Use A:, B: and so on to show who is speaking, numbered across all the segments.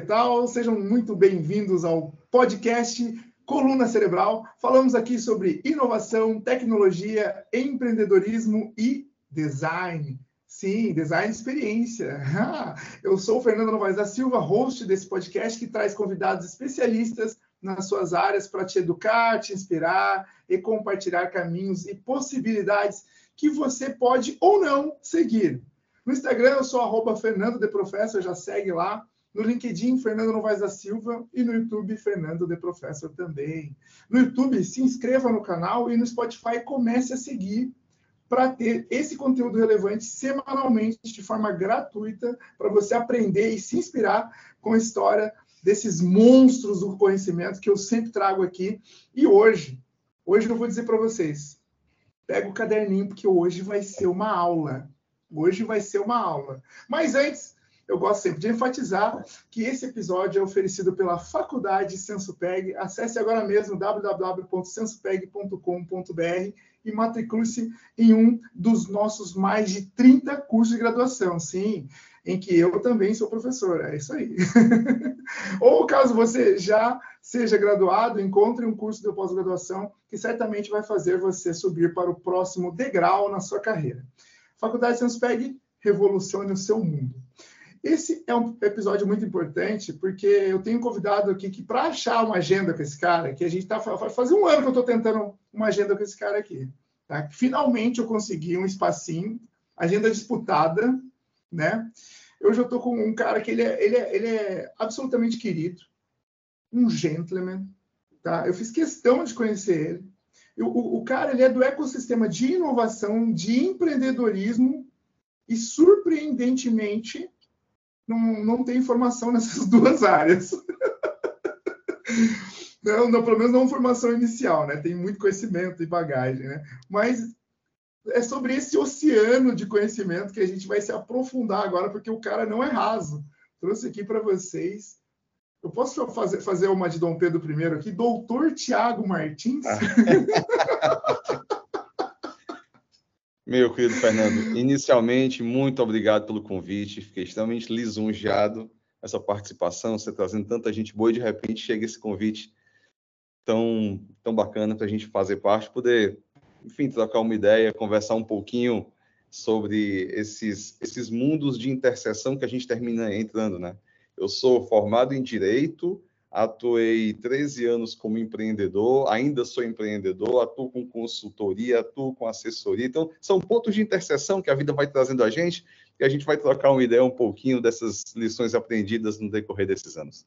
A: tal? Sejam muito bem-vindos ao podcast Coluna Cerebral. Falamos aqui sobre inovação, tecnologia, empreendedorismo e design. Sim, design experiência. Eu sou o Fernando Novaes da Silva, host desse podcast que traz convidados especialistas nas suas áreas para te educar, te inspirar e compartilhar caminhos e possibilidades que você pode ou não seguir. No Instagram eu sou arroba Fernando de Professor, já segue lá. No LinkedIn, Fernando Novaes da Silva. E no YouTube, Fernando de Professor também. No YouTube, se inscreva no canal e no Spotify comece a seguir para ter esse conteúdo relevante semanalmente, de forma gratuita, para você aprender e se inspirar com a história desses monstros do conhecimento que eu sempre trago aqui. E hoje, hoje eu vou dizer para vocês, pega o caderninho, porque hoje vai ser uma aula. Hoje vai ser uma aula. Mas antes, eu gosto sempre de enfatizar que esse episódio é oferecido pela Faculdade SensoPeg. Acesse agora mesmo www.sensopeg.com.br e matricule-se em um dos nossos mais de 30 cursos de graduação. Sim, em que eu também sou professor. É isso aí. Ou caso você já seja graduado, encontre um curso de pós-graduação que certamente vai fazer você subir para o próximo degrau na sua carreira. Faculdade SensoPeg revolucione o seu mundo. Esse é um episódio muito importante, porque eu tenho convidado aqui que, para achar uma agenda com esse cara, que a gente está faz um ano que eu estou tentando uma agenda com esse cara aqui. Tá? Finalmente eu consegui um espacinho, agenda disputada, né? Eu já estou com um cara que ele é, ele é, ele é absolutamente querido, um gentleman, tá? Eu fiz questão de conhecer ele. O, o, cara ele é do ecossistema de inovação, de empreendedorismo e surpreendentemente não, não tem informação nessas duas áreas. não, não, pelo menos não formação inicial, né? Tem muito conhecimento e bagagem, né? Mas é sobre esse oceano de conhecimento que a gente vai se aprofundar agora, porque o cara não é raso. Trouxe aqui para vocês. Eu posso fazer, fazer uma de Dom Pedro I aqui? Doutor Tiago Martins. Ah.
B: Meu querido Fernando, inicialmente, muito obrigado pelo convite. Fiquei extremamente lisonjeado essa participação, você trazendo tanta gente boa e de repente chega esse convite tão, tão bacana para a gente fazer parte, poder, enfim, trocar uma ideia, conversar um pouquinho sobre esses, esses mundos de interseção que a gente termina entrando, né? Eu sou formado em Direito, atuei 13 anos como empreendedor, ainda sou empreendedor, atuo com consultoria, atuo com assessoria. Então, são pontos de interseção que a vida vai trazendo a gente e a gente vai trocar uma ideia um pouquinho dessas lições aprendidas no decorrer desses anos.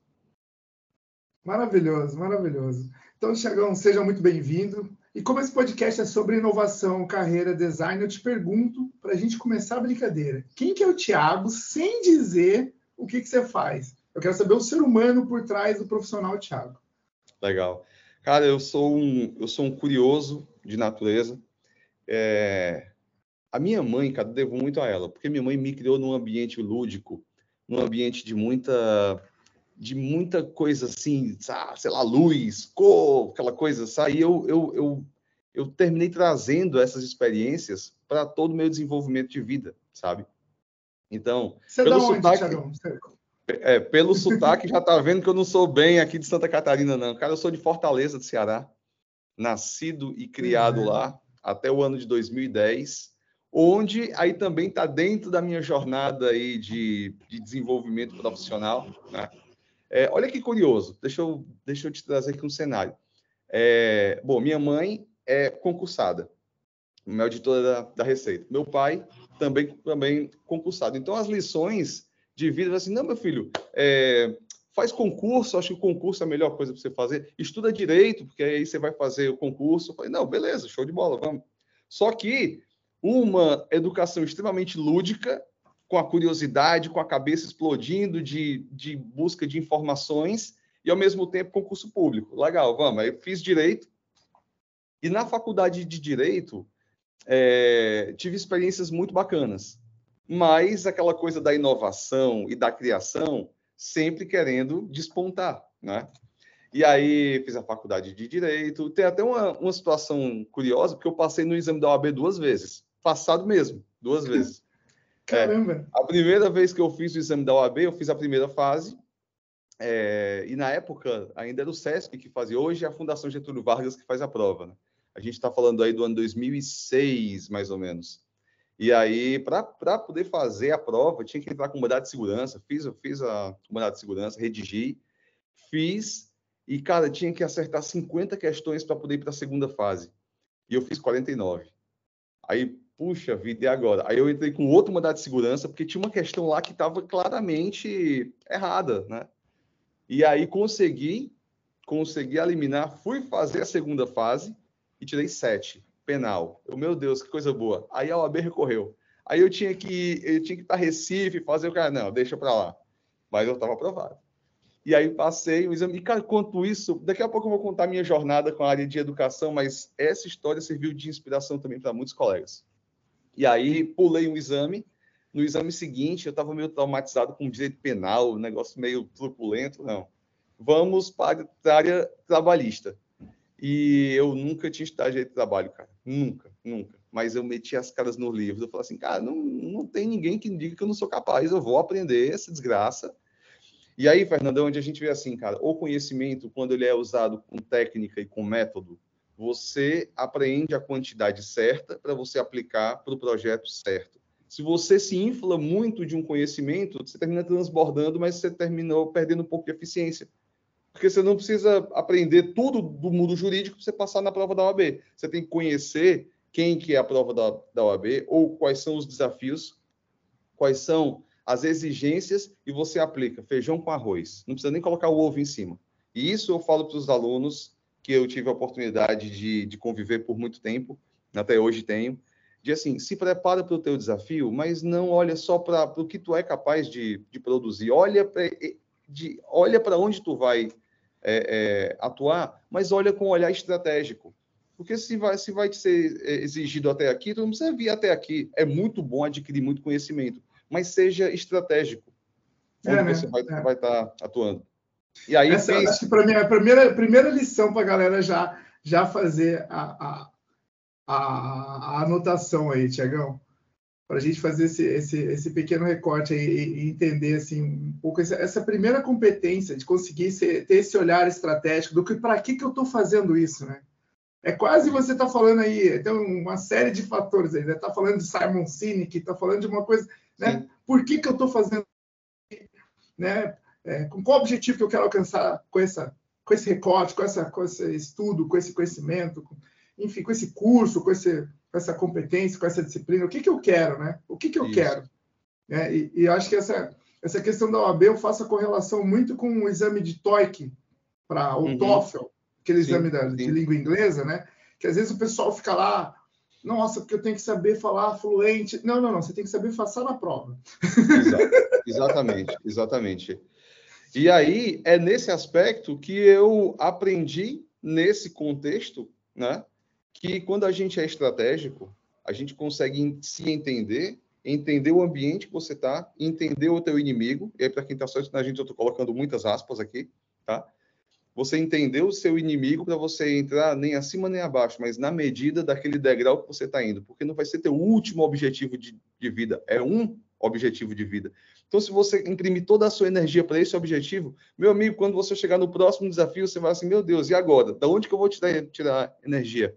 A: Maravilhoso, maravilhoso. Então, Tiagão, seja muito bem-vindo. E como esse podcast é sobre inovação, carreira, design, eu te pergunto, para a gente começar a brincadeira, quem que é o Tiago sem dizer o que, que você faz? Eu quero saber o ser humano por trás do profissional Thiago.
B: Legal. Cara, eu sou um, eu sou um curioso de natureza. É... A minha mãe, cara, devo muito a ela, porque minha mãe me criou num ambiente lúdico, num ambiente de muita de muita coisa assim, sei lá, luz, cor, aquela coisa, sabe? E eu, eu, eu, eu terminei trazendo essas experiências para todo o meu desenvolvimento de vida, sabe? Então,
A: Você pelo onde, sotaque...
B: É, pelo sotaque já tá vendo que eu não sou bem aqui de Santa Catarina, não. Cara, eu sou de Fortaleza, do Ceará. Nascido e criado uhum. lá até o ano de 2010, onde aí também está dentro da minha jornada aí de, de desenvolvimento profissional. Né? É, olha que curioso, deixa eu, deixa eu te trazer aqui um cenário. É, bom, minha mãe é concursada, minha auditora da, da Receita. Meu pai também, também concursado. Então, as lições de vida, assim, não, meu filho, é, faz concurso, acho que o concurso é a melhor coisa para você fazer, estuda direito, porque aí você vai fazer o concurso. Eu falei, não, beleza, show de bola, vamos. Só que uma educação extremamente lúdica, com a curiosidade, com a cabeça explodindo de, de busca de informações e, ao mesmo tempo, concurso público. Legal, vamos. Aí eu fiz direito. E na faculdade de direito, é, tive experiências muito bacanas mas aquela coisa da inovação e da criação sempre querendo despontar, né? E aí fiz a faculdade de Direito. Tem até uma, uma situação curiosa, porque eu passei no exame da OAB duas vezes. Passado mesmo, duas vezes.
A: Caramba!
B: É, a primeira vez que eu fiz o exame da OAB, eu fiz a primeira fase, É, e na época ainda era o SESC que fazia, hoje é a Fundação Getúlio Vargas que faz a prova. Né? A gente está falando aí do ano 2006, mais ou menos. E aí, para poder fazer a prova, tinha que entrar com mandado de segurança. Fiz, fiz a mandado de segurança, redigi, fiz, e, cara, tinha que acertar 50 questões para poder ir para a segunda fase. E eu fiz 49. Aí, puxa vida, e agora? Aí eu entrei com outro mandado de segurança, porque tinha uma questão lá que estava claramente errada, né? E aí consegui, consegui eliminar, fui fazer a segunda fase e tirei sete penal. Eu, meu Deus, que coisa boa. Aí a OAB recorreu. Aí eu tinha que eu tinha que estar Recife, fazer o cara, não, deixa para lá. Mas eu estava aprovado. E aí passei o exame. E, cara, quanto isso, daqui a pouco eu vou contar minha jornada com a área de educação, mas essa história serviu de inspiração também para muitos colegas. E aí pulei um exame. No exame seguinte, eu estava meio traumatizado com direito penal, um negócio meio truculento, não. Vamos para a área trabalhista. E eu nunca tinha estudado direito de trabalho, cara. Nunca, nunca. Mas eu meti as caras no livro. Eu falei assim, cara, não, não tem ninguém que diga que eu não sou capaz. Eu vou aprender essa desgraça. E aí, Fernando, é onde a gente vê assim, cara, o conhecimento, quando ele é usado com técnica e com método, você aprende a quantidade certa para você aplicar para o projeto certo. Se você se infla muito de um conhecimento, você termina transbordando, mas você terminou perdendo um pouco de eficiência porque você não precisa aprender tudo do mundo jurídico para você passar na prova da OAB. Você tem que conhecer quem que é a prova da, da OAB ou quais são os desafios, quais são as exigências e você aplica feijão com arroz. Não precisa nem colocar o ovo em cima. E isso eu falo para os alunos que eu tive a oportunidade de, de conviver por muito tempo, até hoje tenho, de assim, se prepara para o teu desafio, mas não olha só para o que tu é capaz de, de produzir, olha para olha para onde tu vai é, é, atuar, mas olha com um olhar estratégico. Porque se vai, se vai ser é, exigido até aqui, não precisa vir até aqui. É muito bom adquirir muito conhecimento, mas seja estratégico. Onde é, né? você vai, é. estar tá atuando.
A: E aí, Essa, fez... acho que para mim a primeira, primeira lição para a galera já, já fazer a, a, a, a anotação aí, Tiagão para a gente fazer esse, esse, esse pequeno recorte aí, e, entender assim um pouco essa, essa primeira competência de conseguir ser, ter esse olhar estratégico do que para que, que eu estou fazendo isso, né? É quase você está falando aí, tem uma série de fatores aí, está né? falando de Simon Sinek, está falando de uma coisa, né? Sim. Por que, que eu estou fazendo, né? É, com qual objetivo que eu quero alcançar com essa, com esse recorte, com essa, com esse estudo, com esse conhecimento, com, enfim, com esse curso, com esse com essa competência, com essa disciplina, o que, que eu quero, né? O que, que eu Isso. quero? É, e, e acho que essa, essa questão da OAB eu faço a correlação muito com o exame de TOEIC, para o uhum. TOEFL, aquele sim, exame da, de língua inglesa, né? Que às vezes o pessoal fica lá, nossa, porque eu tenho que saber falar fluente. Não, não, não, você tem que saber passar na prova.
B: exatamente, exatamente. E aí é nesse aspecto que eu aprendi nesse contexto, né? Que quando a gente é estratégico, a gente consegue se entender, entender o ambiente que você está, entender o teu inimigo, e aí para quem está só na gente, eu estou colocando muitas aspas aqui, tá? Você entender o seu inimigo para você entrar nem acima nem abaixo, mas na medida daquele degrau que você está indo, porque não vai ser teu último objetivo de, de vida, é um objetivo de vida. Então, se você imprimir toda a sua energia para esse objetivo, meu amigo, quando você chegar no próximo desafio, você vai assim, meu Deus, e agora? Da onde que eu vou tirar, tirar energia?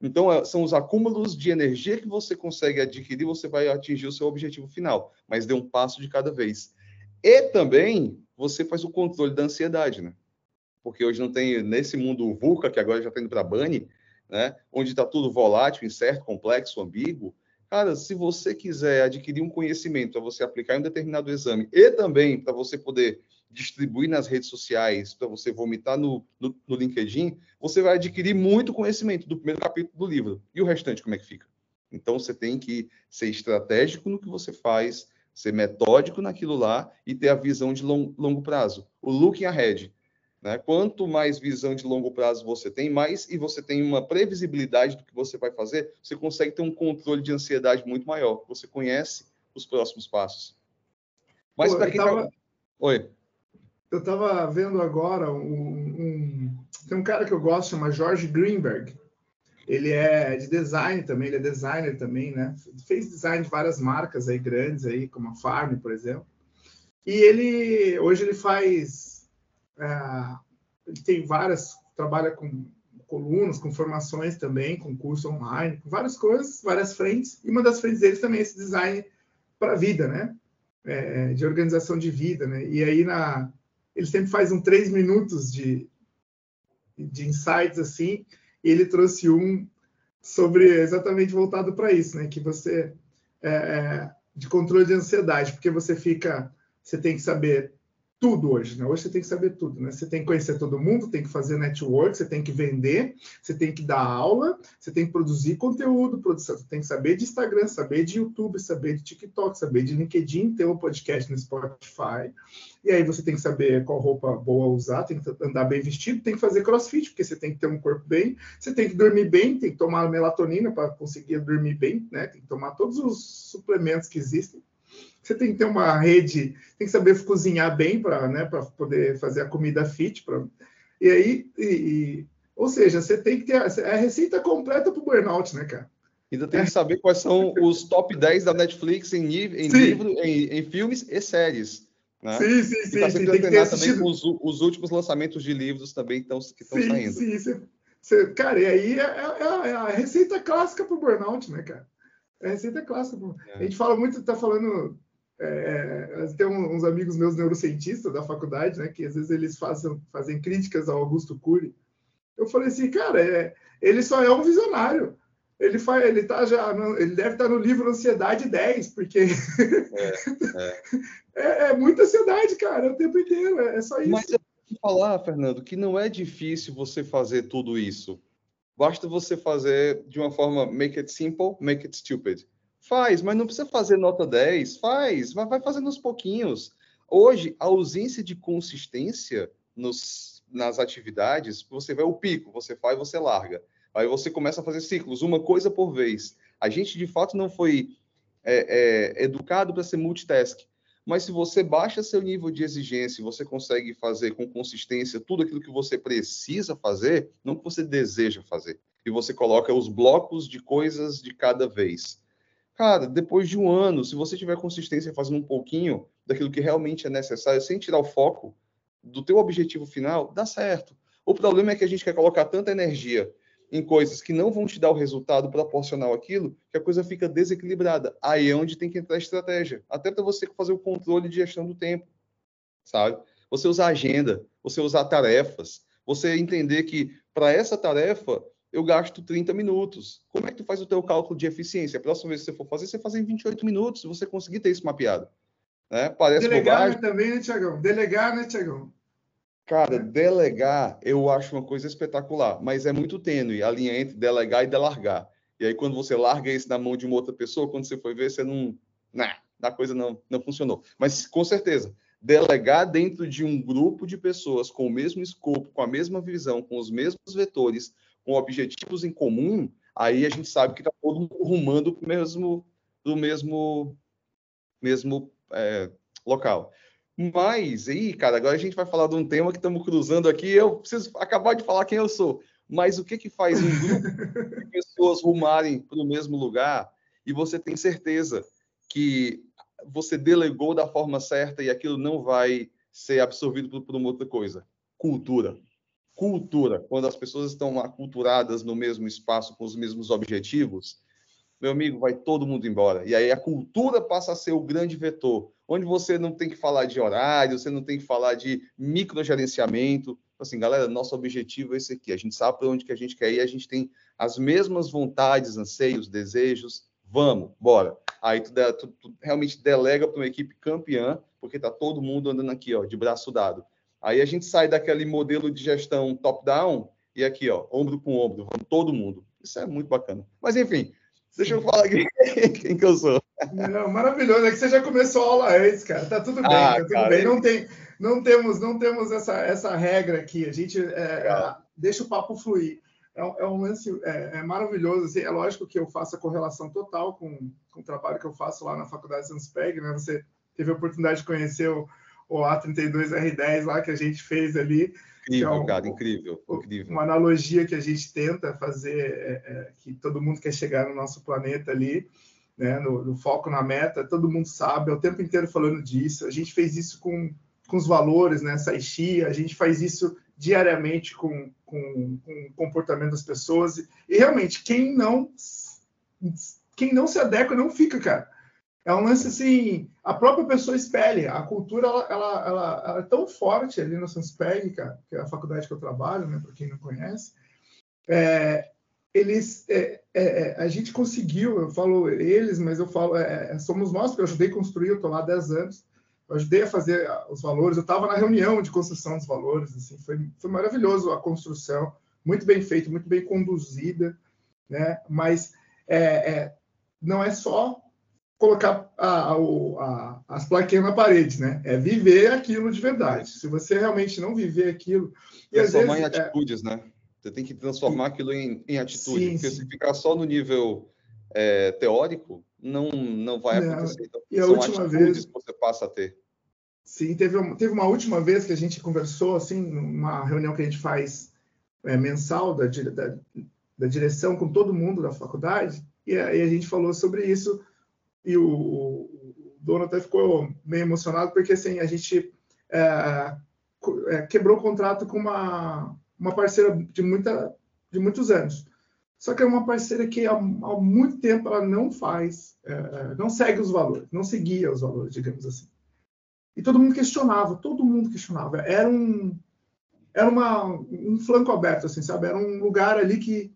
B: Então, é, são os acúmulos de energia que você consegue adquirir, você vai atingir o seu objetivo final, mas dê um passo de cada vez. E também você faz o controle da ansiedade, né? Porque hoje não tem, nesse mundo VUCA, que agora já está indo para BANI, né? Onde está tudo volátil, incerto, complexo, ambíguo. Cara, se você quiser adquirir um conhecimento para você aplicar em um determinado exame e também para você poder distribuir nas redes sociais, para você vomitar no, no, no, LinkedIn, você vai adquirir muito conhecimento do primeiro capítulo do livro. E o restante, como é que fica? Então, você tem que ser estratégico no que você faz, ser metódico naquilo lá e ter a visão de long, longo prazo. O looking ahead. Né? Quanto mais visão de longo prazo você tem, mais e você tem uma previsibilidade do que você vai fazer, você consegue ter um controle de ansiedade muito maior. Você conhece os próximos passos. Mas para quem tava... tá... Oi
A: eu estava vendo agora um, um, tem um cara que eu gosto chama George Greenberg ele é de design também ele é designer também né fez design de várias marcas aí grandes aí como a Farm por exemplo e ele hoje ele faz é, ele tem várias, trabalha com colunas, com formações também, com curso online, com várias coisas, várias frentes. E uma das frentes deles também é esse design para a vida, né? É, de organização de vida, né? E aí na, ele sempre faz um três minutos de, de insights assim. E ele trouxe um sobre exatamente voltado para isso, né? Que você é, é, de controle de ansiedade, porque você fica, você tem que saber tudo hoje, né? Hoje você tem que saber tudo, né? Você tem que conhecer todo mundo, tem que fazer network, você tem que vender, você tem que dar aula, você tem que produzir conteúdo, produção, tem que saber de Instagram, saber de YouTube, saber de TikTok, saber de LinkedIn, ter um podcast no Spotify. E aí você tem que saber qual roupa boa usar, tem que andar bem vestido, tem que fazer crossfit, porque você tem que ter um corpo bem, você tem que dormir bem, tem que tomar melatonina para conseguir dormir bem, né? Tem que tomar todos os suplementos que existem você tem que ter uma rede, tem que saber cozinhar bem para né, poder fazer a comida fit. Pra... E aí, e, e... ou seja, você tem que ter a, a receita completa para o burnout, né, cara?
B: Ainda tem que saber quais são os top 10 da Netflix em, em livro, em, em, filmes e séries. Né?
A: Sim, sim, sim.
B: Tá sim tem que também com os, os, últimos lançamentos de livros também tão, que estão saindo.
A: Sim, sim. Você, cara, e aí é, é, é a receita clássica para o burnout, né, cara? É a receita clássica. É. A gente fala muito, tá falando é, é, tem uns amigos meus neurocientistas da faculdade, né, que às vezes eles fazem, fazem críticas ao Augusto Cury. Eu falei assim, cara, é, ele só é um visionário. Ele, faz, ele, tá já ele deve estar no livro Ansiedade 10, porque é, é. é, é muita ansiedade, cara, o tempo inteiro. É, só isso. Mas eu
B: vou falar, Fernando, que não é difícil você fazer tudo isso. Basta você fazer de uma forma make it simple, make it stupid. Faz, mas não precisa fazer nota 10. Faz, vai fazendo aos pouquinhos. Hoje, a ausência de consistência nos, nas atividades, você vai o pico, você faz, você larga. Aí você começa a fazer ciclos, uma coisa por vez. A gente, de fato, não foi é, é, educado para ser multitask. Mas se você baixa seu nível de exigência você consegue fazer com consistência tudo aquilo que você precisa fazer, não que você deseja fazer, e você coloca os blocos de coisas de cada vez. Cara, depois de um ano, se você tiver consistência fazendo um pouquinho daquilo que realmente é necessário, sem tirar o foco do teu objetivo final, dá certo. O problema é que a gente quer colocar tanta energia em coisas que não vão te dar o resultado proporcional àquilo, que a coisa fica desequilibrada. Aí é onde tem que entrar a estratégia. Até para você fazer o controle de gestão do tempo, sabe? Você usar agenda, você usar tarefas, você entender que para essa tarefa eu gasto 30 minutos. Como é que tu faz o teu cálculo de eficiência? A próxima vez que você for fazer, você faz em 28 minutos, se você conseguir ter isso mapeado. Né?
A: Parece Delegar bobagem. também, né, Tiagão? Delegar, né, Tiagão?
B: Cara, é. delegar eu acho uma coisa espetacular, mas é muito tênue a linha entre delegar e delargar. E aí, quando você larga isso na mão de uma outra pessoa, quando você foi ver, você não. Nah, a coisa não, não funcionou. Mas, com certeza, delegar dentro de um grupo de pessoas com o mesmo escopo, com a mesma visão, com os mesmos vetores, com objetivos em comum, aí a gente sabe que está todo mundo rumando para o mesmo, do mesmo, mesmo é, local. Mas aí, cara, agora a gente vai falar de um tema que estamos cruzando aqui. Eu preciso acabar de falar quem eu sou. Mas o que que faz um grupo de pessoas rumarem para o mesmo lugar e você tem certeza que você delegou da forma certa e aquilo não vai ser absorvido por, por uma outra coisa? Cultura cultura, quando as pessoas estão aculturadas no mesmo espaço, com os mesmos objetivos, meu amigo, vai todo mundo embora. E aí a cultura passa a ser o grande vetor, onde você não tem que falar de horário, você não tem que falar de microgerenciamento. Assim, galera, nosso objetivo é esse aqui. A gente sabe para onde que a gente quer ir, a gente tem as mesmas vontades, anseios, desejos. Vamos, bora. Aí tu, tu, tu realmente delega para uma equipe campeã, porque tá todo mundo andando aqui, ó, de braço dado. Aí a gente sai daquele modelo de gestão top-down e aqui, ó, ombro com ombro, todo mundo. Isso é muito bacana. Mas enfim, deixa eu falar aqui quem que eu sou.
A: Não, maravilhoso, é que você já começou a aula antes, cara. Tá tudo bem, ah, tá tudo cara, bem. Não, tem, não temos, não temos essa, essa regra aqui. A gente é, deixa o papo fluir. É, é um lance é, é maravilhoso. Assim, é lógico que eu faço a correlação total com, com o trabalho que eu faço lá na Faculdade Sanspeg, né? Você teve a oportunidade de conhecer o o A32R10 lá que a gente fez ali.
B: Incrível, é um, cara, incrível, incrível.
A: Uma analogia que a gente tenta fazer, é, é, que todo mundo quer chegar no nosso planeta ali, né, no, no, foco na meta, todo mundo sabe, é o tempo inteiro falando disso. A gente fez isso com, com os valores, né? Saixi, a gente faz isso diariamente com, com, com, o comportamento das pessoas. E realmente, quem não quem não se adequa não fica, cara. É um lance assim, a própria pessoa espelha. A cultura ela, ela, ela, é tão forte ali no Sanspeg, cara, que é a faculdade que eu trabalho, né? Para quem não conhece, é, eles, é, é, é, a gente conseguiu. Eu falo eles, mas eu falo é, é, somos nós porque eu ajudei a construir. Eu estou lá há 10 anos eu ajudei a fazer os valores, eu estava na reunião de construção dos valores, assim, foi, foi maravilhoso a construção, muito bem feita, muito bem conduzida, né? Mas é, é, não é só colocar a, a, as plaquinhas na parede, né? É viver aquilo de verdade. Se você realmente não viver aquilo...
B: E transformar vezes, em é atitudes, né? Você tem que transformar aquilo em, em atitude. Sim, porque sim. se ficar só no nível é, teórico, não, não vai não. acontecer. Então,
A: e a última vez
B: que você passa a ter.
A: Sim, teve, teve uma última vez que a gente conversou, assim, numa reunião que a gente faz é, mensal da, da, da, direção com todo mundo da faculdade, e aí a gente falou sobre isso, e o, o dono até ficou meio emocionado, porque assim, a gente é, é, quebrou o contrato com uma, uma parceira de, muita, de muitos anos. Só que é uma parceira que há, há muito tempo ela não faz, é, não segue os valores, não seguia os valores, digamos assim. E todo mundo questionava, todo mundo questionava. Era um, era uma, um flanco aberto, assim, sabe? Era um lugar ali que,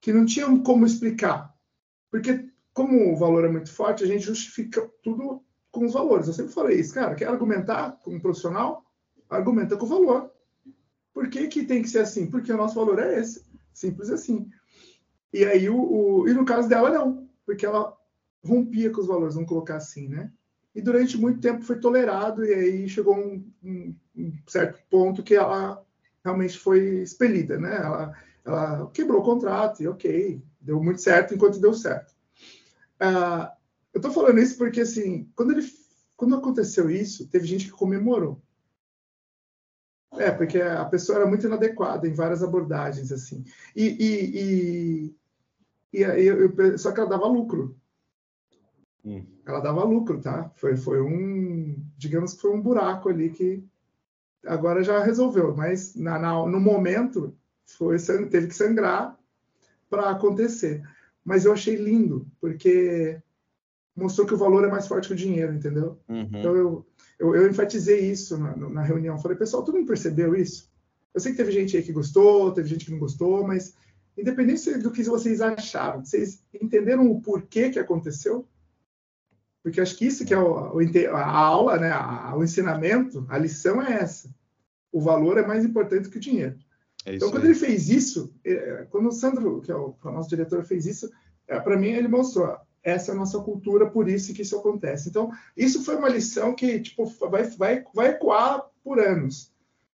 A: que não tinha como explicar. Porque, como o valor é muito forte, a gente justifica tudo com os valores. Eu sempre falei isso, cara, quer argumentar como profissional? Argumenta com o valor. Por que, que tem que ser assim? Porque o nosso valor é esse. Simples assim. E aí, o, o, e no caso dela, não, porque ela rompia com os valores, vamos colocar assim, né? E durante muito tempo foi tolerado, e aí chegou um, um, um certo ponto que ela realmente foi expelida, né? Ela, ela quebrou o contrato, e ok, deu muito certo enquanto deu certo. Uh, eu estou falando isso porque, assim, quando, ele, quando aconteceu isso, teve gente que comemorou. É, porque a pessoa era muito inadequada em várias abordagens, assim. E, e, e, e eu, só que ela dava lucro. Hum. Ela dava lucro, tá? Foi, foi um, digamos que foi um buraco ali que agora já resolveu, mas na, na no momento foi teve que sangrar para acontecer. Mas eu achei lindo, porque mostrou que o valor é mais forte que o dinheiro, entendeu? Uhum. Então eu, eu, eu, enfatizei isso na, na reunião. Falei, pessoal, todo mundo percebeu isso? Eu sei que teve gente aí que gostou, teve gente que não gostou, mas independente do que vocês acharam, vocês entenderam o porquê que aconteceu? Porque acho que isso que é o, a aula, né, o ensinamento, a lição é essa. O valor é mais importante que o dinheiro. É então, quando ele fez isso, é, quando o Sandro, que é o, nosso diretor, fez isso, é, para mim ele mostrou, essa é a nossa cultura, por isso que isso acontece. Então, isso foi uma lição que tipo, vai, vai, vai ecoar por anos,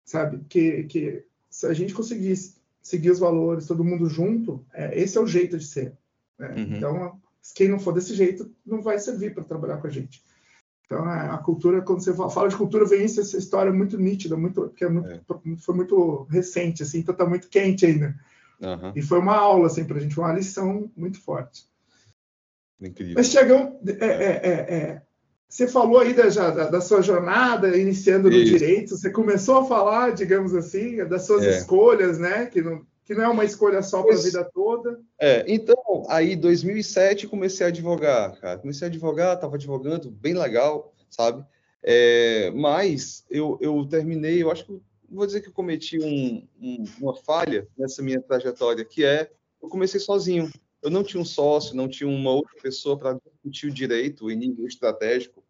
A: sabe? Que, que se a gente conseguisse seguir os valores, todo mundo junto, é, esse é o jeito de ser. Né? Uhum. Então, quem não for desse jeito não vai servir para trabalhar com a gente. Então, é, a cultura, quando você fala de cultura, vem isso, essa história muito nítida, muito, porque é muito, é. foi muito recente, assim, então está muito quente ainda. Uhum. E foi uma aula, assim, para a gente, uma lição muito forte. Incrível. Mas, Tiagão, é, é, é, você falou aí da, da, da, sua jornada, iniciando no isso. direito, você começou a falar, digamos assim, das suas escolhas, né, que não, que não é uma escolha só para a vida toda.
B: É, então, aí 2007 comecei a advogar, cara. Comecei a advogar, estava advogando, bem legal, sabe? É, mas eu, eu terminei, eu acho que vou dizer que eu cometi um, um, uma falha nessa minha trajetória, que é eu comecei sozinho. Eu não tinha um sócio, não tinha uma outra pessoa para discutir o direito em nível estratégico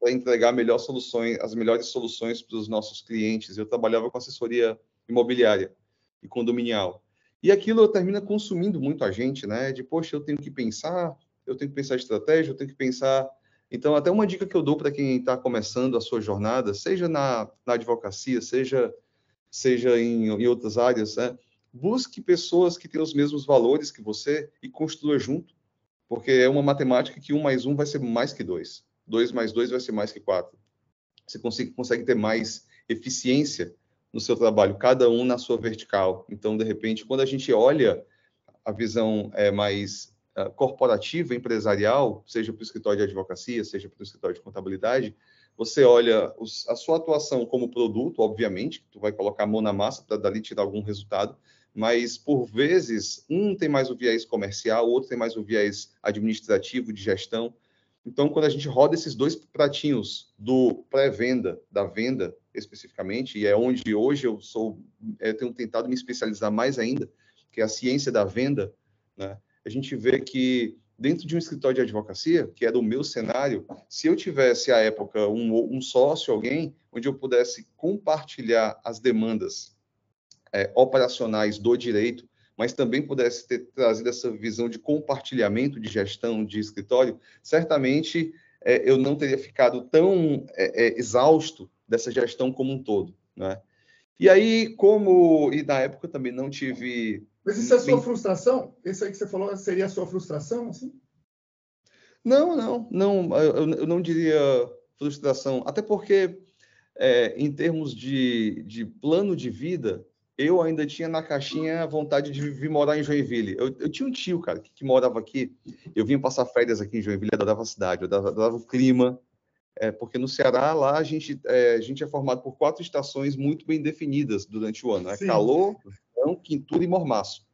B: para entregar melhor soluções, as melhores soluções para os nossos clientes. Eu trabalhava com assessoria imobiliária e condominial. E aquilo termina consumindo muito a gente, né? De, poxa, eu tenho que pensar, eu tenho que pensar estratégia, eu tenho que pensar. Então, até uma dica que eu dou para quem está começando a sua jornada, seja na, na advocacia, seja, seja em, em outras áreas, né? busque pessoas que têm os mesmos valores que você e construa junto, porque é uma matemática que um mais um vai ser mais que dois, dois mais dois vai ser mais que quatro. Você consegue, consegue ter mais eficiência no seu trabalho, cada um na sua vertical. Então, de repente, quando a gente olha a visão é, mais uh, corporativa, empresarial, seja para o escritório de advocacia, seja para o escritório de contabilidade, você olha os, a sua atuação como produto, obviamente, tu vai colocar a mão na massa para dali tirar algum resultado, mas por vezes um tem mais o viés comercial, outro tem mais o viés administrativo de gestão. Então, quando a gente roda esses dois pratinhos do pré-venda, da venda especificamente, e é onde hoje eu sou, eu tenho tentado me especializar mais ainda, que é a ciência da venda, né? A gente vê que dentro de um escritório de advocacia, que era o meu cenário, se eu tivesse à época um, um sócio, alguém, onde eu pudesse compartilhar as demandas é, operacionais do direito, mas também pudesse ter trazido essa visão de compartilhamento de gestão de escritório, certamente é, eu não teria ficado tão é, é exausto dessa gestão como um todo, né? E aí, como e na época também não tive
A: mas isso é a sua frustração? Isso aí que você falou seria a sua frustração, assim?
B: Não, não, não. Eu, eu não diria frustração. Até porque, é, em termos de, de plano de vida, eu ainda tinha na caixinha vontade de vir morar em Joinville. Eu, eu tinha um tio, cara, que, que, morava aqui. Eu vinha passar férias aqui em Joinville, eu adorava a cidade, eu adorava, adorava o clima. É, porque no Ceará, lá, a gente, é, a gente é formado por quatro estações muito bem definidas durante o ano. É calor, verão, quintura e mormaço.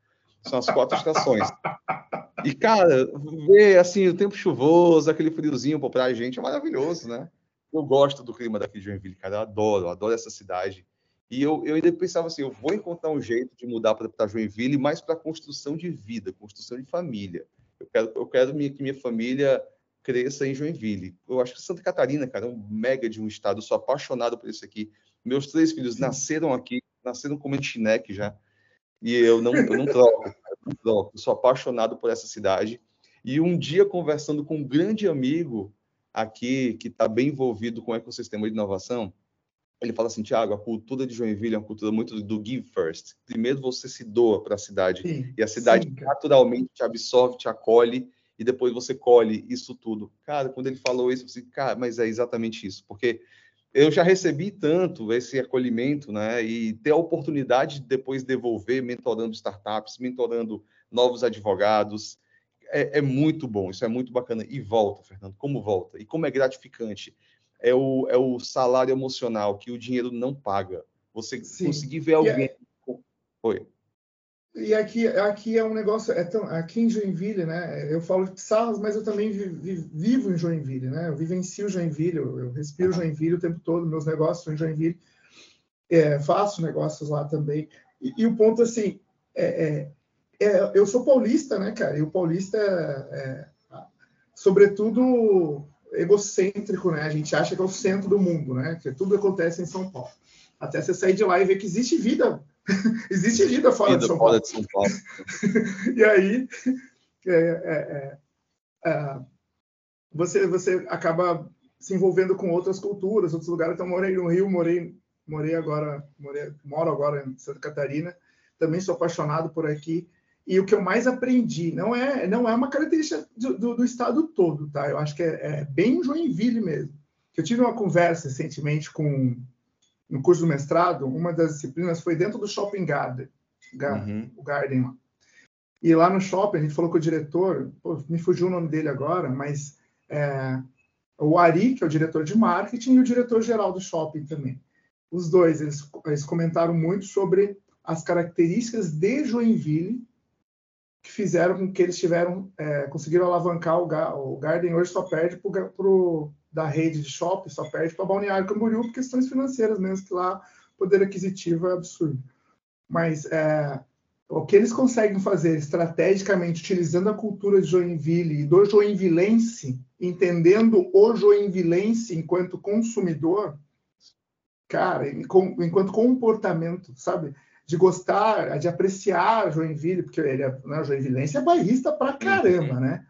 B: São as quatro estações. E, cara, ver assim, o tempo chuvoso, aquele friozinho pô, pra gente é maravilhoso, né? Eu gosto do clima daqui de Joinville, cara. Eu adoro, eu adoro essa cidade. E eu, eu ainda pensava assim, eu vou encontrar um jeito de mudar para Joinville, mais para construção de vida, construção de família. Eu quero, eu quero minha, que minha família cresça em Joinville. Eu acho que Santa Catarina, cara, é um mega de um estado. Eu sou apaixonado por isso aqui. Meus três filhos nasceram aqui, nasceram como chineque já. E eu não, eu não troco, eu não troco. Eu sou apaixonado por essa cidade. E um dia, conversando com um grande amigo aqui, que está bem envolvido com o ecossistema de inovação, ele fala assim, Tiago, a cultura de Joinville é uma cultura muito do give first. Primeiro você se doa para a cidade sim, e a cidade sim, naturalmente te absorve, te acolhe e depois você colhe isso tudo. Cara, quando ele falou isso, eu falei, cara, mas é exatamente isso, porque eu já recebi tanto esse acolhimento, né? E ter a oportunidade de depois devolver, mentorando startups, mentorando novos advogados, é, é, muito bom, isso é muito bacana. E volta, Fernando, como volta? E como é gratificante. É o, é o salário emocional que o dinheiro não paga. Você Sim. conseguir ver é alguém. É... Oi.
A: E aqui, aqui é um negócio, é tão, aqui em Joinville, né? Eu falo de Sarras, mas eu também vi, vi, vivo em Joinville, né? Eu vivencio Joinville, eu, eu respiro Joinville o tempo todo, meus negócios são em Joinville, é, faço negócios lá também. E, e o ponto, assim, é, é, é, eu sou paulista, né, cara? E o paulista é, é, sobretudo, egocêntrico, né? A gente acha que é o centro do mundo, né? Que tudo acontece em São Paulo. Até você sair de lá e ver que existe vida Existe vida fora, vida de, São fora de São Paulo. e aí é, é, é, é, você, você acaba se envolvendo com outras culturas, outros lugares. Então, morei no Rio, morei, morei agora, morei, moro agora em Santa Catarina. Também sou apaixonado por aqui. E o que eu mais aprendi não é não é uma característica do, do, do estado todo, tá? Eu acho que é, é bem Joinville mesmo. Eu tive uma conversa recentemente com no curso do mestrado, uma das disciplinas foi dentro do Shopping Garden, uhum. o Garden lá. E lá no shopping, a gente falou com o diretor, pô, me fugiu o nome dele agora, mas é, o Ari, que é o diretor de marketing, e o diretor-geral do shopping também. Os dois, eles, eles comentaram muito sobre as características de Joinville que fizeram com que eles tiveram, é, conseguiram alavancar o, o Garden hoje só perde para o da rede de shopping só perde para Balneário Camboriú por questões financeiras mesmo, que lá o poder aquisitivo é absurdo. Mas é, o que eles conseguem fazer estrategicamente, utilizando a cultura de Joinville e do joinvilense, entendendo o joinvilense enquanto consumidor, cara, enquanto comportamento, sabe? De gostar, de apreciar Joinville, porque ele é, né, joinvilense é bairrista pra caramba, né?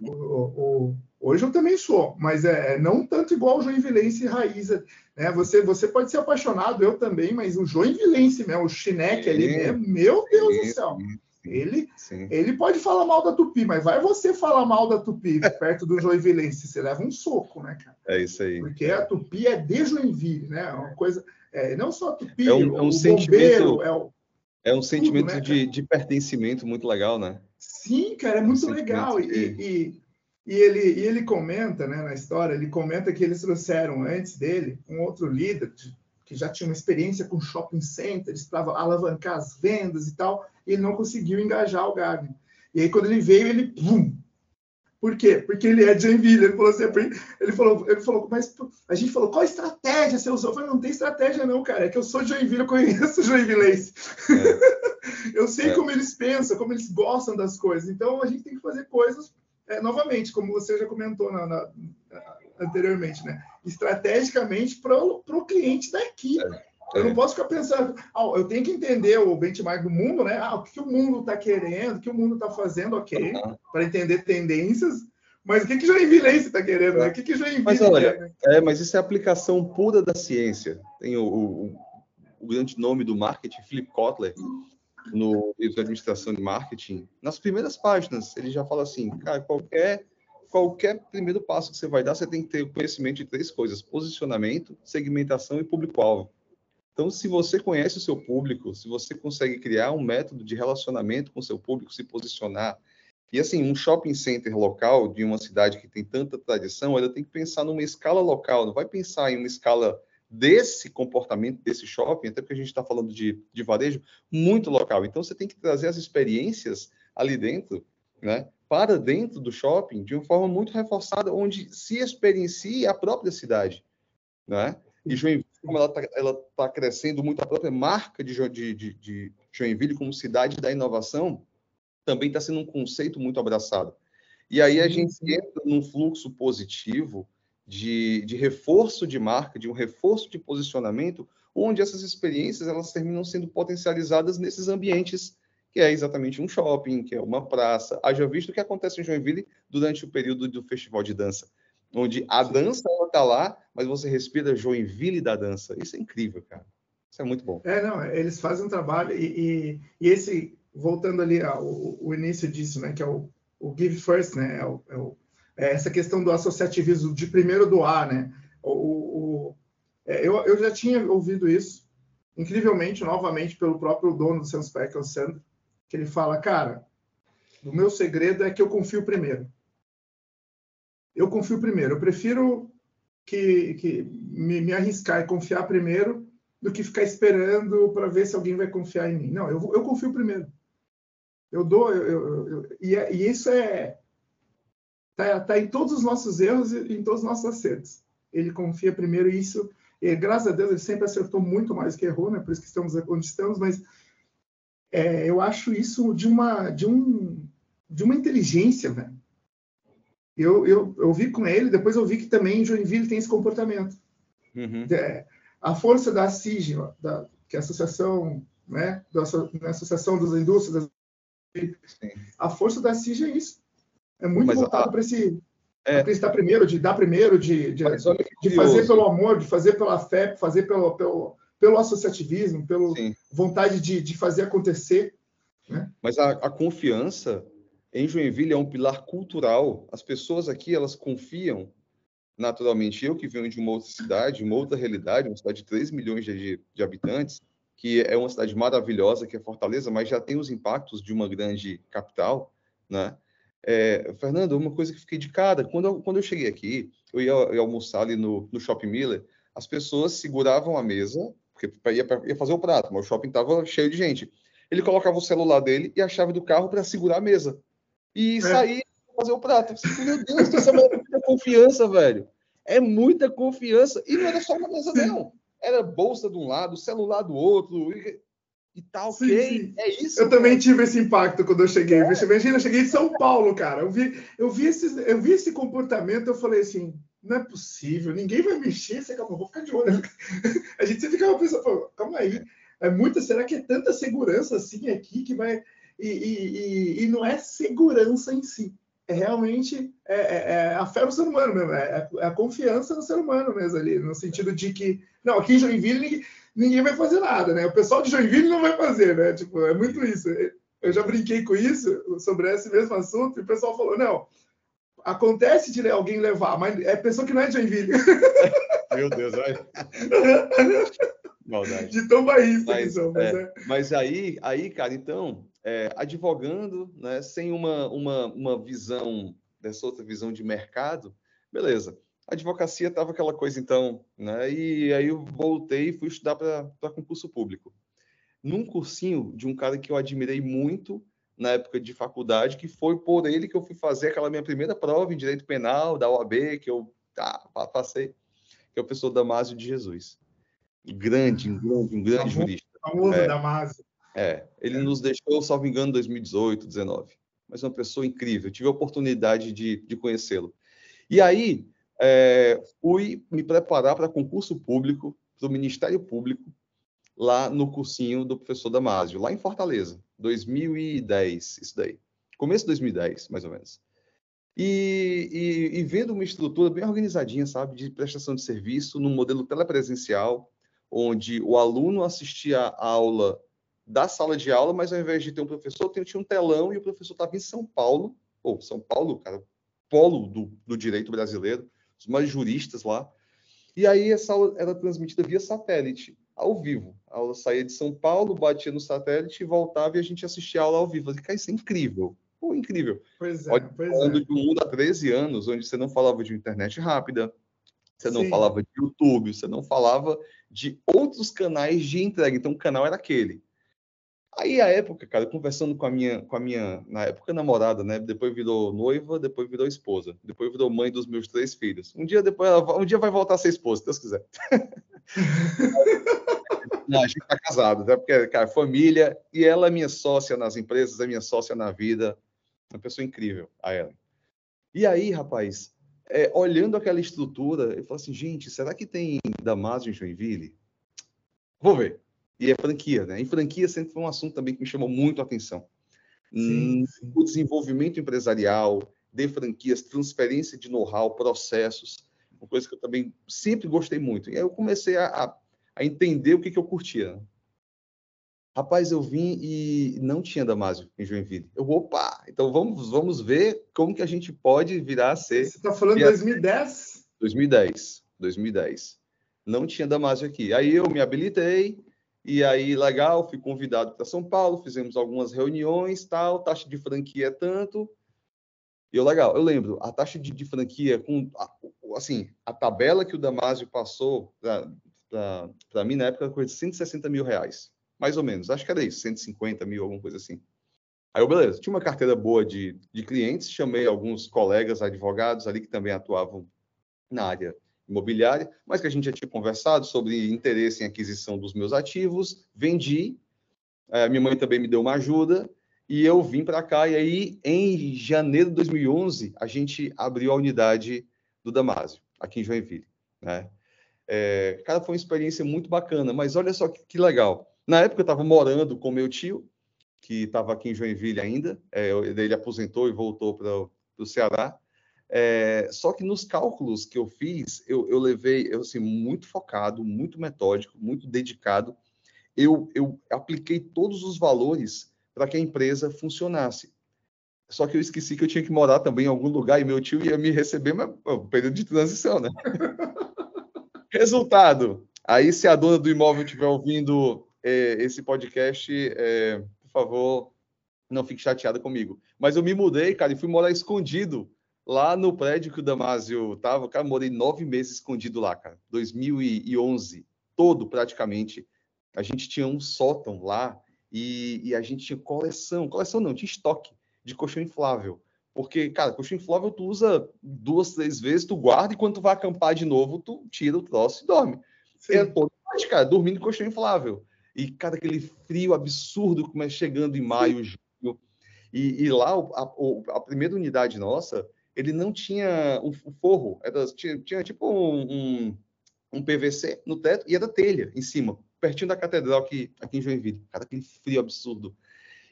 A: O, o, Hoje eu também sou, mas é, é não tanto igual o Joinvilense raiz. Né? Você, você pode ser apaixonado, eu também, mas o Joinvilense mesmo, o Chineque ali mesmo, meu Deus sim, do céu. Sim, ele, sim. ele pode falar mal da Tupi, mas vai você falar mal da Tupi perto do Joinvilense, você leva um soco, né, cara?
B: É isso aí.
A: Porque a Tupi é de Joinville, né? É uma coisa. É, não só a Tupi,
B: é um, é um sentimento, bombeiro, é, o, é um sentimento tudo, né, de, de pertencimento muito legal, né?
A: Sim, cara, é muito um legal. E, e E ele, e ele comenta, né, na história, ele comenta que eles trouxeram antes dele um outro líder de, que já tinha uma experiência com shopping centers para alavancar as vendas e tal, e ele não conseguiu engajar o Gardner. E aí, quando ele veio, ele pum, por quê? Porque ele é Joinville. Ele falou assim, ele falou, ele falou, mas a gente falou, qual estratégia você usou? Eu falei, não tem estratégia não, cara. É que eu sou Joinville, eu conheço Joinvilleense. É. eu sei é. como eles pensam, como eles gostam das coisas. Então, a gente tem que fazer coisas, é, novamente, como você já comentou na, na, anteriormente, né? Estrategicamente para o cliente daqui. É. Eu não posso ficar pensando, ah, eu tenho que entender o benchmark do mundo, né? Ah, o que, o mundo está querendo, o que o mundo está fazendo, ok, uhum. para entender tendências. Mas o que, que Joinville está querendo, né? O que, que Joinville
B: mas, olha, quer, né? é, mas isso é aplicação pura da ciência. Tem o, o, o grande nome do marketing, Philip Kotler, no livro de administração de marketing. Nas primeiras páginas, ele já fala assim, cara, qualquer qualquer primeiro passo que você vai dar, você tem que ter conhecimento de três coisas: posicionamento, segmentação e público-alvo. Então, se você conhece o seu público, se você consegue criar um método de relacionamento com o seu público, se posicionar, e assim, um shopping center local de uma cidade que tem tanta tradição, ela tem que pensar numa escala local, não vai pensar em uma escala desse comportamento desse shopping, até porque a gente está falando de, de varejo, muito local. Então, você tem que trazer as experiências ali dentro, né, para dentro do shopping, de uma forma muito reforçada, onde se experiencie a própria cidade, né? E Joinville, como ela está tá crescendo muito, a própria marca de, de, de Joinville como cidade da inovação também está sendo um conceito muito abraçado. E aí a gente entra num fluxo positivo de, de reforço de marca, de um reforço de posicionamento, onde essas experiências elas terminam sendo potencializadas nesses ambientes que é exatamente um shopping, que é uma praça. Haja visto o que acontece em Joinville durante o período do festival de dança onde a dança está lá, mas você respira Joinville da dança. Isso é incrível, cara. Isso é muito bom.
A: É, não, eles fazem um trabalho e, e, e esse, voltando ali ao, o início disso, né, que é o, o give first, né, é, o, é, o, é, essa questão do associativismo de primeiro doar, né, o, é, eu, eu já tinha ouvido isso, incrivelmente, novamente, pelo próprio dono do Sanspec, o Sandro, que ele fala, cara, o meu segredo é que eu confio primeiro eu confio primeiro. Eu prefiro que, que me, me, arriscar e confiar primeiro do que ficar esperando para ver se alguém vai confiar em mim. Não, eu, eu confio primeiro. Eu dou, eu, eu, eu e, é, e, isso é tá, tá, em todos os nossos erros e em todos os nossos acertos. Ele confia primeiro isso, e, graças a Deus, ele sempre acertou muito mais que errou, né? Por isso que estamos onde estamos. Mas é, eu acho isso de uma de um de uma inteligência, velho eu, eu, eu vi com ele, depois eu vi que também em Joinville tem esse comportamento. Uhum. É, a força da CIG, da, que é a Associação, né, da, da Associação das Indústrias, a força da CIG é isso. É muito Mas voltado para esse é. acreditar primeiro, de dar primeiro, de, de, de fazer pelo amor, de fazer pela fé, fazer pelo, pelo, pelo associativismo, pela vontade de, de fazer acontecer. Né?
B: Mas a, a confiança em Joinville é um pilar cultural. As pessoas aqui, elas confiam naturalmente. Eu que venho de uma outra cidade, uma outra realidade, uma cidade de 3 milhões de, de habitantes, que é uma cidade maravilhosa, que é Fortaleza, mas já tem os impactos de uma grande capital, né? É, Fernando, uma coisa que fiquei de cara, quando eu, quando eu cheguei aqui, eu ia, ia almoçar ali no, no Shopping Miller, as pessoas seguravam a mesa, porque ia, ia fazer o prato, mas o shopping estava cheio de gente. Ele colocava o celular dele e a chave do carro para segurar a mesa e é. sair fazer o prato. Meu Deus, isso é muita confiança, velho. É muita confiança. E não era só uma mesa, não. Era bolsa de um lado, celular do outro. E, e tá ok. Sim, sim. É isso.
A: Eu cara. também tive esse impacto quando eu cheguei. É. Imagina, eu cheguei de São Paulo, cara. Eu vi, eu vi, esse, eu vi esse comportamento, eu falei assim. Não é possível, ninguém vai mexer, você acabou, vou ficar de olho. A gente sempre ficava pensando, calma aí, é muita, será que é tanta segurança assim aqui que vai e, e, e, não é segurança em si. É realmente é, é, é a fé no ser humano mesmo, é, é, a confiança no ser humano mesmo ali, no sentido de que, não, aqui em Joinville ninguém, vai fazer nada, né? O pessoal de Joinville não vai fazer, né? Tipo, é muito isso. Eu já brinquei com isso, sobre esse mesmo assunto, e o pessoal falou, não, acontece de alguém levar, mas é pessoa que não é de Joinville.
B: Meu Deus, olha.
A: Maldade. De tão bairrista
B: mas, são, mas, é, é. mas aí, aí, cara, então, é, advogando, né, sem uma, uma, uma visão dessa outra visão de mercado, beleza. A advocacia estava aquela coisa então, né? E aí eu voltei e fui estudar para concurso público. Num cursinho de um cara que eu admirei muito na época de faculdade, que foi por ele que eu fui fazer aquela minha primeira prova em direito penal da OAB, que eu tá, passei, que é o professor Damásio de Jesus. Grande, um grande, um grande jurista.
A: Famoso é, Damásio.
B: É, ele nos deixou, salvo engano, em 2018, 2019. Mas uma pessoa incrível. Eu tive a oportunidade de, de conhecê-lo. E aí, é, fui me preparar para concurso público, para o Ministério Público, lá no cursinho do professor Damásio, lá em Fortaleza, 2010, isso daí. Começo de 2010, mais ou menos. E, e, e, vendo uma estrutura bem organizadinha, sabe, de prestação de serviço, num modelo telepresencial, onde o aluno assistia a aula da sala de aula, mas ao invés de ter um professor, tinha um telão e o professor estava em São Paulo, ou São Paulo, cara, polo do, do direito brasileiro, os mais juristas lá. E aí essa aula era transmitida via satélite, ao vivo. A aula saía de São Paulo, batia no satélite e voltava e a gente assistia a aula ao vivo. falei, cara, isso é incrível. Pô, incrível.
A: Pois é, Olha,
B: pois falando é. de um mundo há 13 anos, onde você não falava de internet rápida, você não Sim. falava de YouTube, você não falava de outros canais de entrega. Então, o canal era aquele. Aí, a época, cara, conversando com a minha, com a minha, na época, namorada, né? Depois virou noiva, depois virou esposa, depois virou mãe dos meus três filhos. Um dia depois, ela, um dia vai voltar a ser esposa, se Deus quiser. Não, a gente tá casado, né? Porque, cara, família, e ela é minha sócia nas empresas, é minha sócia na vida. Uma pessoa incrível, a ela. E aí, rapaz, é, olhando aquela estrutura, eu falo assim, gente, será que tem Damasio em Joinville? Vou ver e é franquia, né? E franquia sempre foi um assunto também que me chamou muito a atenção. Sim, hum, sim. O desenvolvimento empresarial de franquias, transferência de know-how, processos, uma coisa que eu também sempre gostei muito. E aí eu comecei a, a entender o que, que eu curtia. Rapaz, eu vim e não tinha Damásio em Joinville. Eu, opa, então vamos, vamos ver como que a gente pode virar a ser.
A: Você está falando de 2010?
B: 2010, 2010. Não tinha Damásio aqui. Aí eu me habilitei, e aí, legal, fui convidado para São Paulo, fizemos algumas reuniões, tal, taxa de franquia é tanto. E eu, legal, eu lembro, a taxa de, de franquia, com assim, a tabela que o Damásio passou para mim na época era coisa de 160 mil reais, mais ou menos, acho que era isso, 150 mil, alguma coisa assim. Aí eu, beleza, tinha uma carteira boa de, de clientes, chamei alguns colegas advogados ali que também atuavam na área imobiliária, mas que a gente já tinha conversado sobre interesse em aquisição dos meus ativos, vendi, é, minha mãe também me deu uma ajuda, e eu vim para cá, e aí em janeiro de 2011, a gente abriu a unidade do Damásio, aqui em Joinville, né? É, cara, foi uma experiência muito bacana, mas olha só que, que legal. Na época eu estava morando com meu tio, que estava aqui em Joinville ainda, é, ele aposentou e voltou para o Ceará, é, só que nos cálculos que eu fiz, eu, eu levei, eu assim, muito focado, muito metódico, muito dedicado. Eu, eu apliquei todos os valores para que a empresa funcionasse. Só que eu esqueci que eu tinha que morar também em algum lugar e meu tio ia me receber, mas pô, período de transição, né? Resultado. Aí, se a dona do imóvel estiver ouvindo é, esse podcast, é, por favor, não fique chateada comigo. Mas eu me mudei, cara, e fui morar escondido lá no prédio que o Damásio tava, cara, morei nove meses escondido lá, cara. 2011, todo praticamente. A gente tinha um sótão lá e, e, a gente tinha coleção, coleção não, tinha estoque de colchão inflável. Porque, cara, colchão inflável tu usa duas, três vezes, tu guarda e quando tu vai acampar de novo, tu tira o troço e dorme. Sim. É todo noite, cara, dormindo em colchão inflável. E, cara, aquele frio absurdo como é chegando em maio, junho. E, e lá, a, a primeira unidade nossa, ele não tinha o, forro, era, tinha, tinha tipo um, um, um, PVC no teto e era telha em cima, pertinho da catedral aqui, aqui em Joinville. Cara, aquele frio absurdo.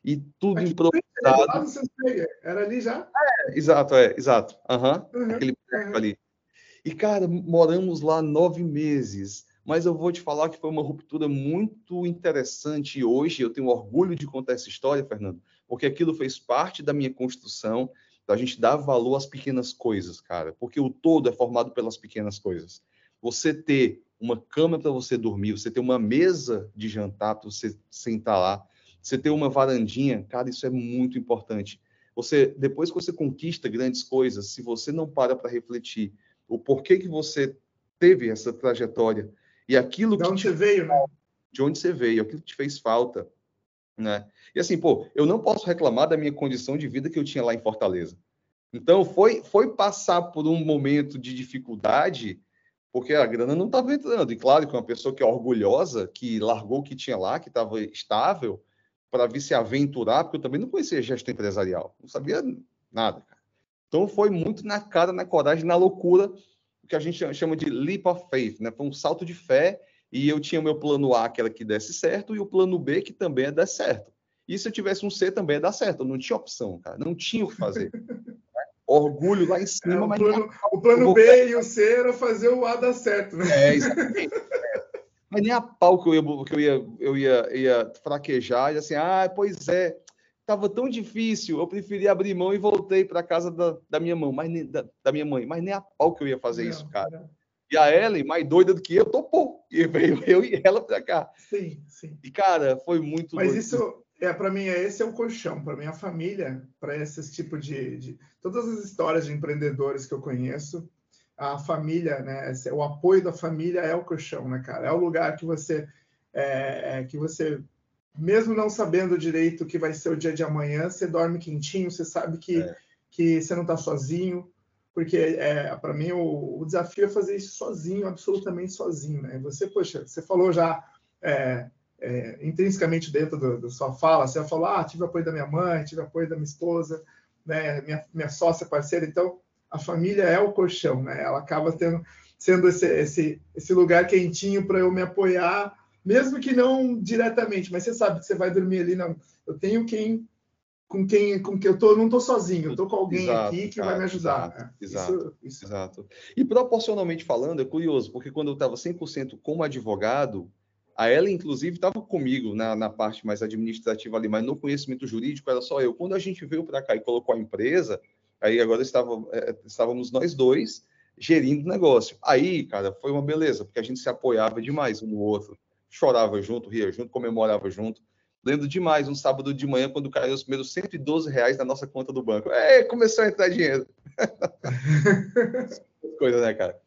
B: E tudo Mas, improvisado.
A: Era ali já?
B: É, exato, é, exato. Uhum, uhum, aquele uhum. ali. E, cara, moramos lá nove meses. Mas eu vou te falar que foi uma ruptura muito interessante. E hoje eu tenho orgulho de contar essa história, Fernando, porque aquilo fez parte da minha construção então, a gente dá valor às pequenas coisas, cara, porque o todo é formado pelas pequenas coisas. Você ter uma cama para você dormir, você ter uma mesa de jantar para você sentar lá, você ter uma varandinha, cara, isso é muito importante. Você, depois que você conquista grandes coisas, se você não para para refletir o porquê que você teve essa trajetória e aquilo
A: de
B: que
A: onde te... você veio, né?
B: De onde você veio, aquilo que te fez falta, né? E assim, pô, eu não posso reclamar da minha condição de vida que eu tinha lá em Fortaleza. Então, foi, foi passar por um momento de dificuldade, porque a grana não estava entrando. E claro que uma pessoa que é orgulhosa, que largou o que tinha lá, que estava estável, para vir se aventurar, porque eu também não conhecia gestão empresarial, não sabia nada. Então, foi muito na cara, na coragem, na loucura, o que a gente chama de leap of faith, né? Foi um salto de fé, e eu tinha o meu plano A, que era que desse certo, e o plano B, que também é dar certo. E se eu tivesse um C, também ia dar certo. Eu não tinha opção, cara. Não tinha o que fazer. Orgulho lá em cima, é, o
A: mas. Plano, o plano B e o C era fazer o A dar certo, né?
B: É, exatamente. mas nem a pau que eu ia, que eu ia, eu ia, ia fraquejar e assim, ah, pois é, estava tão difícil, eu preferi abrir mão e voltei para casa da, da minha mãe, mas nem, da, da, minha mãe, mas nem a pau que eu ia fazer não, isso, cara. E a Ellen, mais doida do que eu, topou. E veio eu e ela para cá.
A: Sim, sim.
B: E, cara, foi muito.
A: Mas doido. isso, é, para mim, esse é o colchão. Para minha família, para esses tipos de, de, Todas as histórias de empreendedores que eu conheço, a família, né? O apoio da família é o colchão, né, cara? É o lugar que você. É, é, que você, mesmo não sabendo direito o que vai ser o dia de amanhã, você dorme quentinho, você sabe que, é. que você não está sozinho, porque é, para mim o, o, desafio é fazer isso sozinho, absolutamente sozinho, né? Você, poxa, você falou já é, é, intrinsecamente dentro da do, do sua fala, você falou, ah, tive apoio da minha mãe, tive apoio da minha esposa, né, minha, minha sócia parceira, então a família é o colchão, né? Ela acaba tendo, sendo esse, esse, esse lugar quentinho para eu me apoiar, mesmo que não diretamente, mas você sabe que você vai dormir ali, não, eu tenho quem com quem com que eu tô, não tô sozinho, eu tô com alguém exato, aqui que cara, vai me ajudar.
B: Exato, né? exato, isso, isso. exato. E proporcionalmente falando, é curioso, porque quando eu estava 100% como advogado, a ela, inclusive, estava comigo na, na, parte mais administrativa ali, mas no conhecimento jurídico era só eu. Quando a gente veio para cá e colocou a empresa, aí agora estava, é, estávamos nós dois gerindo o negócio. Aí, cara, foi uma beleza, porque a gente se apoiava demais um no outro, chorava junto, ria junto, comemorava junto. Lembro demais, um sábado de manhã, quando caiu os primeiros 112 reais na nossa conta do banco. É, começou a entrar dinheiro. Coisa, né, cara?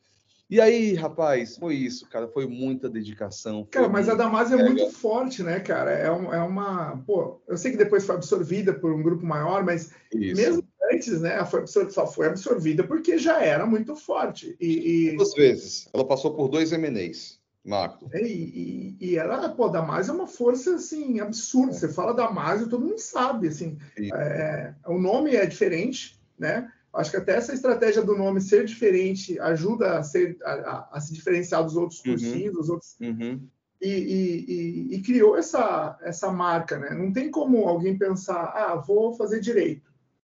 B: E aí, rapaz, foi isso, cara. Foi muita dedicação.
A: Cara, mas a Damasio é muito forte, né, cara? É, um, é, uma. Pô, eu sei que depois foi absorvida por um grupo maior, mas isso. mesmo antes, né, foi só foi absorvida porque já era muito forte. E,
B: e... Duas vezes. Ela passou por dois MNEs. Marco.
A: É, e, e, e ela, pô, Damasio é uma força, assim, absurda. É. Você fala Damasio, todo mundo sabe, assim. É, o nome é diferente, né? Acho que até essa estratégia do nome ser diferente ajuda a, ser, a, a, a se diferenciar dos outros uhum. cursinhos, dos outros. Uhum. E, e, e, criou essa, essa marca, né? Não tem como alguém pensar, ah, vou fazer direito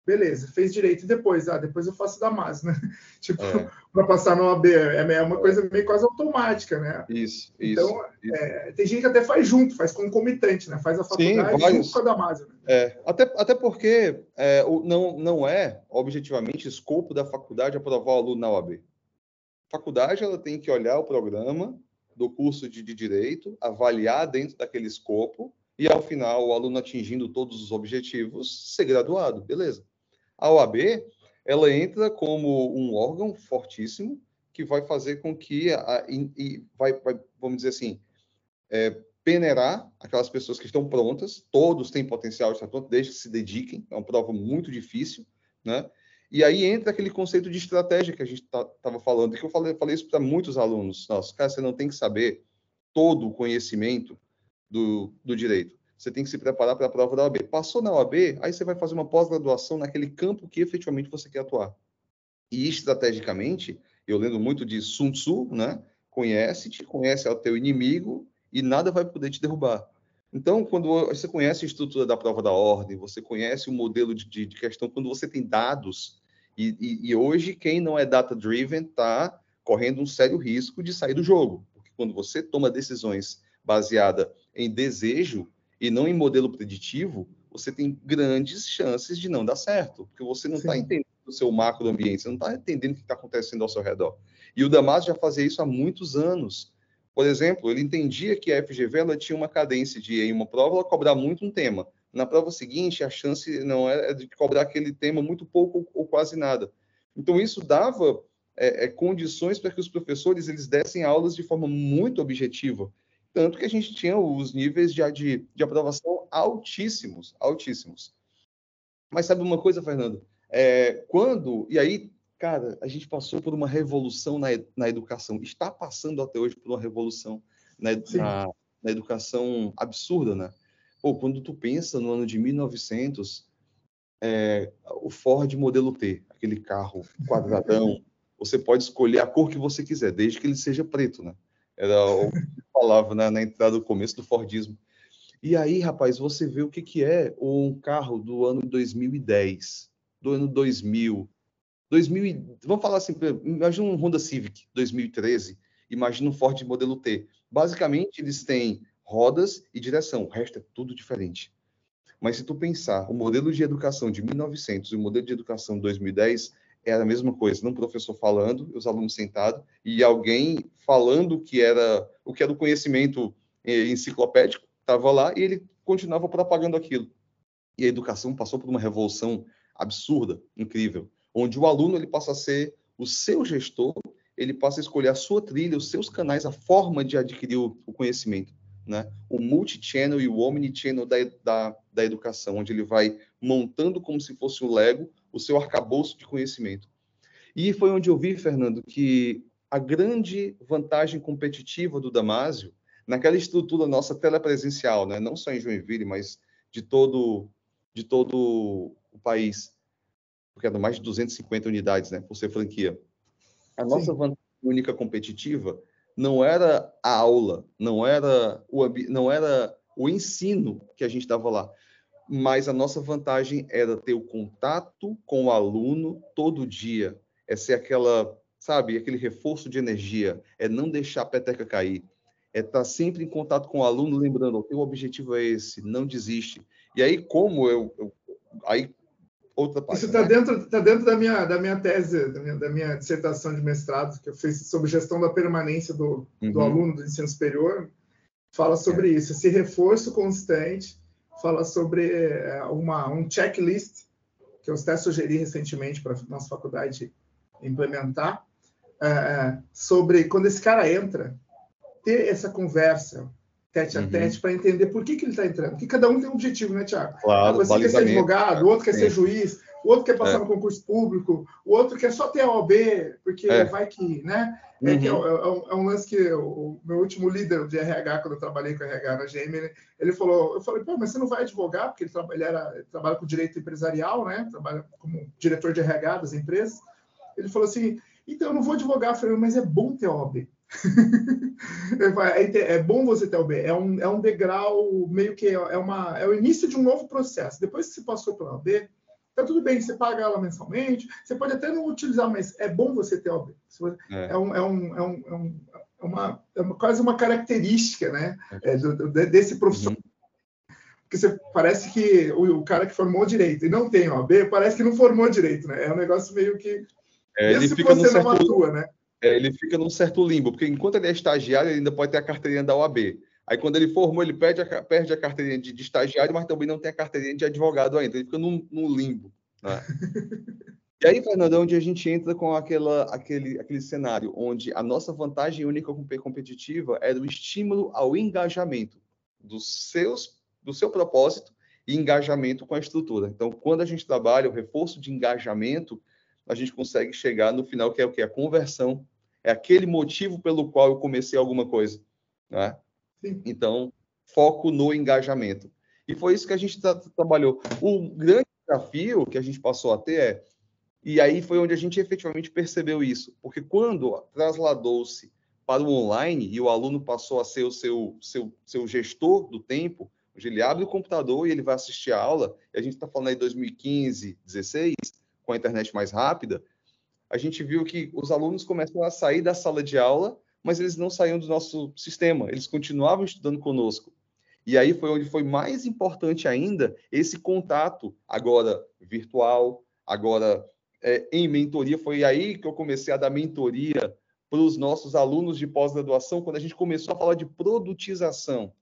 A: beleza, fez direito e depois, ah, depois eu faço da mais, né? tipo, é. para passar no AB, é, é uma coisa meio quase automática, né?
B: Isso,
A: então,
B: isso.
A: É, tem gente que até faz junto, faz concomitante, né? Faz a faculdade Sim, junto com a da mais. Né?
B: É, até, até porque é, não, não é, objetivamente, escopo da faculdade aprovar o aluno na OAB. A faculdade ela tem que olhar o programa do curso de, de Direito, avaliar dentro daquele escopo, e ao final, o aluno atingindo todos os objetivos, ser graduado, beleza. A OAB, ela entra como um órgão fortíssimo que vai fazer com que, a, e vai, vai, vamos dizer assim, é, peneirar aquelas pessoas que estão prontas, todos têm potencial de estar pronto, desde que se dediquem, é uma prova muito difícil, né? E aí entra aquele conceito de estratégia que a gente estava tá, falando, que eu falei, falei isso para muitos alunos. Nossa, cara, você não tem que saber todo o conhecimento do, do direito você tem que se preparar para a prova da OAB. Passou na OAB, aí você vai fazer uma pós-graduação naquele campo que efetivamente você quer atuar. E estrategicamente, eu lendo muito de Sun Tzu, né? Conhece-te, conhece ao teu inimigo e nada vai poder te derrubar. Então, quando você conhece a estrutura da prova da ordem, você conhece o modelo de, de, de questão, quando você tem dados, e, e, e hoje quem não é data-driven está correndo um sério risco de sair do jogo, porque quando você toma decisões baseada em desejo, e não em modelo preditivo, você tem grandes chances de não dar certo, porque você não está entendendo o seu macro ambiente, você não está entendendo o que está acontecendo ao seu redor. E o Damasio já fazia isso há muitos anos. Por exemplo, ele entendia que a FGV ela tinha uma cadência de, em uma prova, ela cobrar muito um tema. na prova seguinte a chance não é de cobrar aquele tema muito pouco ou quase nada. Então isso dava é, é, condições para que os professores eles dessem aulas de forma muito objetiva, tanto que a gente tinha os níveis de, de, de aprovação altíssimos, altíssimos. Mas sabe uma coisa, Fernando? É, quando e aí cara, a gente passou por uma revolução na, na educação, está passando até hoje por uma revolução na, na, na educação absurda, né? Pô, quando tu pensa no ano de 1900, é, o Ford modelo T, aquele carro quadradão, você pode escolher a cor que você quiser, desde que ele seja preto, né? Era o que falava né, na entrada do começo do Fordismo. E aí, rapaz, você vê o que, que é um carro do ano 2010, do ano 2000, 2000, vamos falar assim, imagina um Honda Civic 2013, imagina um Ford modelo T. Basicamente, eles têm rodas e direção, o resto é tudo diferente. Mas se tu pensar, o modelo de educação de 1900 e o modelo de educação de 2010 era a mesma coisa, um professor falando, os alunos sentados e alguém falando que era o que era o conhecimento eh, enciclopédico, estava lá e ele continuava propagando aquilo. E a educação passou por uma revolução absurda, incrível onde o aluno ele passa a ser o seu gestor, ele passa a escolher a sua trilha, os seus canais, a forma de adquirir o, o conhecimento. Né? O multi-channel e o omni-channel da, da, da educação, onde ele vai montando como se fosse um Lego o seu arcabouço de conhecimento. E foi onde eu vi, Fernando, que a grande vantagem competitiva do Damásio, naquela estrutura nossa telepresencial, né? não só em Joinville, mas de todo, de todo o país, porque eram mais de 250 unidades, né, por ser franquia. A nossa Sim. vantagem única competitiva não era a aula, não era o não era o ensino que a gente dava lá, mas a nossa vantagem era ter o contato com o aluno todo dia, é ser aquela, sabe, aquele reforço de energia, é não deixar a peteca cair, é estar sempre em contato com o aluno, lembrando, o teu objetivo é esse, não desiste. E aí, como eu, eu aí outra
A: parte. Isso está né? dentro, tá dentro da, minha, da minha tese, da minha, da minha, dissertação de mestrado, que eu fiz sobre gestão da permanência do, uhum. do aluno do ensino superior. Fala sobre é. isso, esse reforço constante, fala sobre é, uma, um checklist, que eu até sugeri recentemente para a nossa faculdade implementar, é, sobre quando esse cara entra, ter essa conversa, tete a uhum. tete, para entender por que, que ele está entrando. Porque cada um tem um objetivo, né, Tiago?
B: Claro,
A: Você quer ser advogado, o outro quer Sim. ser juiz, o outro quer passar é. no concurso público, o outro quer só ter a OAB, porque é. vai que, né? É, uhum. que é, é, um, é, um, lance que o meu último líder de RH, quando eu trabalhei com RH na GM, ele, ele falou, eu falei, pô, mas você não vai advogar, porque ele, trabalha, ele, era, ele trabalha com direito empresarial, né? Trabalha como diretor de RH das empresas. Ele falou assim, então eu não vou advogar, eu falei, mas é bom ter OAB. É, é bom você ter o B, é um, é um degrau meio que é, uma, é o início de um novo processo. Depois que você passou pela OB, tá tudo bem, você paga ela mensalmente, você pode até não utilizar, mas é bom você ter OB. É, é, um, é, um, é, um, é, um, é, uma, é uma, quase uma característica né, é, do, desse profissional. Uhum. Porque você, parece que o, cara que formou direito e não tem OB, parece que não formou direito, né? É um negócio meio que.
B: É, ele fica você não certo... atua, né? é, ele fica num certo limbo, porque enquanto ele é estagiário, ele ainda pode ter a carteirinha da OAB. Aí, quando ele formou, ele perde a, perde a carteirinha de, de estagiário, mas também não tem a carteirinha de advogado ainda. Ele fica num, num limbo. Né? e aí, Fernando, é onde a gente entra com aquela, aquele, aquele cenário onde a nossa vantagem única competitiva era o estímulo ao engajamento dos seus, do seu propósito e engajamento com a estrutura. Então, quando a gente trabalha o reforço de engajamento, a gente consegue chegar no final, que é o que? A conversão. É aquele motivo pelo qual eu comecei alguma coisa. Né? Então, foco no engajamento. E foi isso que a gente tra trabalhou. O grande desafio que a gente passou a ter é, e aí foi onde a gente efetivamente percebeu isso, porque quando trasladou-se para o online e o aluno passou a ser o seu, seu, seu gestor do tempo, onde ele abre o computador e ele vai assistir a aula, e a gente está falando aí 2015, 16, com a internet mais rápida, a gente viu que os alunos começam a sair da sala de aula, mas eles não saíam do nosso sistema, eles continuavam estudando conosco. E aí foi onde foi mais importante ainda esse contato, agora virtual, agora é, em mentoria. Foi aí que eu comecei a dar mentoria para os nossos alunos de pós-graduação, quando a gente começou a falar de produtização.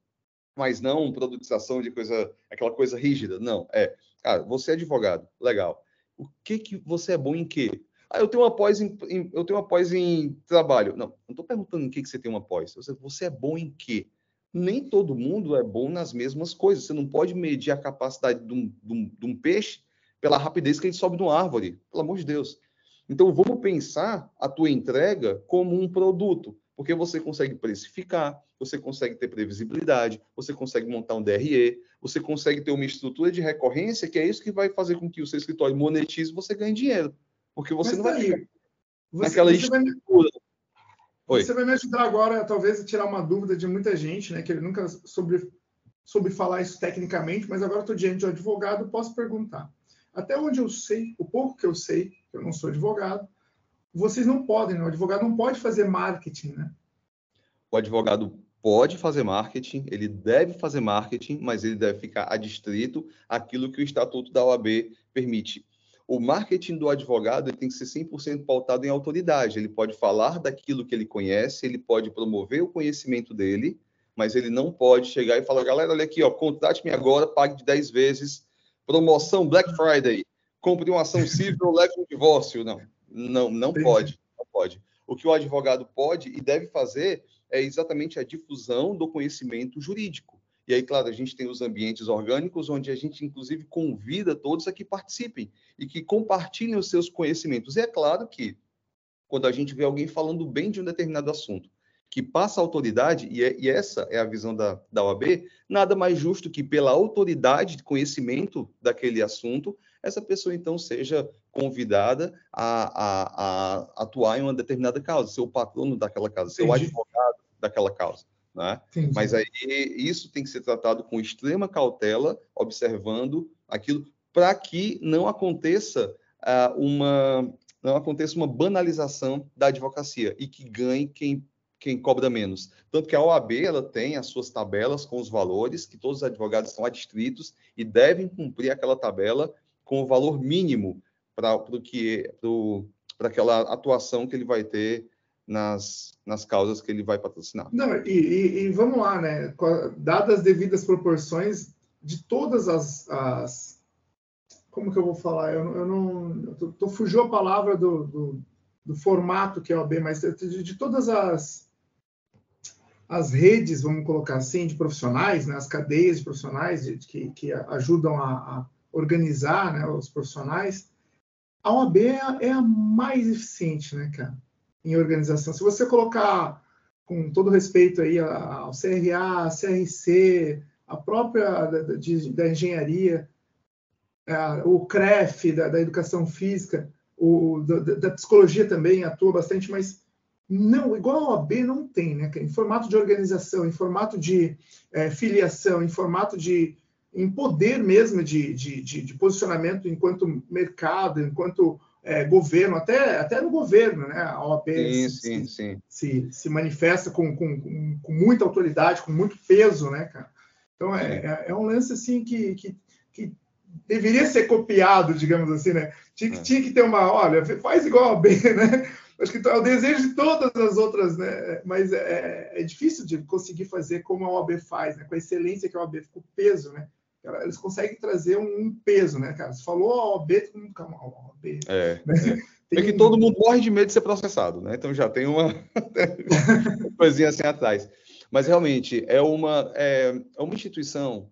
B: mas não produtização de coisa, aquela coisa rígida. Não, é, cara, você é advogado, legal. O que que você é bom em quê? Ah, eu tenho uma pós em, em eu tenho uma pós em trabalho. Não, não estou perguntando em que, que você tem uma pós. Você, é bom em quê? Nem todo mundo é bom nas mesmas coisas. Você não pode medir a capacidade de um, de um, de um peixe pela rapidez que ele sobe numa árvore. Pelo amor de Deus. Então, vamos pensar a tua entrega como um produto, porque você consegue precificar, você consegue ter previsibilidade, você consegue montar um DRE, você consegue ter uma estrutura de recorrência, que é isso que vai fazer com que o seu escritório monetize e você ganhe dinheiro. Porque você Mas não vai
A: ter naquela você estrutura. Vai, você vai me ajudar agora, talvez, a tirar uma dúvida de muita gente, né? Que ele nunca soube, soube falar isso tecnicamente, mas agora estou diante de um advogado, posso perguntar. Até onde eu sei, o pouco que eu sei, eu não sou advogado, vocês não podem, né? o advogado não pode fazer marketing, né?
B: O advogado pode fazer marketing, ele deve fazer marketing, mas ele deve ficar adstrito àquilo que o estatuto da OAB permite o marketing do advogado tem que ser 100% pautado em autoridade. Ele pode falar daquilo que ele conhece, ele pode promover o conhecimento dele, mas ele não pode chegar e falar, galera, olha aqui, ó, contate-me agora, pague de 10 vezes, promoção Black Friday, compre uma ação civil, leve um divórcio. Não, não, não pode, não pode. O que o advogado pode e deve fazer é exatamente a difusão do conhecimento jurídico. E aí, claro, a gente tem os ambientes orgânicos, onde a gente, inclusive, convida todos a que participem e que compartilhem os seus conhecimentos. E é claro que, quando a gente vê alguém falando bem de um determinado assunto, que passa autoridade, e, é, e essa é a visão da, da OAB, nada mais justo que, pela autoridade de conhecimento daquele assunto, essa pessoa, então, seja convidada a, a, a atuar em uma determinada causa, ser o patrono daquela causa, ser Entendi. o advogado daquela causa. Né? Mas aí isso tem que ser tratado com extrema cautela, observando aquilo, para que não aconteça uh, uma não aconteça uma banalização da advocacia e que ganhe quem quem cobra menos. Tanto que a OAB ela tem as suas tabelas com os valores que todos os advogados estão adstritos e devem cumprir aquela tabela com o valor mínimo para que para aquela atuação que ele vai ter nas, nas causas que ele vai patrocinar.
A: Não, e, e, e vamos lá, né? Dadas as devidas proporções de todas as, as, como que eu vou falar? Eu, eu não, tô, tô, fugiu a palavra do, do, do, formato que é o OB, mas de, de, todas as as redes, vamos colocar assim, de profissionais, né? As cadeias de profissionais de, que, que ajudam a, a organizar, né? Os profissionais. A OAB é é a mais eficiente, né, cara? Em organização. Se você colocar, com todo respeito aí ao CRA, CRC, a própria da, de, da engenharia, o CREF, da, da educação física, o, da, da, psicologia também atua bastante, mas não, igual a OAB não tem, né? Em formato de organização, em formato de é, filiação, em formato de em poder mesmo de, de, de, de posicionamento enquanto mercado, enquanto é, governo, até, até no governo, né? A OAB sim, se, sim, sim. Se, se, manifesta com, com, com, muita autoridade, com muito peso, né, cara? Então é, é, é, um lance assim que, que, que, deveria ser copiado, digamos assim, né? Tinha, é. tinha que ter uma, olha, faz igual a OAB, né? Acho que é o desejo de todas as outras, né? Mas é, é difícil de conseguir fazer como a OAB faz, né? Com a excelência que a OAB, com o peso, né? Eles conseguem trazer um peso, né, cara? Você falou OAB, todo mundo, calma, OAB.
B: É, né? é. é que todo mundo morre de medo de ser processado, né? Então já tem uma coisinha assim atrás. Mas realmente é uma, é, é uma instituição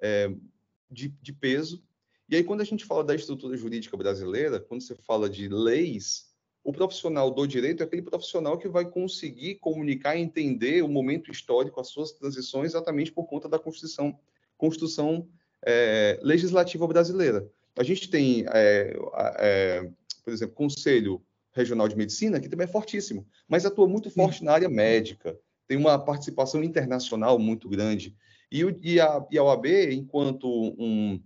B: é, de, de peso. E aí, quando a gente fala da estrutura jurídica brasileira, quando você fala de leis, o profissional do direito é aquele profissional que vai conseguir comunicar e entender o momento histórico, as suas transições, exatamente por conta da Constituição construção é, legislativa brasileira. A gente tem, é, é, por exemplo, Conselho Regional de Medicina, que também é fortíssimo, mas atua muito forte na área médica, tem uma participação internacional muito grande. E, e, a, e a OAB, enquanto um,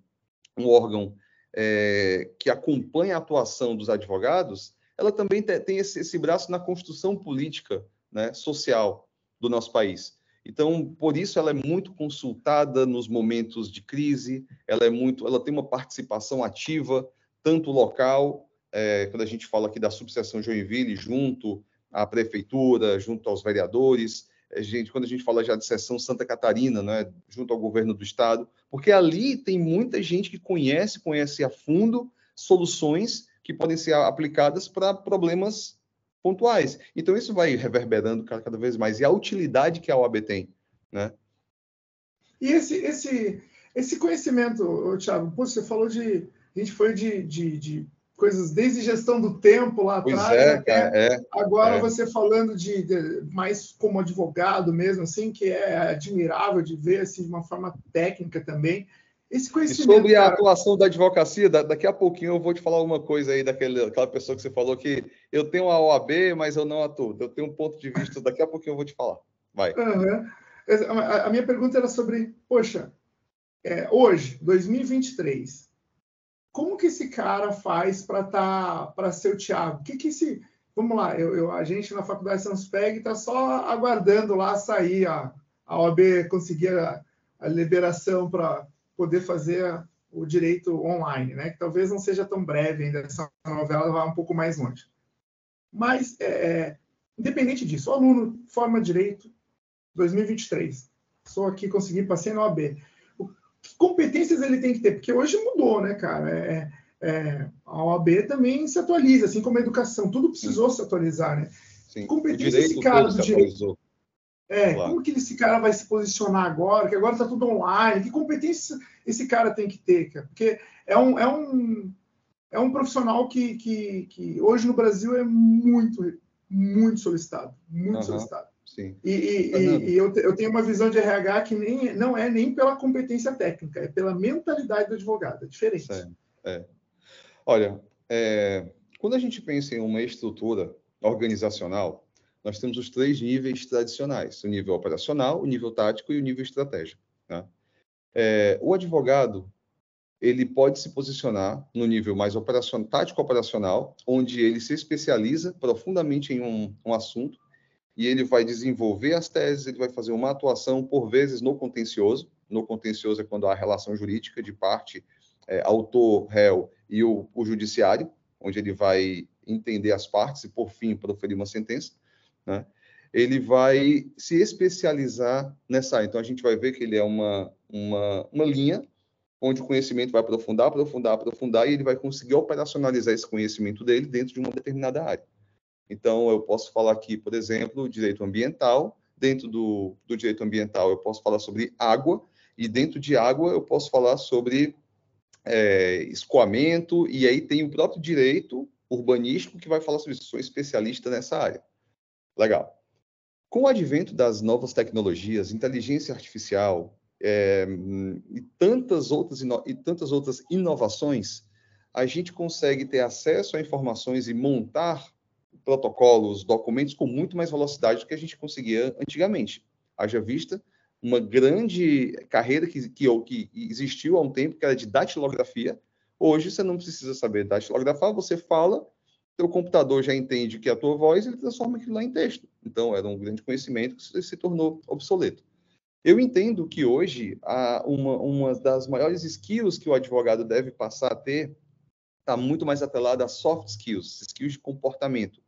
B: um órgão é, que acompanha a atuação dos advogados, ela também tem esse, esse braço na construção política né, social do nosso país. Então, por isso ela é muito consultada nos momentos de crise, ela é muito, ela tem uma participação ativa, tanto local, é, quando a gente fala aqui da subseção Joinville, junto à prefeitura, junto aos vereadores, a gente, quando a gente fala já de seção Santa Catarina, né, junto ao governo do estado, porque ali tem muita gente que conhece, conhece a fundo soluções que podem ser aplicadas para problemas pontuais. Então isso vai reverberando cada vez mais e a utilidade que a OAB tem, né?
A: E esse esse esse conhecimento, Thiago, pô, você falou de a gente foi de, de, de coisas desde gestão do tempo lá
B: pois
A: atrás,
B: é, é,
A: agora
B: é.
A: você falando de, de, mais como advogado mesmo, assim, que é admirável de ver assim, de uma forma técnica também. Esse conhecimento.
B: E sobre a
A: cara...
B: atuação da advocacia, daqui a pouquinho eu vou te falar uma coisa aí daquela pessoa que você falou que eu tenho a OAB, mas eu não atuo. Eu tenho um ponto de vista, daqui a pouquinho eu vou te falar. Vai.
A: Uhum. A minha pergunta era sobre, poxa, é, hoje, 2023, como que esse cara faz para tá, para ser o Thiago? O que que esse, vamos lá, eu, eu a gente na faculdade Sanspeg está só aguardando lá sair a, a OAB conseguir a, a liberação para poder fazer o direito online, né? Que talvez não seja tão breve ainda essa novela vai um pouco mais longe. Mas é, é independente disso, o aluno forma direito 2023. Sou aqui consegui passei na OAB que competências ele tem que ter? Porque hoje mudou, né, cara? É, é, a OAB também se atualiza, assim como a educação, tudo precisou Sim. se atualizar, né?
B: Sim. Competência esse cara do direito?
A: É, claro. como que esse cara vai se posicionar agora? Que agora está tudo online. Que competência esse cara tem que ter, cara? Porque é um, é um, é um profissional que, que, que hoje no Brasil é muito, muito solicitado. Muito uhum. solicitado.
B: Sim.
A: E, e, e, e eu, eu, tenho uma visão de RH que nem, não é nem pela competência técnica, é pela mentalidade do advogado, é diferente.
B: É. Olha, é, quando a gente pensa em uma estrutura organizacional, nós temos os três níveis tradicionais: o nível operacional, o nível tático e o nível estratégico. Né? É, o advogado ele pode se posicionar no nível mais operacional, tático operacional, onde ele se especializa profundamente em um, um assunto e ele vai desenvolver as teses, ele vai fazer uma atuação, por vezes, no contencioso. No contencioso é quando há relação jurídica de parte é, autor, réu e o, o, judiciário, onde ele vai entender as partes e, por fim, proferir uma sentença. Né? Ele vai se especializar nessa área. Então, a gente vai ver que ele é uma, uma, uma linha onde o conhecimento vai aprofundar, aprofundar, aprofundar, e ele vai conseguir operacionalizar esse conhecimento dele dentro de uma determinada área. Então, eu posso falar aqui, por exemplo, direito ambiental. Dentro do, do direito ambiental, eu posso falar sobre água, e dentro de água, eu posso falar sobre é, escoamento, e aí tem o próprio direito urbanístico que vai falar sobre isso. Sou especialista nessa área. Legal. Com o advento das novas tecnologias, inteligência artificial é, e, tantas outras e tantas outras inovações, a gente consegue ter acesso a informações e montar protocolos, documentos com muito mais velocidade do que a gente conseguia antigamente. Haja vista uma grande carreira que, que, que existiu há um tempo, que era de datilografia. Hoje você não precisa saber datilografar, você fala, seu computador já entende que é a tua voz ele transforma aquilo lá em texto. Então, era um grande conhecimento que se tornou obsoleto. Eu entendo que hoje uma, uma das maiores skills que o advogado deve passar a ter está muito mais atrelada a soft skills, skills de comportamento.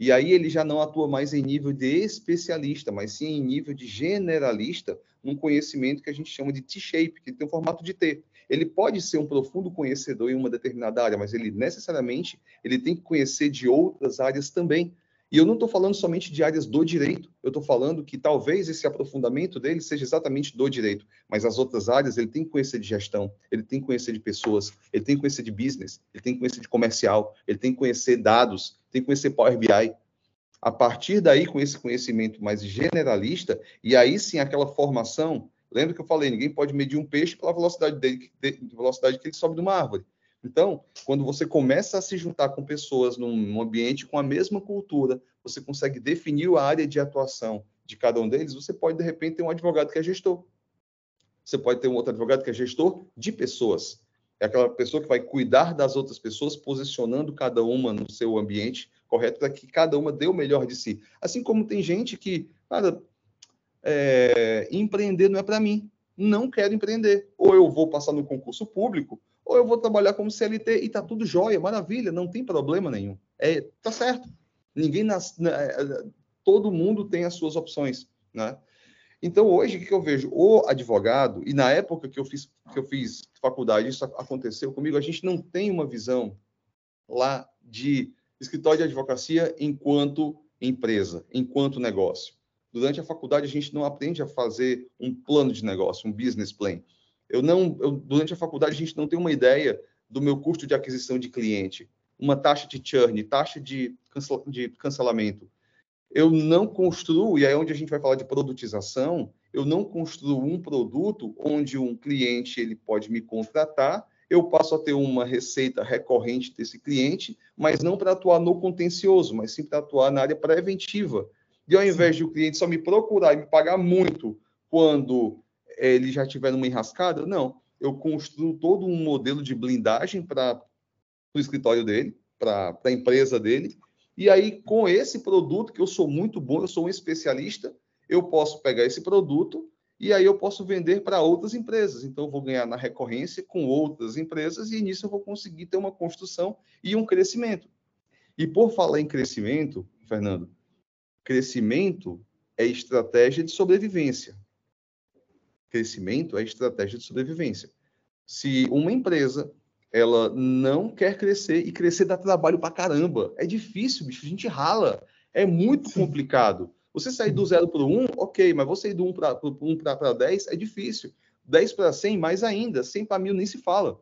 B: E aí ele já não atua mais em nível de especialista, mas sim em nível de generalista, num conhecimento que a gente chama de T-shape, que tem o formato de T. Ele pode ser um profundo conhecedor em uma determinada área, mas ele necessariamente ele tem que conhecer de outras áreas também. E eu não estou falando somente de áreas do direito, eu estou falando que talvez esse aprofundamento dele seja exatamente do direito, mas as outras áreas ele tem que conhecer de gestão, ele tem que conhecer de pessoas, ele tem que conhecer de business, ele tem que conhecer de comercial, ele tem que conhecer dados, tem que conhecer Power BI. A partir daí, com esse conhecimento mais generalista, e aí sim aquela formação, lembra que eu falei, ninguém pode medir um peixe pela velocidade dele, velocidade que ele sobe de uma árvore. Então, quando você começa a se juntar com pessoas num ambiente com a mesma cultura, você consegue definir a área de atuação de cada um deles, você pode, de repente, ter um advogado que é gestor. Você pode ter um outro advogado que é gestor de pessoas. É aquela pessoa que vai cuidar das outras pessoas, posicionando cada uma no seu ambiente correto para que cada uma dê o melhor de si. Assim como tem gente que, cara, é, empreender não é para mim. Não quero empreender. Ou eu vou passar no concurso público, ou eu vou trabalhar como CLT e tá tudo jóia, maravilha, não tem problema nenhum. É, tá certo. Ninguém nas, né, todo mundo tem as suas opções. né? Então, hoje, o que eu vejo? O advogado, e na época que eu fiz, que eu fiz faculdade, isso aconteceu comigo, a gente não tem uma visão lá de escritório de advocacia enquanto empresa, enquanto negócio. Durante a faculdade, a gente não aprende a fazer um plano de negócio, um business plan. Eu não, eu, durante a faculdade, a gente não tem uma ideia do meu custo de aquisição de cliente, uma taxa de churn, taxa de, cancel, de cancelamento, eu não construo, e aí é onde a gente vai falar de produtização, eu não construo um produto onde um cliente ele pode me contratar, eu passo a ter uma receita recorrente desse cliente, mas não para atuar no contencioso, mas sim para atuar na área preventiva. E ao invés de o cliente só me procurar e me pagar muito quando ele já tiver numa enrascada, não. Eu construo todo um modelo de blindagem para o escritório dele, para a empresa dele, e aí, com esse produto, que eu sou muito bom, eu sou um especialista, eu posso pegar esse produto e aí eu posso vender para outras empresas. Então, eu vou ganhar na recorrência com outras empresas e nisso eu vou conseguir ter uma construção e um crescimento. E por falar em crescimento, Fernando, crescimento é estratégia de sobrevivência. Crescimento é estratégia de sobrevivência. Se uma empresa ela não quer crescer e crescer dá trabalho para caramba. É difícil, bicho, a gente rala. É muito Sim. complicado. Você sair do zero para o um, ok, mas você ir do um para um para 10 é difícil. 10 para 100, mais ainda. 100 para mil nem se fala.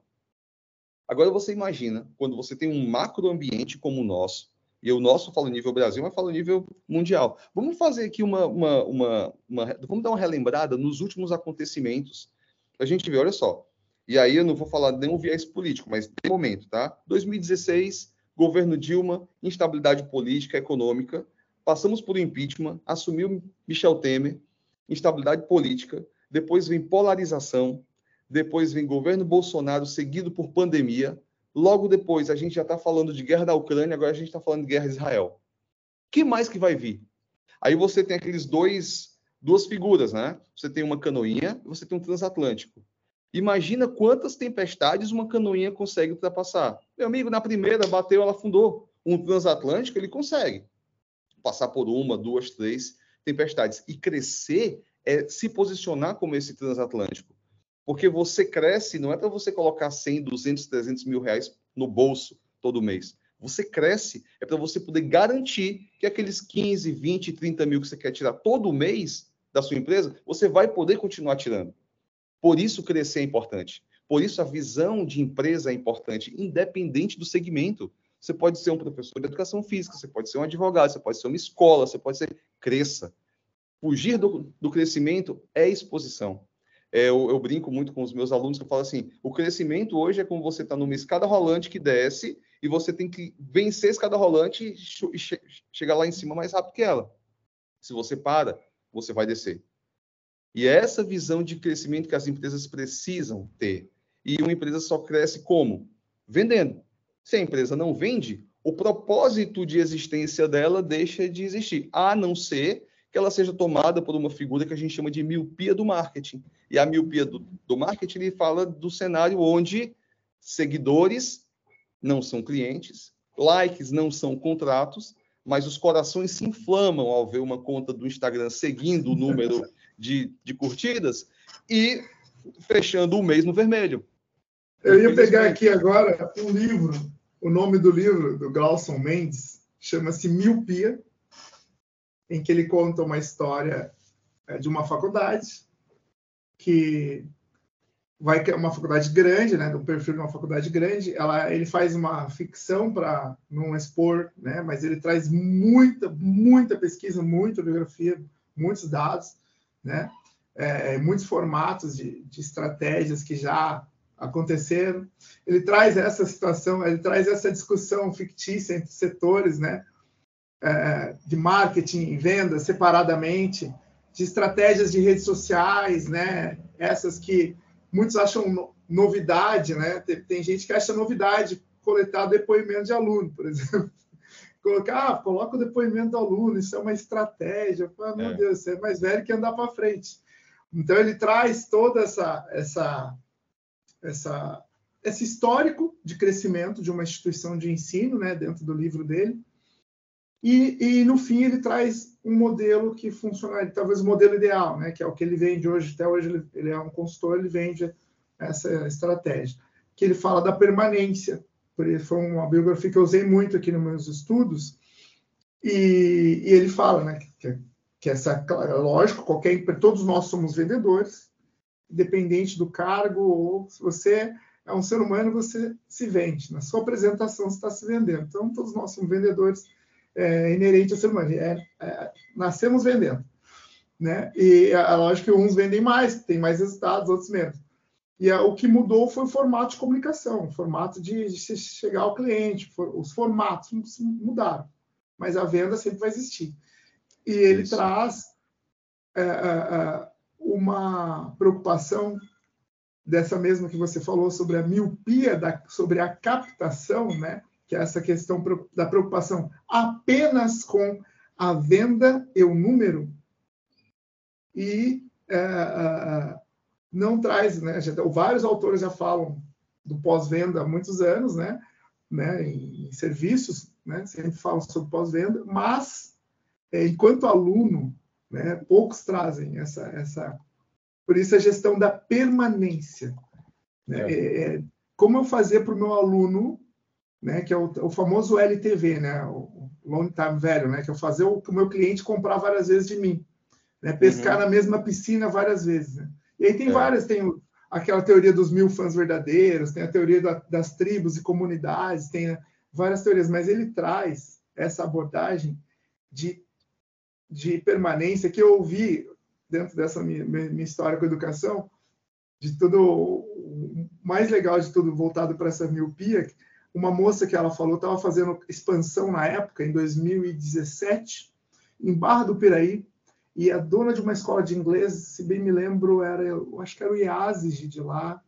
B: Agora você imagina, quando você tem um macro ambiente como o nosso, e o nosso falo nível Brasil, mas falo nível mundial. Vamos fazer aqui uma, uma, uma, uma, Vamos dar uma relembrada nos últimos acontecimentos. A gente vê, olha só, e aí eu não vou falar nenhum viés político, mas tem momento, tá? 2016, governo Dilma, instabilidade política, econômica. Passamos por impeachment, assumiu Michel Temer, instabilidade política. Depois vem polarização. Depois vem governo Bolsonaro, seguido por pandemia. Logo depois, a gente já está falando de guerra da Ucrânia, agora a gente está falando de guerra de Israel. O que mais que vai vir? Aí você tem aqueles dois, duas figuras, né? Você tem uma canoinha e você tem um transatlântico. Imagina quantas tempestades uma canoinha consegue ultrapassar. Meu amigo, na primeira bateu, ela afundou. Um transatlântico ele consegue passar por uma, duas, três tempestades e crescer é se posicionar como esse transatlântico. Porque você cresce, não é para você colocar 100, 200, 300 mil reais no bolso todo mês. Você cresce é para você poder garantir que aqueles 15, 20, 30 mil que você quer tirar todo mês da sua empresa, você vai poder continuar tirando. Por isso crescer é importante. Por isso a visão de empresa é importante, independente do segmento. Você pode ser um professor de educação física, você pode ser um advogado, você pode ser uma escola, você pode ser cresça. Fugir do, do crescimento é exposição. É, eu, eu, brinco muito com os meus alunos que eu falo assim: o crescimento hoje é como você está numa escada rolante que desce e você tem que vencer a escada rolante e, che chegar lá em cima mais rápido que ela. Se você para, você vai descer. E é essa visão de crescimento que as empresas precisam ter. E uma empresa só cresce como? Vendendo. Se a empresa não vende, o propósito de existência dela deixa de existir, a não ser que ela seja tomada por uma figura que a gente chama de miopia do marketing. E a miopia do, do marketing ele fala do cenário onde seguidores não são clientes, likes não são contratos, mas os corações se inflamam ao ver uma conta do Instagram seguindo o número de, de curtidas e fechando o mês no vermelho.
A: Eu ia pegar aqui agora um livro, o nome do livro do Glauson Mendes chama-se Miopia, em que ele conta uma história é, de uma faculdade que vai é uma faculdade grande, né, do perfil de uma faculdade grande. Ela, ele faz uma ficção para não expor, né, mas ele traz muita, muita pesquisa, muita biografia, muitos dados né? É, é, muitos formatos de, de estratégias que já aconteceram. Ele traz essa situação, ele traz essa discussão fictícia entre setores, né? É, de marketing e venda separadamente, de estratégias de redes sociais, né? Essas que muitos acham novidade, né? Tem, gente que acha novidade coletar depoimento de aluno, por exemplo colocar, ah, coloca o depoimento do aluno, isso é uma estratégia. Ah, meu é. Deus, você é mais velho que andar para frente. Então ele traz toda essa essa essa esse histórico de crescimento de uma instituição de ensino, né, dentro do livro dele. E, e no fim ele traz um modelo que funcionaria, talvez o modelo ideal, né, que é o que ele vende hoje, até hoje ele, ele é um consultor, ele vende essa estratégia, que ele fala da permanência, foi uma biografia que eu usei muito aqui nos meus estudos, e, e ele fala, né, que, que essa, lógico, qualquer, todos nós somos vendedores, independente do cargo, ou se você é um ser humano, você se vende. Na sua apresentação, você está se vendendo. Então, todos nós somos vendedores é, inerente ao ser humano. É, é, nascemos vendendo. Né? E a, a lógica é que uns vendem mais, tem mais resultados, outros menos. E a, o que mudou foi o formato de comunicação, o formato de, de chegar ao cliente, for, os formatos mudaram, mas a venda sempre vai existir. E ele Isso. traz é, é, é, uma preocupação dessa mesma que você falou sobre a miopia, da, sobre a captação, né? Que é essa questão da preocupação apenas com a venda e o número, e é, é, não traz, né? Já, vários autores já falam do pós-venda há muitos anos, né? né? Em, em serviços, né? Sempre falam sobre pós-venda, mas é, enquanto aluno, né? Poucos trazem essa, essa, por isso a gestão da permanência, né? É. É, como eu fazer para o meu aluno né, que é o, o, famoso LTV, né, o long time value, né, que é fazer o o meu cliente comprar várias vezes de mim, né, pescar uhum. na mesma piscina várias vezes. Né? E aí tem é. várias, tem aquela teoria dos mil fãs verdadeiros, tem a teoria da, das tribos e comunidades, tem né, várias teorias, mas ele traz essa abordagem de, de permanência que eu ouvi dentro dessa minha, minha história com a educação, de tudo, o mais legal de tudo voltado para essa miopia, uma moça que ela falou estava fazendo expansão na época, em 2017, em Barra do Piraí, e a dona de uma escola de inglês, se bem me lembro, era, eu acho que era o IASIS de lá,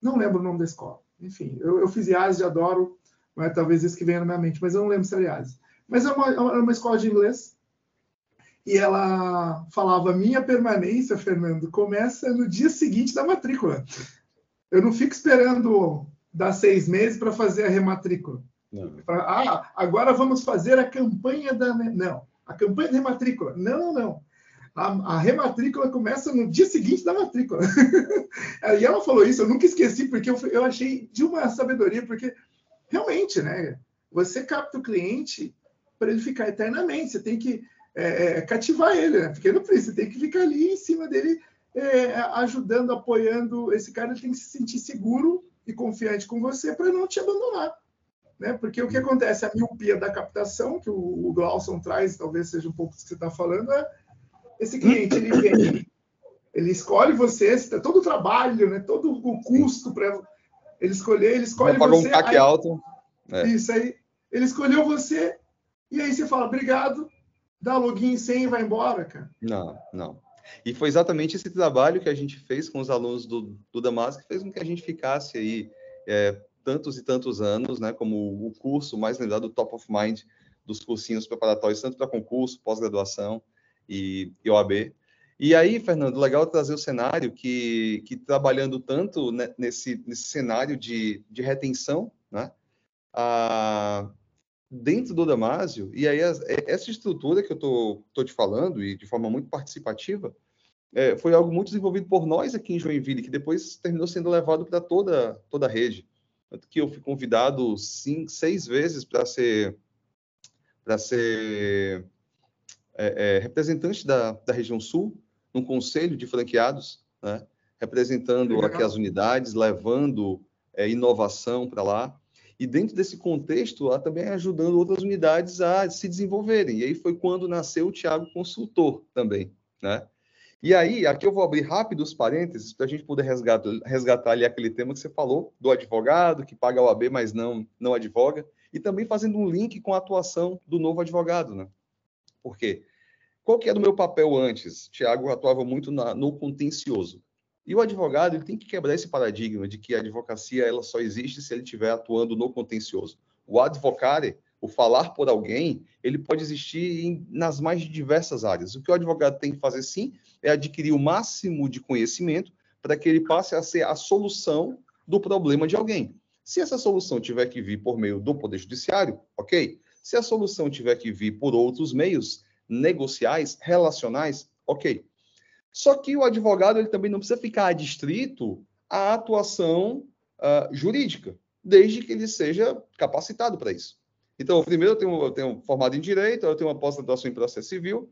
A: não lembro o nome da escola. Enfim, eu, eu fiz IASIS, adoro, mas talvez isso que venha na minha mente, mas eu não lembro se era IASIS. Mas é uma, é uma escola de inglês, e ela falava: minha permanência, Fernando, começa no dia seguinte da matrícula. Eu não fico esperando dar seis meses para fazer a rematrícula. Pra, ah, agora vamos fazer a campanha da. Não, a campanha de rematrícula. Não, não. A, a rematrícula começa no dia seguinte da matrícula. e ela falou isso, eu nunca esqueci, porque eu, eu achei de uma sabedoria, porque realmente, né? Você capta o cliente para ele ficar eternamente, você tem que é, é, cativar ele, né? Porque não precisa, você tem que ficar ali em cima dele, é, ajudando, apoiando. Esse cara tem que se sentir seguro e confiante com você para não te abandonar. Né? Porque o que acontece, a miopia da captação, que o, Glauson traz, talvez seja um pouco do que você está falando, é esse cliente, ele vem, ele escolhe você, todo o trabalho, né? todo o custo para ele escolher, ele escolhe
B: Pagou você. um CAC alto.
A: É. Isso aí, ele escolheu você, e aí você fala, obrigado, dá login sem e vai embora, cara.
B: Não, não. E foi exatamente esse trabalho que a gente fez com os alunos do, do Damas que fez com que a gente ficasse aí é, tantos e tantos anos, né, como o curso mais lembrado, top of mind dos cursinhos preparatórios, tanto para concurso, pós-graduação e, e OAB. E aí, Fernando, legal trazer o cenário que, que trabalhando tanto nesse, nesse cenário de, de retenção, né, a, dentro do Damásio, e aí essa estrutura que eu tô, tô te falando, e de forma muito participativa, é, foi algo muito desenvolvido por nós aqui em Joinville, que depois terminou sendo levado para toda, toda a rede. Tanto que eu fui convidado cinco, seis vezes para ser, para ser é, é, representante da, da região sul, num conselho de franqueados, né? representando aqui as unidades, levando é, inovação para lá. E dentro desse contexto, lá também ajudando outras unidades a se desenvolverem. E aí foi quando nasceu o Tiago Consultor também, né? E aí, aqui eu vou abrir rápido os parênteses para a gente poder resgatar, resgatar ali aquele tema que você falou, do advogado que paga o AB, mas não, não advoga, e também fazendo um link com a atuação do novo advogado, né? Por quê? Qual que era o meu papel antes? Tiago atuava muito na, no contencioso. E o advogado ele tem que quebrar esse paradigma de que a advocacia ela só existe se ele estiver atuando no contencioso. O advocare, o falar por alguém, ele pode existir em, nas mais diversas áreas. O que o advogado tem que fazer, sim, é adquirir o máximo de conhecimento para que ele passe a ser a solução do problema de alguém. Se essa solução tiver que vir por meio do Poder Judiciário, ok. Se a solução tiver que vir por outros meios, negociais, relacionais, ok. Só que o advogado ele também não precisa ficar adstrito à atuação uh, jurídica, desde que ele seja capacitado para isso. Então, primeiro eu tenho, eu tenho formado em Direito, eu tenho uma pós-graduação em Processo Civil,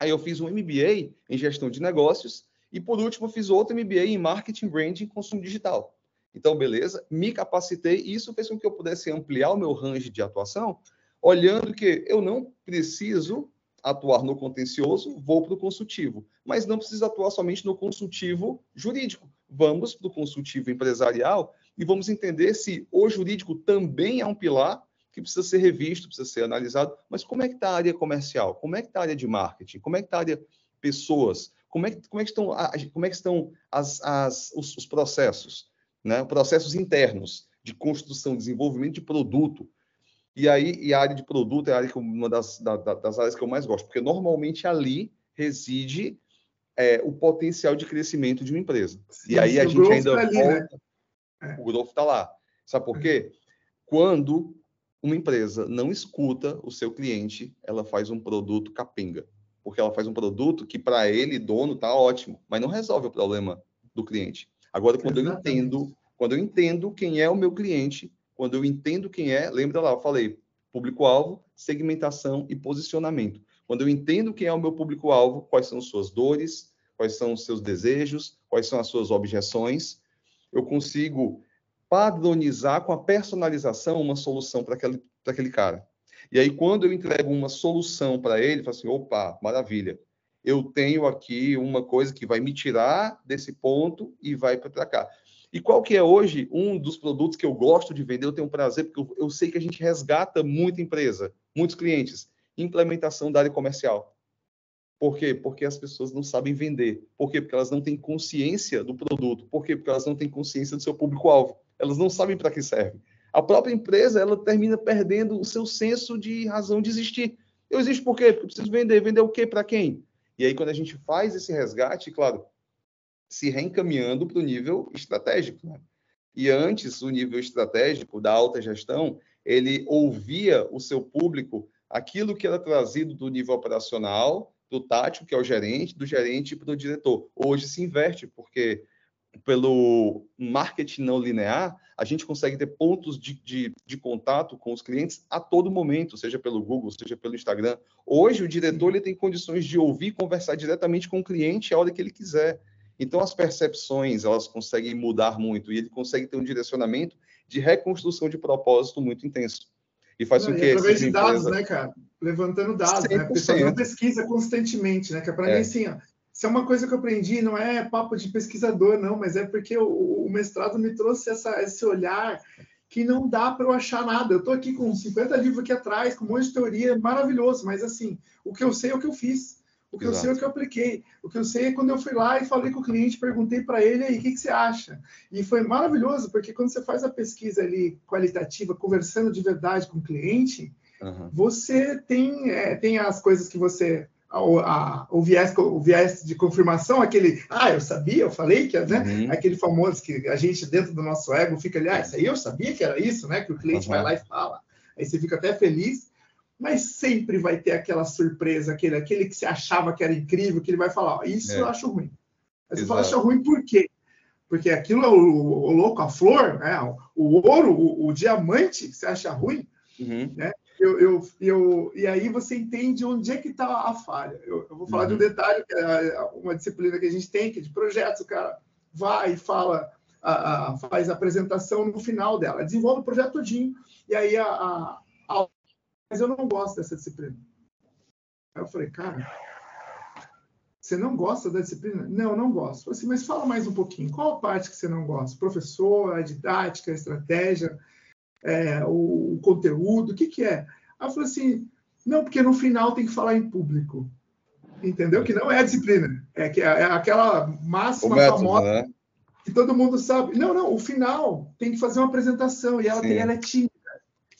B: aí eu fiz um MBA em Gestão de Negócios, e por último fiz outro MBA em Marketing, Branding e Consumo Digital. Então, beleza, me capacitei e isso fez com que eu pudesse ampliar o meu range de atuação, olhando que eu não preciso atuar no contencioso, vou para o consultivo. Mas não precisa atuar somente no consultivo jurídico. Vamos para o consultivo empresarial e vamos entender se o jurídico também é um pilar que precisa ser revisto, precisa ser analisado. Mas como é que está a área comercial? Como é que está a área de marketing? Como é que está a área pessoas? Como é que, como é que estão, como é que estão as, as, os, os processos? Né? Processos internos de construção, desenvolvimento de produto, e aí, e a área de produto é a área que, uma das, da, das áreas que eu mais gosto, porque normalmente ali reside é, o potencial de crescimento de uma empresa. Sim, e aí a gente ainda tá ali, volta, né? o growth está lá. Sabe por quê? Quando uma empresa não escuta o seu cliente, ela faz um produto capenga. Porque ela faz um produto que, para ele, dono, está ótimo, mas não resolve o problema do cliente. Agora, quando Exatamente. eu entendo, quando eu entendo quem é o meu cliente, quando eu entendo quem é, lembra lá, eu falei público-alvo, segmentação e posicionamento. Quando eu entendo quem é o meu público-alvo, quais são suas dores, quais são os seus desejos, quais são as suas objeções, eu consigo padronizar com a personalização uma solução para aquele, aquele cara. E aí, quando eu entrego uma solução para ele, falo assim: opa, maravilha, eu tenho aqui uma coisa que vai me tirar desse ponto e vai para cá. E qual que é hoje um dos produtos que eu gosto de vender, eu tenho prazer, porque eu, eu sei que a gente resgata muita empresa, muitos clientes. Implementação da área comercial. Por quê? Porque as pessoas não sabem vender. Por quê? Porque elas não têm consciência do produto. Por quê? Porque elas não têm consciência do seu público-alvo. Elas não sabem para que serve. A própria empresa, ela termina perdendo o seu senso de razão de existir. Eu existo por quê? Porque eu preciso vender. Vender o quê? Para quem? E aí, quando a gente faz esse resgate, claro, se reencaminhando para o nível estratégico. Né? E antes, o nível estratégico da alta gestão, ele ouvia o seu público aquilo que era trazido do nível operacional, do tático, que é o gerente, do gerente para o diretor. Hoje se inverte, porque pelo marketing não linear, a gente consegue ter pontos de, de, de, contato com os clientes a todo momento, seja pelo Google, seja pelo Instagram. Hoje, o diretor ele tem condições de ouvir e conversar diretamente com o cliente a hora que ele quiser. Então, as percepções, elas conseguem mudar muito e ele consegue ter um direcionamento de reconstrução de propósito muito intenso.
A: E faz com que... Através de dados, empresa... né, cara? Levantando dados, 100%. né? Porque fazendo pesquisa constantemente, né? Que é para é. mim, assim, ó, isso é uma coisa que eu aprendi, não é papo de pesquisador, não, mas é porque o, o mestrado me trouxe essa, esse olhar que não dá para eu achar nada. Eu estou aqui com 50 livros aqui atrás, com um monte de teoria, maravilhoso, mas assim, o que eu sei é o que eu fiz. O que Exato. eu sei é o que eu apliquei. O que eu sei é quando eu fui lá e falei com o cliente, perguntei para ele aí, o que, que, você acha? E foi maravilhoso, porque quando você faz a pesquisa ali qualitativa, conversando de verdade com o cliente, uhum. você tem, é, tem as coisas que você. A, a, o, viés, o viés de confirmação, aquele, ah, eu sabia, eu falei que, né? Uhum. Aquele famoso que a gente, dentro do nosso ego, fica ali, ah, isso aí eu sabia que era isso, né? Que o cliente uhum. vai lá e fala. Aí você fica até feliz mas sempre vai ter aquela surpresa, aquele, aquele que você achava que era incrível, que ele vai falar, isso é. eu acho ruim. Mas você fala, acha ruim por quê? Porque aquilo é o, o, o louco, a flor, né? o ouro, o, o diamante, você acha ruim, uhum. né? Eu, eu, eu, e aí você entende onde é que está a falha. Eu, eu vou falar uhum. de um uhum. detalhe, que é uma disciplina que a gente tem, que é de projetos, o cara vai e fala, a, a, faz a apresentação no final dela, desenvolve o projeto todinho, e aí a, a mas eu não gosto dessa disciplina. Aí eu falei, cara, você não gosta da disciplina? Não, não gosto. falei assim, mas fala mais um pouquinho. Qual a parte que você não gosta? Professor, a didática, a estratégia, é, o, o, conteúdo, o que, que é? Aí eu falei assim, não, porque no final tem que falar em público. Entendeu? Que não é a disciplina. É, que é, é aquela máxima método, famosa né? que todo mundo sabe. Não, não, o final tem que fazer uma apresentação e ela, tem, ela é tímida.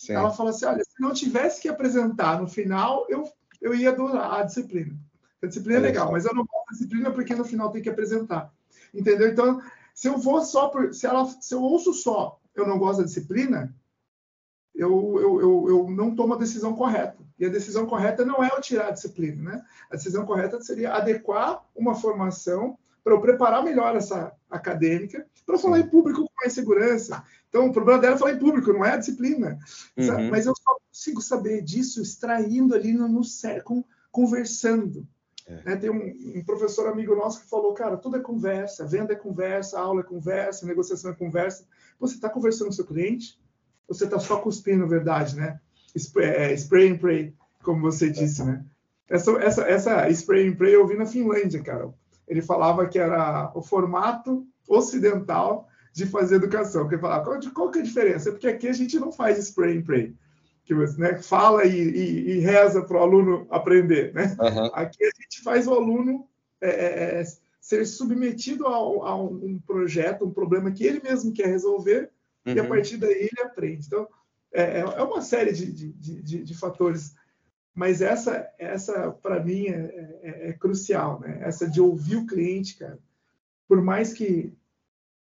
A: Sim. Ela fala assim: olha, se não tivesse que apresentar no final, eu, eu ia adorar a disciplina. A disciplina é legal, mas eu não gosto da disciplina porque no final tem que apresentar. Entendeu? Então, se eu vou só por. Se, ela, se eu ouço só, eu não gosto da disciplina, eu, eu, eu, eu, não tomo a decisão correta. E a decisão correta não é eu tirar a disciplina, né? A decisão correta seria adequar uma formação para eu preparar melhor essa acadêmica para falar em público com mais segurança. Então, o problema dela é falar em público, não é a disciplina. Uhum. Mas eu só consigo saber disso extraindo ali no, no conversando. É. Né? Tem um, um, professor amigo nosso que falou, cara, tudo é conversa, venda é conversa, aula é conversa, negociação é conversa. Você está conversando com seu cliente, você está só cuspindo verdade, né? Spray, é, spray and pray, como você disse, né? Essa, essa, essa spray and pray eu vi na Finlândia, cara. Ele falava que era o formato ocidental de fazer educação. Porque ele falava, qual, qual que é a diferença? Porque aqui a gente não faz spray and pray que você né, fala e, e, e reza para o aluno aprender. Né? Uhum. Aqui a gente faz o aluno é, é, é, ser submetido a, a, um projeto, um problema que ele mesmo quer resolver, uhum. e a uhum. partir daí ele aprende. Então, é, é, é uma série de, de, de, de fatores, mas essa, essa para mim, é, é, é, crucial, né? essa de ouvir o cliente, cara. Por mais que,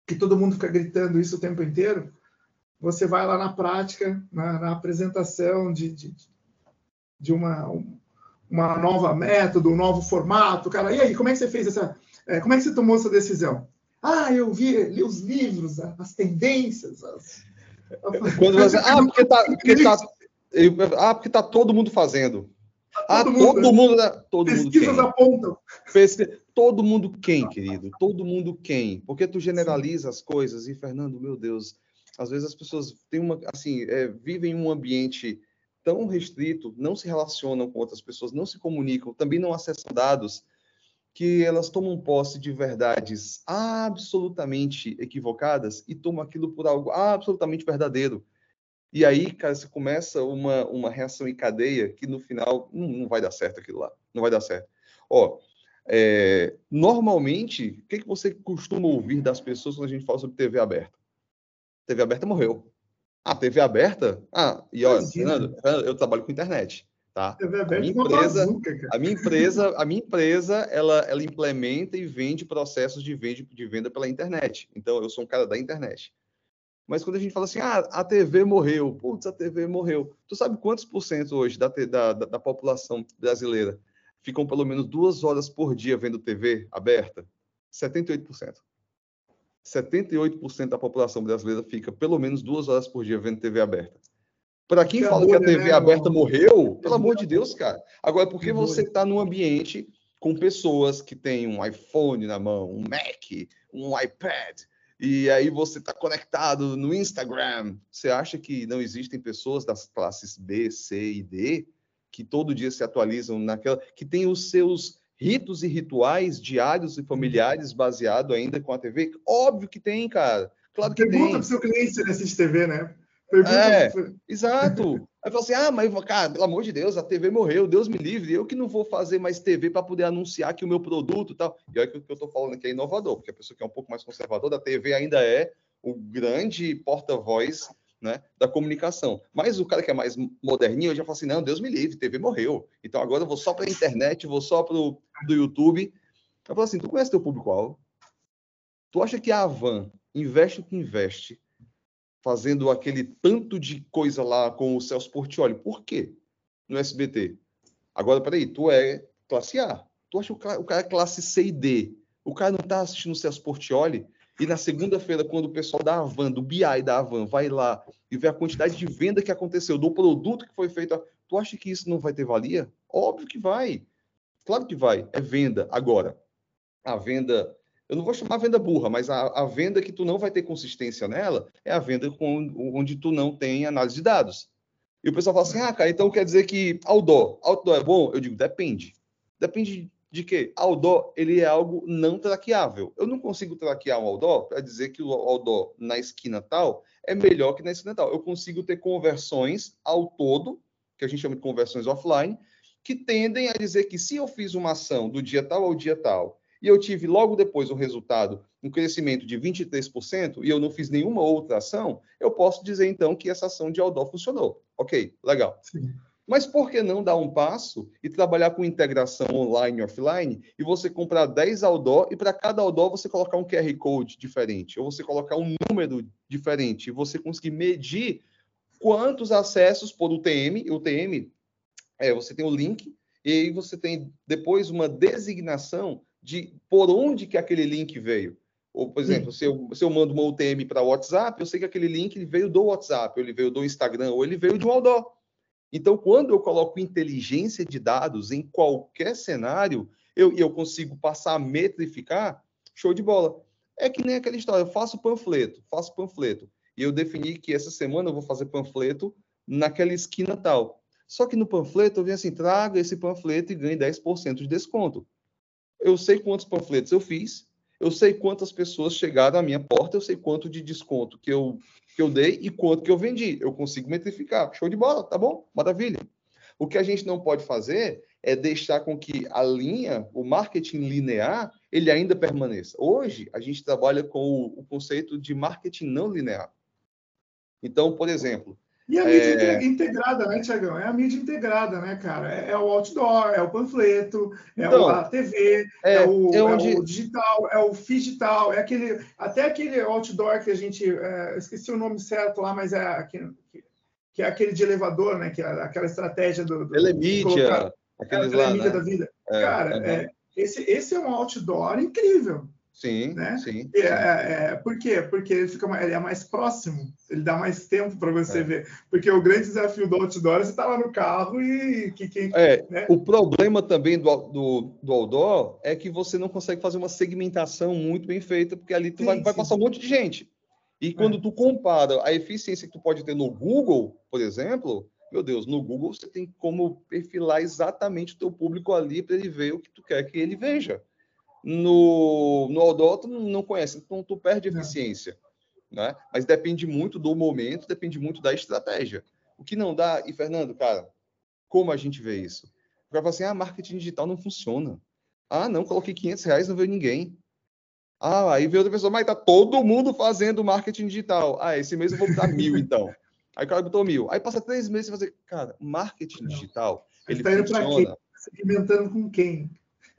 A: que todo mundo fica gritando isso o tempo inteiro, você vai lá na prática, na, na apresentação de, de, de uma, uma nova método, um novo formato, cara, e aí, como é que você fez essa, é, como é que você tomou essa decisão? Ah, eu vi, li os livros, as tendências, as...
B: Quando você, ah, porque tá, porque tá, ah, porque tá todo mundo fazendo. Ah, todo mundo, todo mundo, né? todo Pesquisas mundo quem? apontam. Pesquisa, todo mundo quem, querido? Todo mundo quem? Porque tu generaliza as coisas e Fernando, meu Deus, às vezes as pessoas têm uma, assim, é, vivem em um ambiente tão restrito, não se relacionam com outras pessoas, não se comunicam, também não acessam dados, que elas tomam posse de verdades absolutamente equivocadas e tomam aquilo por algo absolutamente verdadeiro. E aí, cara, você começa uma, uma reação em cadeia que no final não, não vai dar certo aquilo lá. Não vai dar certo. Ó, é, normalmente, o que, que você costuma ouvir das pessoas quando a gente fala sobre TV aberta? TV aberta morreu. Ah, TV aberta? Ah, e olha, Fernando, eu trabalho com internet, tá? TV aberta a minha empresa, bazuca, a minha empresa, a minha empresa, ela, ela implementa e vende processos de venda, de venda pela internet. Então, eu sou um cara da internet. Mas quando a gente fala assim, ah, a TV morreu, putz, a TV morreu. Tu sabe quantos por cento hoje da, da, da população brasileira ficam pelo menos duas horas por dia vendo TV aberta? 78%. 78% da população brasileira fica pelo menos duas horas por dia vendo TV aberta. Para quem que fala que a TV né, aberta morreu, pelo amor de Deus, cara. Agora, porque você está num ambiente com pessoas que têm um iPhone na mão, um Mac, um iPad, e aí você está conectado no Instagram. Você acha que não existem pessoas das classes B, C e D que todo dia se atualizam naquela, que têm os seus ritos e rituais diários e familiares baseado ainda com a TV? Óbvio que tem, cara. Claro que
A: Pergunta
B: tem.
A: para o seu cliente se ele assiste TV, né?
B: Pergunta é, exato. Aí fala assim: ah, mas, cara, pelo amor de Deus, a TV morreu, Deus me livre, eu que não vou fazer mais TV para poder anunciar que o meu produto e tal. E olha que o que eu estou falando aqui é inovador, porque a pessoa que é um pouco mais conservadora, a TV ainda é o grande porta-voz né, da comunicação. Mas o cara que é mais moderninho, já falo assim, não, Deus me livre, TV morreu. Então agora eu vou só para a internet, vou só para o do YouTube. Eu falo assim, tu conhece teu público-alvo? Tu acha que a Avan investe o que investe, fazendo aquele tanto de coisa lá com o Celso Portioli? Por quê? No SBT. Agora, peraí, tu é classe A. Tu acha que o cara, é classe C e D? O cara não está assistindo o Celso Portioli? E na segunda-feira, quando o pessoal da Avan, do BI da Avan, vai lá e vê a quantidade de venda que aconteceu, do produto que foi feito, tu acha que isso não vai ter valia? Óbvio que vai. Claro que vai. É venda. Agora, a venda, eu não vou chamar venda burra, mas a, a venda que tu não vai ter consistência nela é a venda com, onde tu não tem análise de dados. E o pessoal fala assim, ah, cara, então quer dizer que outdoor, outdoor é bom? Eu digo, depende. Depende de que outdoor ele é algo não traqueável. Eu não consigo traquear um outdoor para dizer que o outdoor na esquina tal é melhor que na esquina tal. Eu consigo ter conversões ao todo, que a gente chama de conversões offline, que tendem a dizer que se eu fiz uma ação do dia tal ao dia tal e eu tive logo depois um resultado, um crescimento de 23%, e eu não fiz nenhuma outra ação, eu posso dizer então que essa ação de outdoor funcionou. Ok, legal. Sim. Mas por que não dar um passo e trabalhar com integração online e offline e você comprar 10 outdoor e para cada outdoor você colocar um QR Code diferente, ou você colocar um número diferente, e você conseguir medir quantos acessos por UTM. UTM, é, você tem o link, e aí você tem depois uma designação de por onde que aquele link veio. Ou, por exemplo, se eu, se eu mando uma UTM para WhatsApp, eu sei que aquele link ele veio do WhatsApp, ou ele veio do Instagram, ou ele veio de um outdoor. Então, quando eu coloco inteligência de dados em qualquer cenário, eu, eu consigo passar a metrificar, show de bola. É que nem aquela história, eu faço panfleto, faço panfleto. E eu defini que essa semana eu vou fazer panfleto naquela esquina tal. Só que no panfleto eu venho assim, traga esse panfleto e ganhe 10% de desconto. Eu sei quantos panfletos eu fiz, eu sei quantas pessoas chegaram à minha porta, eu sei quanto de desconto que eu, que eu dei e quanto que eu vendi. Eu consigo metrificar. Show de bola, tá bom? Maravilha. O que a gente não pode fazer é deixar com que a linha, o marketing linear, ele ainda permaneça. Hoje, a gente trabalha com o, o conceito de marketing não linear. Então, por exemplo,
A: e a mídia é... integrada, né, Tiagão? É a mídia integrada, né, cara? É, é, o outdoor, é o panfleto, é então, a TV, é, é, o, é, onde... é, o, digital, é o digital, é aquele. Até aquele outdoor que a gente. É, esqueci o nome certo lá, mas é aquele, que é aquele de elevador, né? Que é aquela estratégia do. do
B: telemídia.
A: Aquela telemídia né? da vida. cara, esse, esse é um outdoor incrível.
B: Sim, né? sim.
A: É, é, é, por quê? Porque ele, fica, ele é mais próximo, ele dá mais tempo para você é. ver. Porque o grande desafio do outdoor é você estar tá lá no carro e que quem.
B: É, né? O problema também do, do, do outdoor é que você não consegue fazer uma segmentação muito bem feita, porque ali tu sim, vai, vai, passar um monte de gente. E é. quando tu compara a eficiência que tu pode ter no Google, por exemplo, meu Deus, no Google você tem como perfilar exatamente o teu público ali para ele ver o que tu quer que ele veja no, no outdoor tu não conhece, então tu perde eficiência. Né? Mas depende muito do momento, depende muito da estratégia. O que não dá, e Fernando, cara, como a gente vê isso? O cara fala assim, ah, marketing digital não funciona. Ah, não, coloquei 500 reais, não veio ninguém. Ah, aí veio outra pessoa, mas tá todo mundo fazendo marketing digital. Ah, esse mês eu vou botar mil, então. Aí o cara botou mil. Aí passa três meses e fazer, cara, marketing digital, ele tá funciona.
A: Segmentando com quem?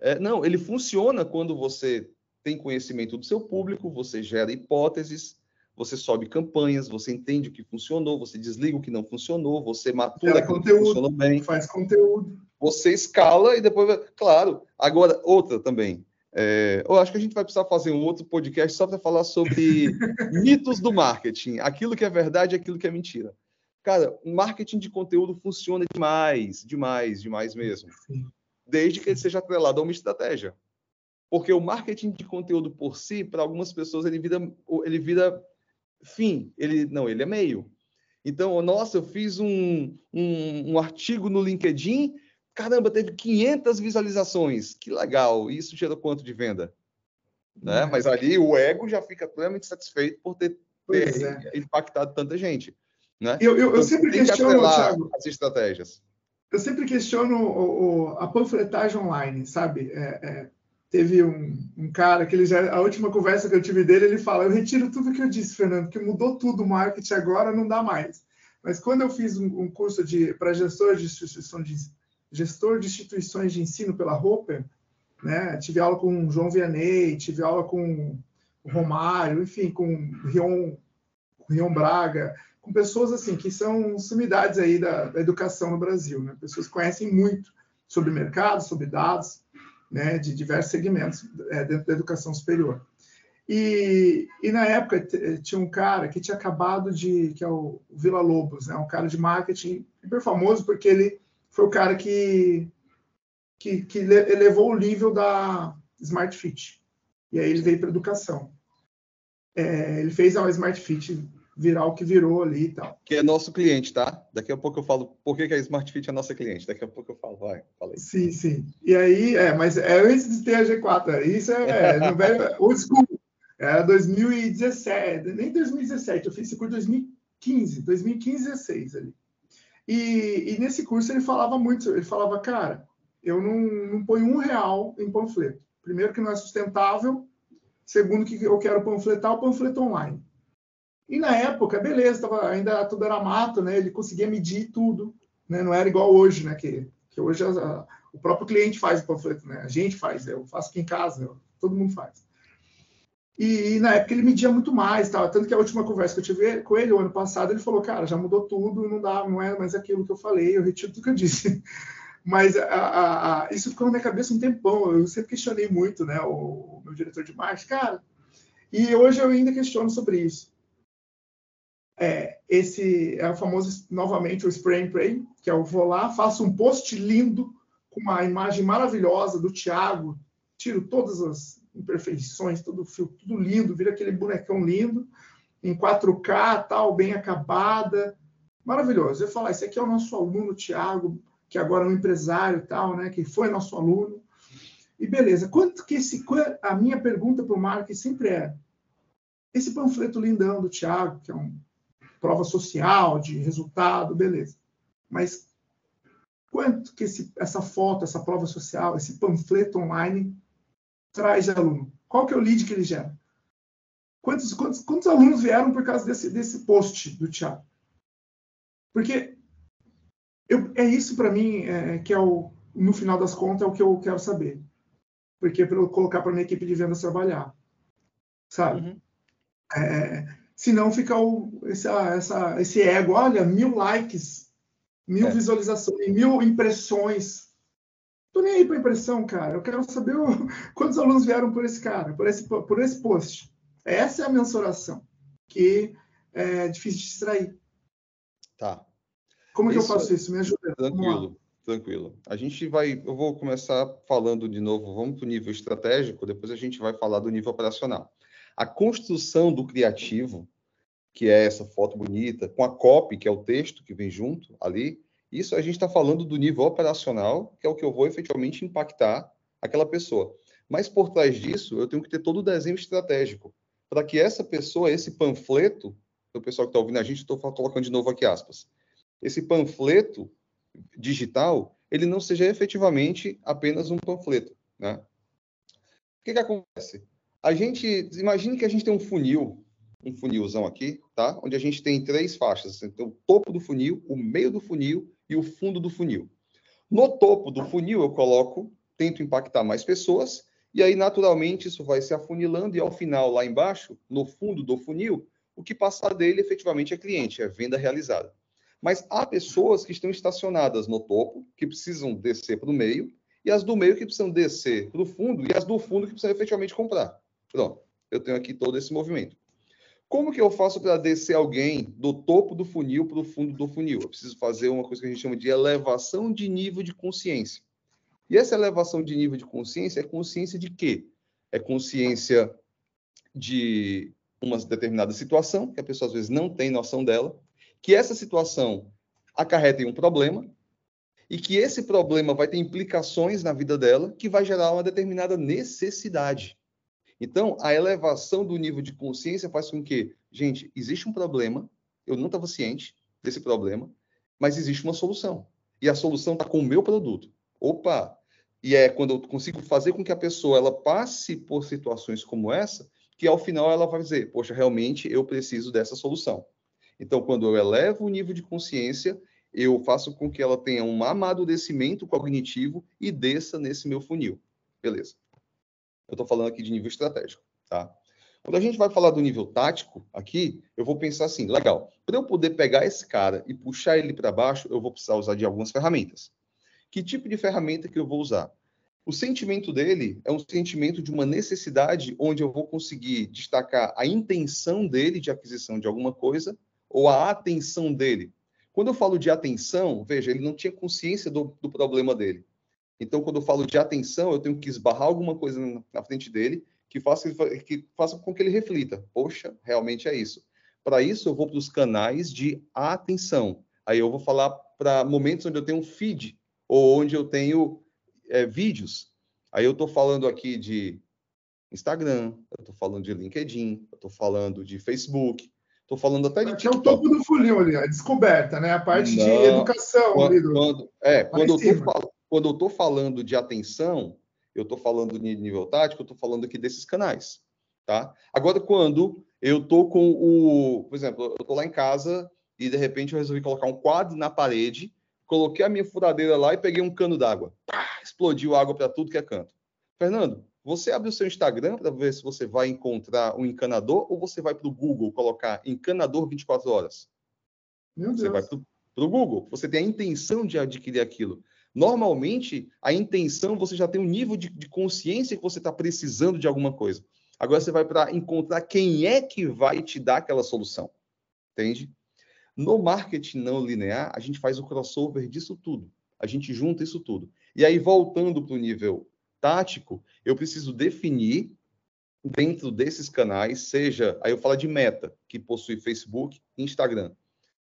B: É, não, ele funciona quando você tem conhecimento do seu público, você gera hipóteses, você sobe campanhas, você entende o que funcionou, você desliga o que não funcionou, você matura o que funcionou bem.
A: Faz conteúdo.
B: Você escala e depois. Claro, agora, outra também. É, eu acho que a gente vai precisar fazer um outro podcast só para falar sobre mitos do marketing, aquilo que é verdade e aquilo que é mentira. Cara, o marketing de conteúdo funciona demais, demais, demais mesmo. Sim desde que ele seja atrelado a uma estratégia. Porque o marketing de conteúdo por si, para algumas pessoas, ele vira, ele vira fim. Ele não, ele é meio. Então, nossa, eu fiz um, um, um artigo no LinkedIn, caramba, teve 500 visualizações. Que legal. Isso gerou quanto de venda? Né? Mas ali o ego já fica plenamente satisfeito por ter, ter é. impactado tanta gente. Né?
A: Eu, eu, eu então, sempre questiono, Thiago,
B: as estratégias
A: eu sempre questiono o, o, a panfletagem online, sabe? É, é, teve um, um, cara que ele já, a última conversa que eu tive dele, ele fala: Eu retiro tudo que eu disse, Fernando, que mudou tudo o marketing agora, não dá mais. Mas quando eu fiz um, um curso para gestor de de gestor de instituições de ensino pela Roper, né? Tive aula com o João Vianney, tive aula com o Romário, enfim, com o Rion, Rion Braga, com pessoas assim que são sumidades aí da, da, educação no Brasil, né? Pessoas que conhecem muito sobre mercado, sobre dados, né? De diversos segmentos é, dentro da educação superior. E, e na época tinha um cara que tinha acabado de, que é o Vila Lobos, né? Um cara de marketing super famoso porque ele foi o cara que que, que elevou o nível da Smart Fit. E aí ele veio para educação. É, ele fez a Smart Fit virar o que virou ali e tal.
B: Que é nosso cliente, tá? Daqui a pouco eu falo por que, que a Smart Fit é nossa cliente. Daqui a pouco eu falo, vai, fala aí.
A: Sim, sim. E aí, é, mas é antes de ter a G4. É, isso é, é no velho, old school. Era 2017, nem 2017, eu fiz esse curso em 2015, 2015, 16 ali. E, e, nesse curso ele falava muito, ele falava, cara, eu não, não ponho um real em panfleto. Primeiro que não é sustentável, segundo que eu quero panfletar o panfleto online. E na época, beleza, tava, ainda tudo era mato, né? Ele conseguia medir tudo, né? Não era igual hoje, né? Que, que hoje a, a, o próprio cliente faz o panfleto, né? A gente faz, eu faço aqui em casa, eu, todo mundo faz. E, e, na época ele media muito mais, tá? tanto que a última conversa que eu tive com ele, o ano passado, ele falou, cara, já mudou tudo, não dá, não é mais aquilo que eu falei, eu retiro tudo que eu disse. Mas a, a, a, isso ficou na minha cabeça um tempão, eu sempre questionei muito, né, o, o meu diretor de marketing, cara, e hoje eu ainda questiono sobre isso. É, esse é o famoso, novamente, o spray and pray, que é eu vou lá, faço um post lindo, com uma imagem maravilhosa do Thiago, tiro todas as imperfeições, tudo, tudo lindo, vira aquele bonecão lindo, em 4K, tal, bem acabada, maravilhoso. Eu falar, esse aqui é o nosso aluno, Thiago, que agora é um empresário tal, né, que foi nosso aluno. E beleza, quanto que esse, a minha pergunta para o Mark sempre é, esse panfleto lindão do Thiago, que é uma prova social, de resultado, beleza. Mas quanto que esse, essa foto, essa prova social, esse panfleto online traz de aluno? Qual que é o lead que ele gera? Quantos, quantos, quantos alunos vieram por causa desse, desse post do Thiago? Porque eu, é isso para mim é, que é o, no final das contas, é o que eu quero saber. Porque para eu colocar para minha equipe de vendas trabalhar, sabe? Uhum. É, senão fica o, esse, essa, esse ego, olha, mil likes, mil é. visualizações, mil impressões. Tô nem aí para impressão, cara. Eu quero saber o, quantos alunos vieram por esse cara, por esse, por esse post. Essa é a mensuração, que é difícil de extrair.
B: Tá.
A: Como é que eu faço isso? Me ajuda.
B: Tranquilo, tranquilo. A gente vai, eu vou começar falando de novo, vamos para o nível estratégico, depois a gente vai falar do nível operacional. A construção do criativo, que é essa foto bonita, com a copy, que é o texto que vem junto ali, isso a gente está falando do nível operacional, que é o que eu vou efetivamente impactar aquela pessoa. Mas por trás disso, eu tenho que ter todo o desenho estratégico, para que essa pessoa, esse panfleto, o pessoal que está ouvindo a gente, estou colocando de novo aqui aspas, esse panfleto digital, ele não seja efetivamente apenas um panfleto. Né? O que, que acontece? A gente, imagine que a gente tem um funil, um funilzão aqui, tá? Onde a gente tem três faixas. Então, o topo do funil, o meio do funil e o fundo do funil. No topo do funil, eu coloco, tento impactar mais pessoas, e aí, naturalmente, isso vai se afunilando, e ao final, lá embaixo, no fundo do funil, o que passar dele efetivamente é cliente, é venda realizada. Mas há pessoas que estão estacionadas no topo, que precisam descer para o meio, e as do meio que precisam descer para o fundo, e as do fundo que precisam efetivamente comprar. Pronto, eu tenho aqui todo esse movimento. Como que eu faço para descer alguém do topo do funil para o fundo do funil? Eu preciso fazer uma coisa que a gente chama de elevação de nível de consciência. E essa elevação de nível de consciência é consciência de quê? É consciência de uma determinada situação, que a pessoa às vezes não tem noção dela, que essa situação acarreta em um problema, e que esse problema vai ter implicações na vida dela, que vai gerar uma determinada necessidade. Então, a elevação do nível de consciência faz com que, gente, existe um problema, eu não estava ciente desse problema, mas existe uma solução. E a solução está com o meu produto. Opa! E é quando eu consigo fazer com que a pessoa ela passe por situações como essa, que ao final ela vai dizer, poxa, realmente eu preciso dessa solução. Então, quando eu elevo o nível de consciência, eu faço com que ela tenha um amadurecimento cognitivo e desça nesse meu funil. Beleza. Eu estou falando aqui de nível estratégico, tá? Quando a gente vai falar do nível tático aqui, eu vou pensar assim, legal, para eu poder pegar esse cara e puxar ele para baixo, eu vou precisar usar de algumas ferramentas. Que tipo de ferramenta que eu vou usar? O sentimento dele é um sentimento de uma necessidade onde eu vou conseguir destacar a intenção dele de aquisição de alguma coisa ou a atenção dele. Quando eu falo de atenção, veja, ele não tinha consciência do, do problema dele. Então, quando eu falo de atenção, eu tenho que esbarrar alguma coisa na frente dele que faça, que faça com que ele reflita. Poxa, realmente é isso. Para isso, eu vou para os canais de atenção. Aí eu vou falar para momentos onde eu tenho um feed ou onde eu tenho é, vídeos. Aí eu estou falando aqui de Instagram, eu estou falando de LinkedIn, eu estou falando de Facebook, estou falando até de.
A: Aqui é o topo do funil ali, a descoberta, né? A parte Não, de educação.
B: Quando, ali do... quando, é, quando eu estou falando quando eu estou falando de atenção, eu estou falando de nível tático, eu estou falando aqui desses canais, tá? Agora, quando eu estou com o... Por exemplo, eu estou lá em casa e, de repente, eu resolvi colocar um quadro na parede, coloquei a minha furadeira lá e peguei um cano d'água. Explodiu água para tudo que é canto. Fernando, Você abre o seu Instagram para ver se você vai encontrar um encanador ou você vai para o Google colocar encanador 24 horas? Meu você vai para o Google. Você tem a intenção de adquirir aquilo. Normalmente, a intenção, você já tem um nível de, de consciência que você está precisando de alguma coisa. Agora você vai para encontrar quem é que vai te dar aquela solução. Entende? No marketing não linear, a gente faz o crossover disso tudo. A gente junta isso tudo. E aí, voltando para o nível tático, eu preciso definir dentro desses canais, seja, aí eu falo de meta, que possui Facebook e Instagram.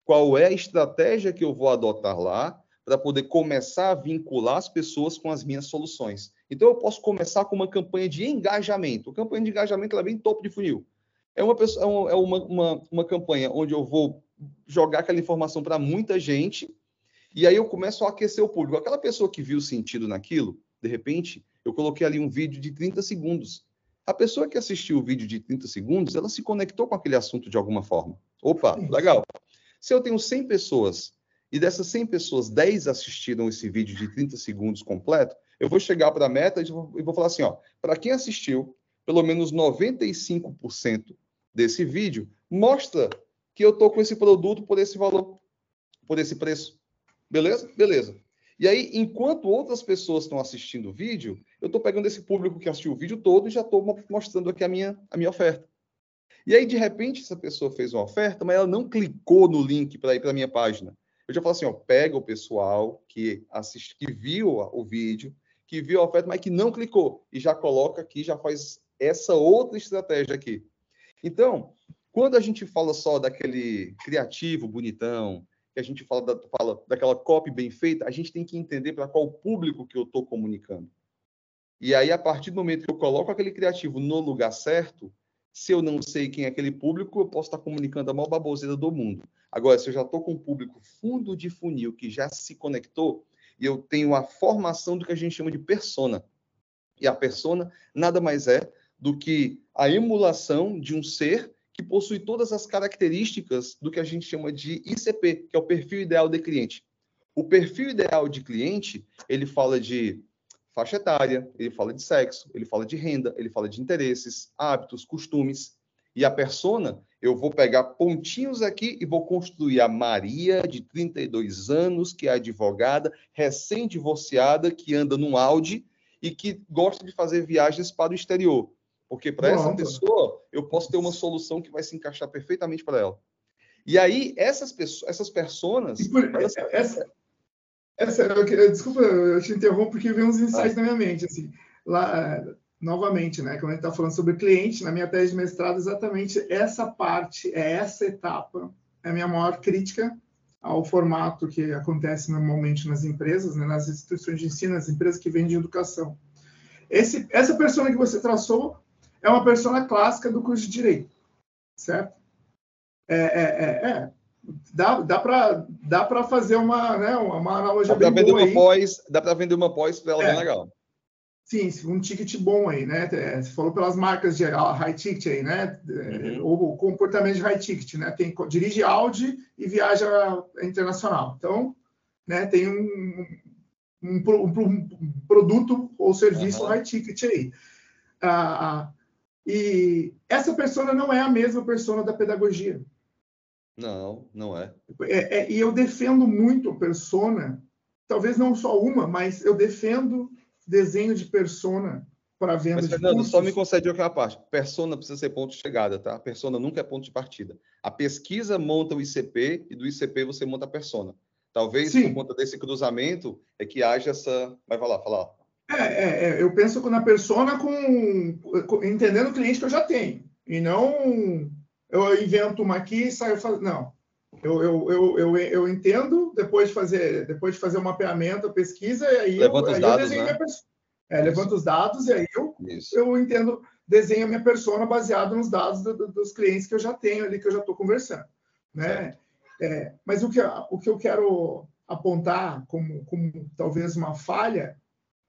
B: Qual é a estratégia que eu vou adotar lá para poder começar a vincular as pessoas com as minhas soluções? Então, eu posso começar com uma campanha de engajamento. A campanha de engajamento é bem topo de funil. É uma, pessoa, é uma, uma, uma campanha onde eu vou jogar aquela informação para muita gente e aí eu começo a aquecer o público. Aquela pessoa que viu sentido naquilo, de repente, eu coloquei ali um vídeo de 30 segundos. A pessoa que assistiu o vídeo de 30 segundos, ela se conectou com aquele assunto de alguma forma. Opa, legal. Se eu tenho 100 pessoas e dessas 100 pessoas, 10 assistiram esse vídeo de 30 segundos completo, eu vou chegar para a meta e vou, vou falar assim, ó, para quem assistiu, pelo menos 95% desse vídeo mostra que eu estou com esse produto por esse valor, por esse preço. Beleza? Beleza. E aí, enquanto outras pessoas estão assistindo o vídeo, eu estou pegando esse público que assistiu o vídeo todo e já estou mostrando aqui a minha, a minha oferta. E aí, de repente, essa pessoa fez uma oferta, mas ela não clicou no link para ir para a minha página. Eu já falo assim, ó, pega o pessoal que assiste, que viu o vídeo, que viu a oferta, mas que não clicou, e já coloca aqui, já faz essa outra estratégia aqui. Então, quando a gente fala só daquele criativo, bonitão, que a gente fala, da, fala daquela copy bem feita, a gente tem que entender para qual público que eu estou comunicando. E aí, a partir do momento que eu coloco aquele criativo no lugar certo, se eu não sei quem é aquele público, eu posso estar comunicando a maior baboseira do mundo. Agora, se eu já estou com um público fundo de funil que já se conectou, e eu tenho a formação do que a gente chama de persona. E a persona nada mais é do que a emulação de um ser que possui todas as características do que a gente chama de ICP, que é o perfil ideal de cliente. O perfil ideal de cliente, ele fala de faixa etária, ele fala de sexo, ele fala de renda, ele fala de interesses, hábitos, costumes. E a persona, eu vou pegar pontinhos aqui e vou construir a Maria, de 32 anos, que é advogada, recém-divorciada, que anda num Audi e que gosta de fazer viagens para o exterior. Porque para essa pessoa, eu posso ter uma solução que vai se encaixar perfeitamente para ela. E aí, essas pessoas, essas personas. Por, elas...
A: essa, essa, eu, desculpa, eu te interrompo porque veio uns insights ah. na minha mente. Assim, lá, novamente, né? Quando a gente está falando sobre cliente, na minha tese de mestrado, exatamente essa parte, é essa etapa, é a minha maior crítica ao formato que acontece normalmente nas empresas, né, nas instituições de ensino, nas empresas que vendem educação. Esse, essa pessoa que você traçou é uma persona clássica do curso de Direito, certo? É, é, é, é. Dá, dá para dá fazer uma, né, uma analogia
B: dá bem vender uma pós Dá para vender uma pós para ela é. bem legal.
A: Sim, um ticket bom aí, né? É, você falou pelas marcas de high ticket aí, né? É, uhum. O comportamento de high ticket, né? Tem, dirige Audi e viaja internacional. Então, né, tem um, um, um, um produto ou serviço uhum. high ticket aí. Ah, ah e essa persona não é a mesma persona da pedagogia.
B: Não, não é.
A: é, é e eu defendo muito a persona, talvez não só uma, mas eu defendo desenho de persona para venda mas,
B: de Fernando, cursos. só me concede outra parte. Persona precisa ser ponto de chegada, tá? Persona nunca é ponto de partida. A pesquisa monta o ICP e do ICP você monta a persona. Talvez Sim. por conta desse cruzamento é que haja essa. Vai falar, falar.
A: É, é, é, eu penso na persona com, com, entendendo o cliente que eu já tenho. E não eu invento uma aqui e saio fazendo. Não. Eu, eu, eu, eu, eu entendo depois de fazer depois de fazer o um mapeamento, a pesquisa, e aí,
B: levanta
A: eu,
B: os dados, eu né?
A: É, levanto os dados e aí eu, eu entendo, desenho a minha persona baseado nos dados do, do, dos clientes que eu já tenho ali, que eu já estou conversando. Né? É, mas o que, o que eu quero apontar como, como talvez uma falha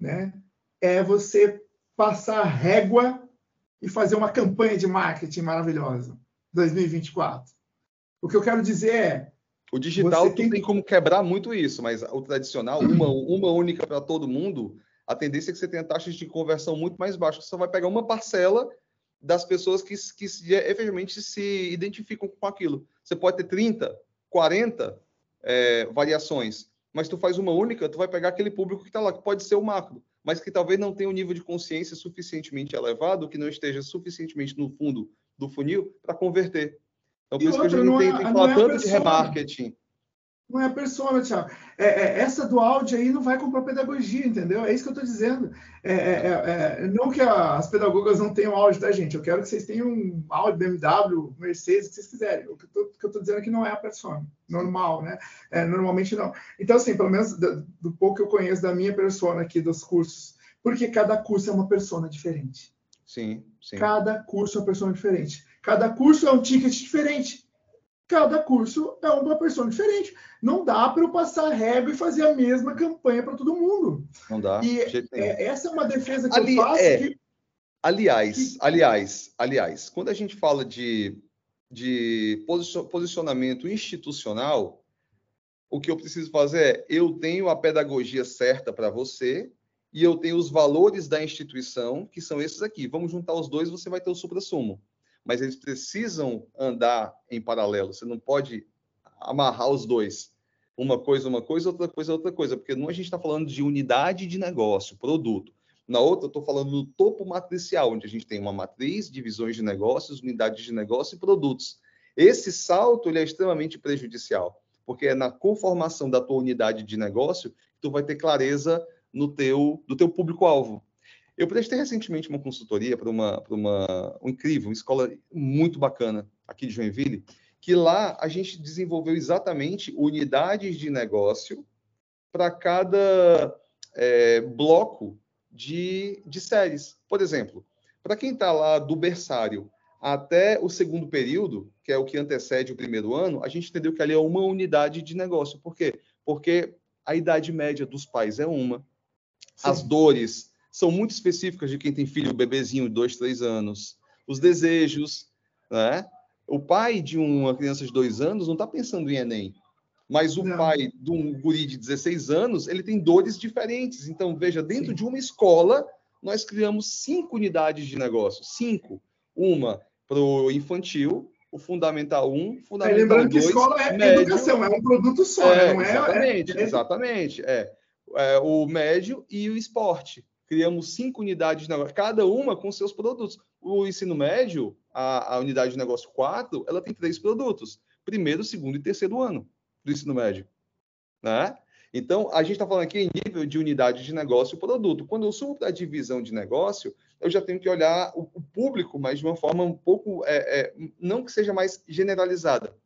A: né? É você passar régua e fazer uma campanha de marketing maravilhosa 2024. O que eu quero dizer é
B: o digital tem... tem como quebrar muito isso, mas o tradicional, uma, uma única para todo mundo, a tendência é que você tenha taxas de conversão muito mais baixas. Você só vai pegar uma parcela das pessoas que, que efetivamente se identificam com aquilo. Você pode ter 30, 40 é, variações, mas tu faz uma única, tu vai pegar aquele público que está lá, que pode ser o macro, mas que talvez não tenha um nível de consciência suficientemente elevado, que não esteja suficientemente no fundo do funil para converter. Então, por e isso outra, que a gente tem, é, tem que falar é tanto de remarketing.
A: Não é a persona, Thiago. É, é, essa do áudio aí não vai comprar pedagogia, entendeu? É isso que eu estou dizendo. É, é, é, não que as pedagogas não tenham áudio, tá, gente? Eu quero que vocês tenham um áudio BMW, Mercedes, o que vocês quiserem. O que eu estou dizendo aqui não é a persona. Normal, né? normalmente não. Então, assim, pelo menos do, do, pouco que eu conheço da minha persona aqui, dos cursos, porque cada curso é uma persona diferente.
B: Sim, sim.
A: Cada curso é uma persona diferente. Cada curso é um ticket diferente cada curso é uma pessoa diferente. Não dá para eu passar régua e fazer a mesma campanha para todo mundo.
B: Não dá.
A: E é, essa é uma defesa que Ali, eu faço.
B: É.
A: Que...
B: Aliás, que... aliás, aliás, quando a gente fala de, de posicionamento institucional, o que eu preciso fazer é eu tenho a pedagogia certa para você e eu tenho os valores da instituição, que são esses aqui. Vamos juntar os dois, você vai ter o supra-sumo mas eles precisam andar em paralelo. Você não pode amarrar os dois. Uma coisa, uma coisa, outra coisa, outra coisa, porque não a gente está falando de unidade de negócio, produto. Na outra, eu estou falando do topo matricial, onde a gente tem uma matriz, divisões de negócios, unidades de negócio e produtos. Esse salto ele é extremamente prejudicial, porque é na conformação da tua unidade de negócio que tu vai ter clareza no teu, do teu público-alvo. Eu prestei recentemente uma consultoria para uma, para uma um incrível, uma escola muito bacana aqui de Joinville, que lá a gente desenvolveu exatamente unidades de negócio para cada é, bloco de, de séries. Por exemplo, para quem está lá do berçário até o segundo período, que é o que antecede o primeiro ano, a gente entendeu que ali é uma unidade de negócio. Por quê? Porque a idade média dos pais é uma, Sim. as dores são muito específicas de quem tem filho bebezinho de dois, três anos. Os desejos, né? O pai de uma criança de dois anos não está pensando em Enem. Mas o não. pai de um guri de 16 anos, ele tem dores diferentes. Então, veja, dentro Sim. de uma escola, nós criamos cinco unidades de negócio. Cinco. Uma para o infantil, o Fundamental 1, Fundamental é, lembrando 2, que
A: escola é médio, educação, é um produto só,
B: é,
A: né? não é?
B: Exatamente, é, exatamente. É. é. o médio e o esporte criamos cinco unidades de negócio, cada uma com seus produtos. O ensino médio, a, a unidade de negócio 4, ela tem três produtos: primeiro, segundo e terceiro ano do ensino médio. Né? Então, a gente está falando aqui em nível de unidade de negócio e produto. Quando eu subo para a divisão de negócio, eu já tenho que olhar o, o público, mas de uma forma um pouco, é, é, não que seja mais generalizada,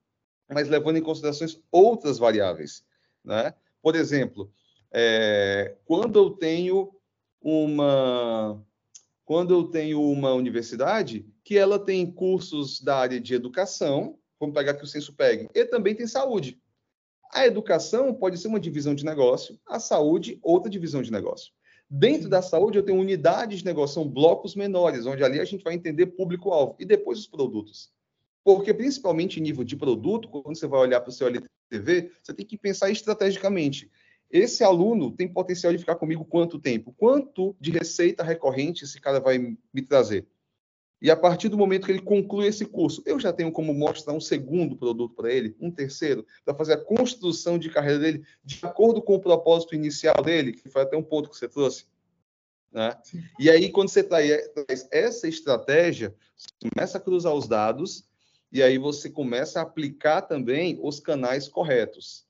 B: mas levando em considerações outras variáveis. Né? Por exemplo, é, quando eu tenho uma quando eu tenho uma universidade que ela tem cursos da área de educação, vamos pegar que o censo pegue, e também tem saúde. A educação pode ser uma divisão de negócio, a saúde outra divisão de negócio. Dentro da saúde eu tenho unidades de negócio, são blocos menores, onde ali a gente vai entender público-alvo e depois os produtos. Porque principalmente em nível de produto, quando você vai olhar para o seu LTV, você tem que pensar estrategicamente esse aluno tem potencial de ficar comigo quanto tempo? Quanto de receita recorrente esse cara vai me trazer? E a partir do momento que ele conclui esse curso, eu já tenho como mostrar um segundo produto para ele, um terceiro, para fazer a construção de carreira dele de acordo com o propósito inicial dele, que foi até um ponto que você trouxe. Né? E aí, quando você traz essa estratégia, você começa a cruzar os dados e aí você começa a aplicar também os canais corretos.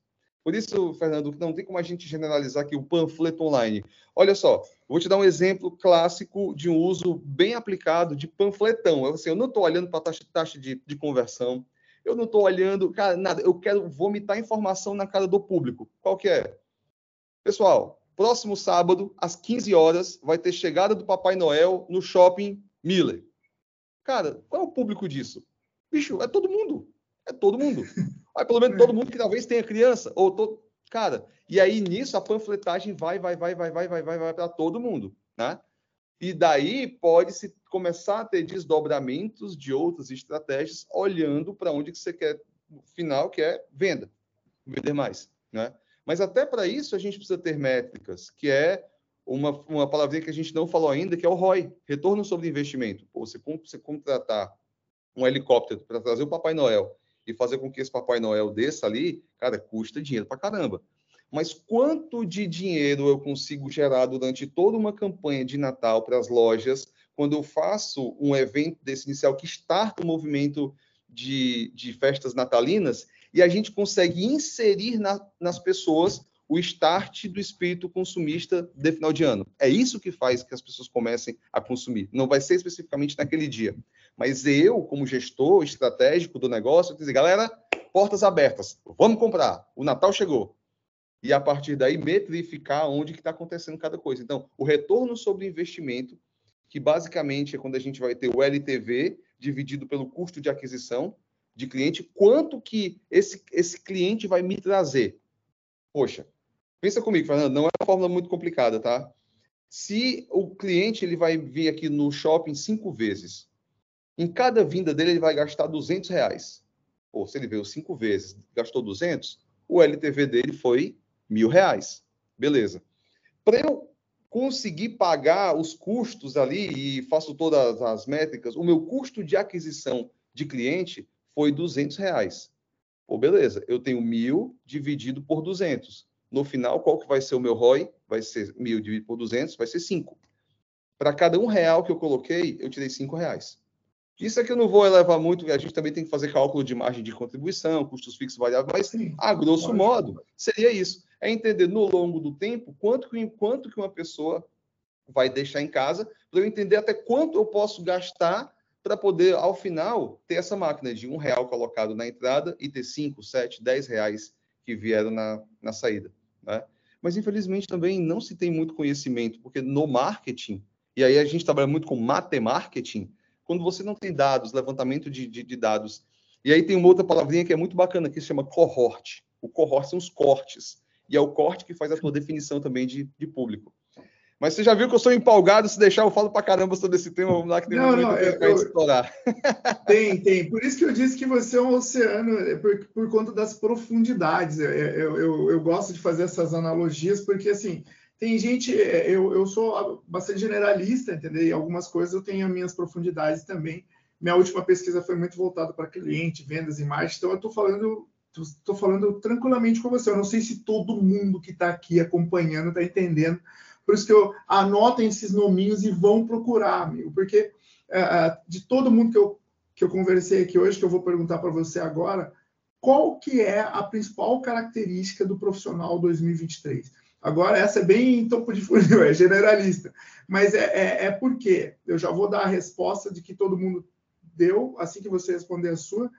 B: Por isso, Fernando, não tem como a gente generalizar aqui o panfleto online. Olha só, vou te dar um exemplo clássico de um uso bem aplicado de panfletão. Assim, eu não estou olhando para a taxa, taxa de, de conversão, eu não estou olhando, cara, nada, eu quero vomitar informação na cara do público. Qual que é? Pessoal, próximo sábado, às 15 horas, vai ter chegada do Papai Noel no shopping Miller. Cara, qual é o público disso? Bicho, é todo mundo. É todo mundo. Aí, pelo menos todo mundo que talvez tenha criança, ou todo. Cara, e aí nisso a panfletagem vai, vai, vai, vai, vai, vai, vai, vai para todo mundo, né? E daí pode-se começar a ter desdobramentos de outras estratégias, olhando para onde que você quer, no final, que é venda, vender mais, né? Mas até para isso a gente precisa ter métricas, que é uma, uma palavrinha que a gente não falou ainda, que é o ROI, retorno sobre investimento. Pô, você, você contratar um helicóptero para trazer o Papai Noel e fazer com que esse Papai Noel desça ali, cara, custa dinheiro para caramba. Mas quanto de dinheiro eu consigo gerar durante toda uma campanha de Natal para as lojas, quando eu faço um evento desse inicial que starta o movimento de, de festas natalinas, e a gente consegue inserir na, nas pessoas o start do espírito consumista de final de ano. É isso que faz que as pessoas comecem a consumir. Não vai ser especificamente naquele dia. Mas eu, como gestor estratégico do negócio, eu dizer, galera, portas abertas, vamos comprar. O Natal chegou. E a partir daí metrificar onde que está acontecendo cada coisa. Então, o retorno sobre investimento, que basicamente é quando a gente vai ter o LTV dividido pelo custo de aquisição de cliente, quanto que esse, esse cliente vai me trazer. Poxa, Pensa comigo, Fernando, não é uma fórmula muito complicada, tá? Se o cliente ele vai vir aqui no shopping cinco vezes, em cada vinda dele ele vai gastar 200 reais. Ou se ele veio cinco vezes, gastou 200, o LTV dele foi mil reais. Beleza. Para eu conseguir pagar os custos ali e faço todas as métricas, o meu custo de aquisição de cliente foi 200 reais. Pô, beleza, eu tenho mil dividido por 200. No final, qual que vai ser o meu ROI? Vai ser mil dividido por 200, vai ser 5. Para cada um real que eu coloquei, eu tirei 5 reais. Isso aqui eu não vou elevar muito, a gente também tem que fazer cálculo de margem de contribuição, custos fixos variáveis, mas Sim, a grosso modo seria isso. É entender no longo do tempo quanto que, quanto que uma pessoa vai deixar em casa, para eu entender até quanto eu posso gastar para poder, ao final, ter essa máquina de um real colocado na entrada e ter 5, 7, 10 reais que vieram na, na saída. Né? Mas, infelizmente, também não se tem muito conhecimento, porque no marketing, e aí a gente trabalha muito com matemarketing, quando você não tem dados, levantamento de, de, de dados, e aí tem uma outra palavrinha que é muito bacana, que se chama cohort. O cohort são os cortes, e é o corte que faz a tua definição também de, de público. Mas você já viu que eu sou empolgado, se deixar eu falo para caramba sobre esse tema, vamos lá que tem não, muito não, para explorar.
A: Tem, tem. Por isso que eu disse que você é um oceano, é por, por conta das profundidades. Eu, eu, eu, eu, gosto de fazer essas analogias, porque assim, tem gente, é, eu, eu sou bastante generalista, entendeu? E algumas coisas eu tenho as minhas profundidades também. Minha última pesquisa foi muito voltada para cliente, vendas e marketing, então eu estou falando estou falando tranquilamente com você. Eu não sei se todo mundo que está aqui acompanhando está entendendo por isso que eu anotem esses nominhos e vão procurar, amigo, porque uh, de todo mundo que eu, que eu conversei aqui hoje, que eu vou perguntar para você agora, qual que é a principal característica do profissional 2023? Agora, essa é bem topo de funil, é generalista. Mas é, é, é porque eu já vou dar a resposta de que todo mundo deu, assim que você responder a sua,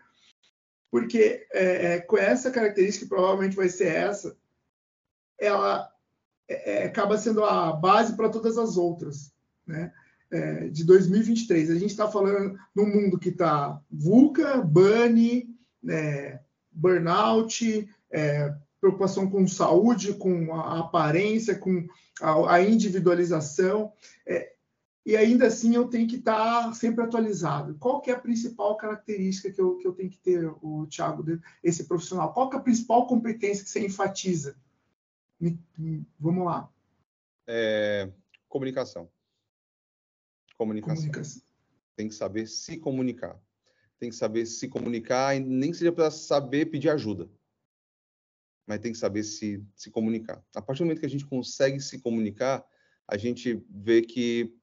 A: porque é, é, com essa característica, que provavelmente vai ser essa, ela é, é, acaba sendo a base para todas as outras, né? De 2023. A gente está falando num mundo que está VUCA, BANI, né, burnout, preocupação com saúde, com a aparência, com a, a individualização. É, e ainda assim eu tenho que estar tá sempre atualizado. Qual que é a principal característica que eu, que eu tenho que ter, o Thiago, esse profissional? Qual que é a principal competência que você enfatiza? Vamos lá.
B: É, comunicação. comunicação. Comunicação. Tem que saber se comunicar. Tem que saber se comunicar, e nem seja para saber pedir ajuda. Mas tem que saber se, se comunicar. A partir do momento que a gente consegue se comunicar, a gente vê que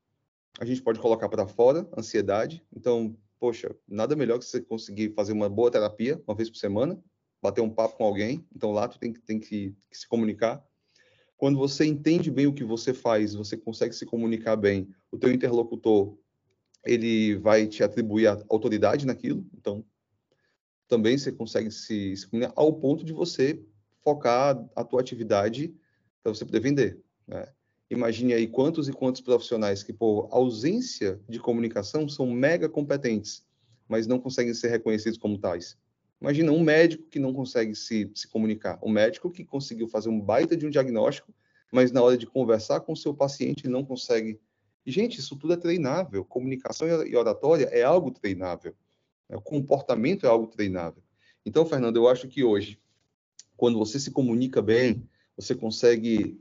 B: a gente pode colocar para fora ansiedade. Então, poxa, nada melhor que você conseguir fazer uma boa terapia uma vez por semana, bater um papo com alguém. Então lá tu tem que, tem que, que se comunicar. Quando você entende bem o que você faz, você consegue se comunicar bem, o teu interlocutor ele vai te atribuir autoridade naquilo. Então também você consegue se, se comunicar ao ponto de você focar a tua atividade para você poder vender. Né? Imagine aí quantos e quantos profissionais que, por ausência de comunicação, são mega competentes, mas não conseguem ser reconhecidos como tais. Imagina um médico que não consegue se, se comunicar, um médico que conseguiu fazer um baita de um diagnóstico, mas na hora de conversar com o seu paciente não consegue. Gente, isso tudo é treinável. Comunicação e oratória é algo treinável. O comportamento é algo treinável. Então, Fernando, eu acho que hoje, quando você se comunica bem, você consegue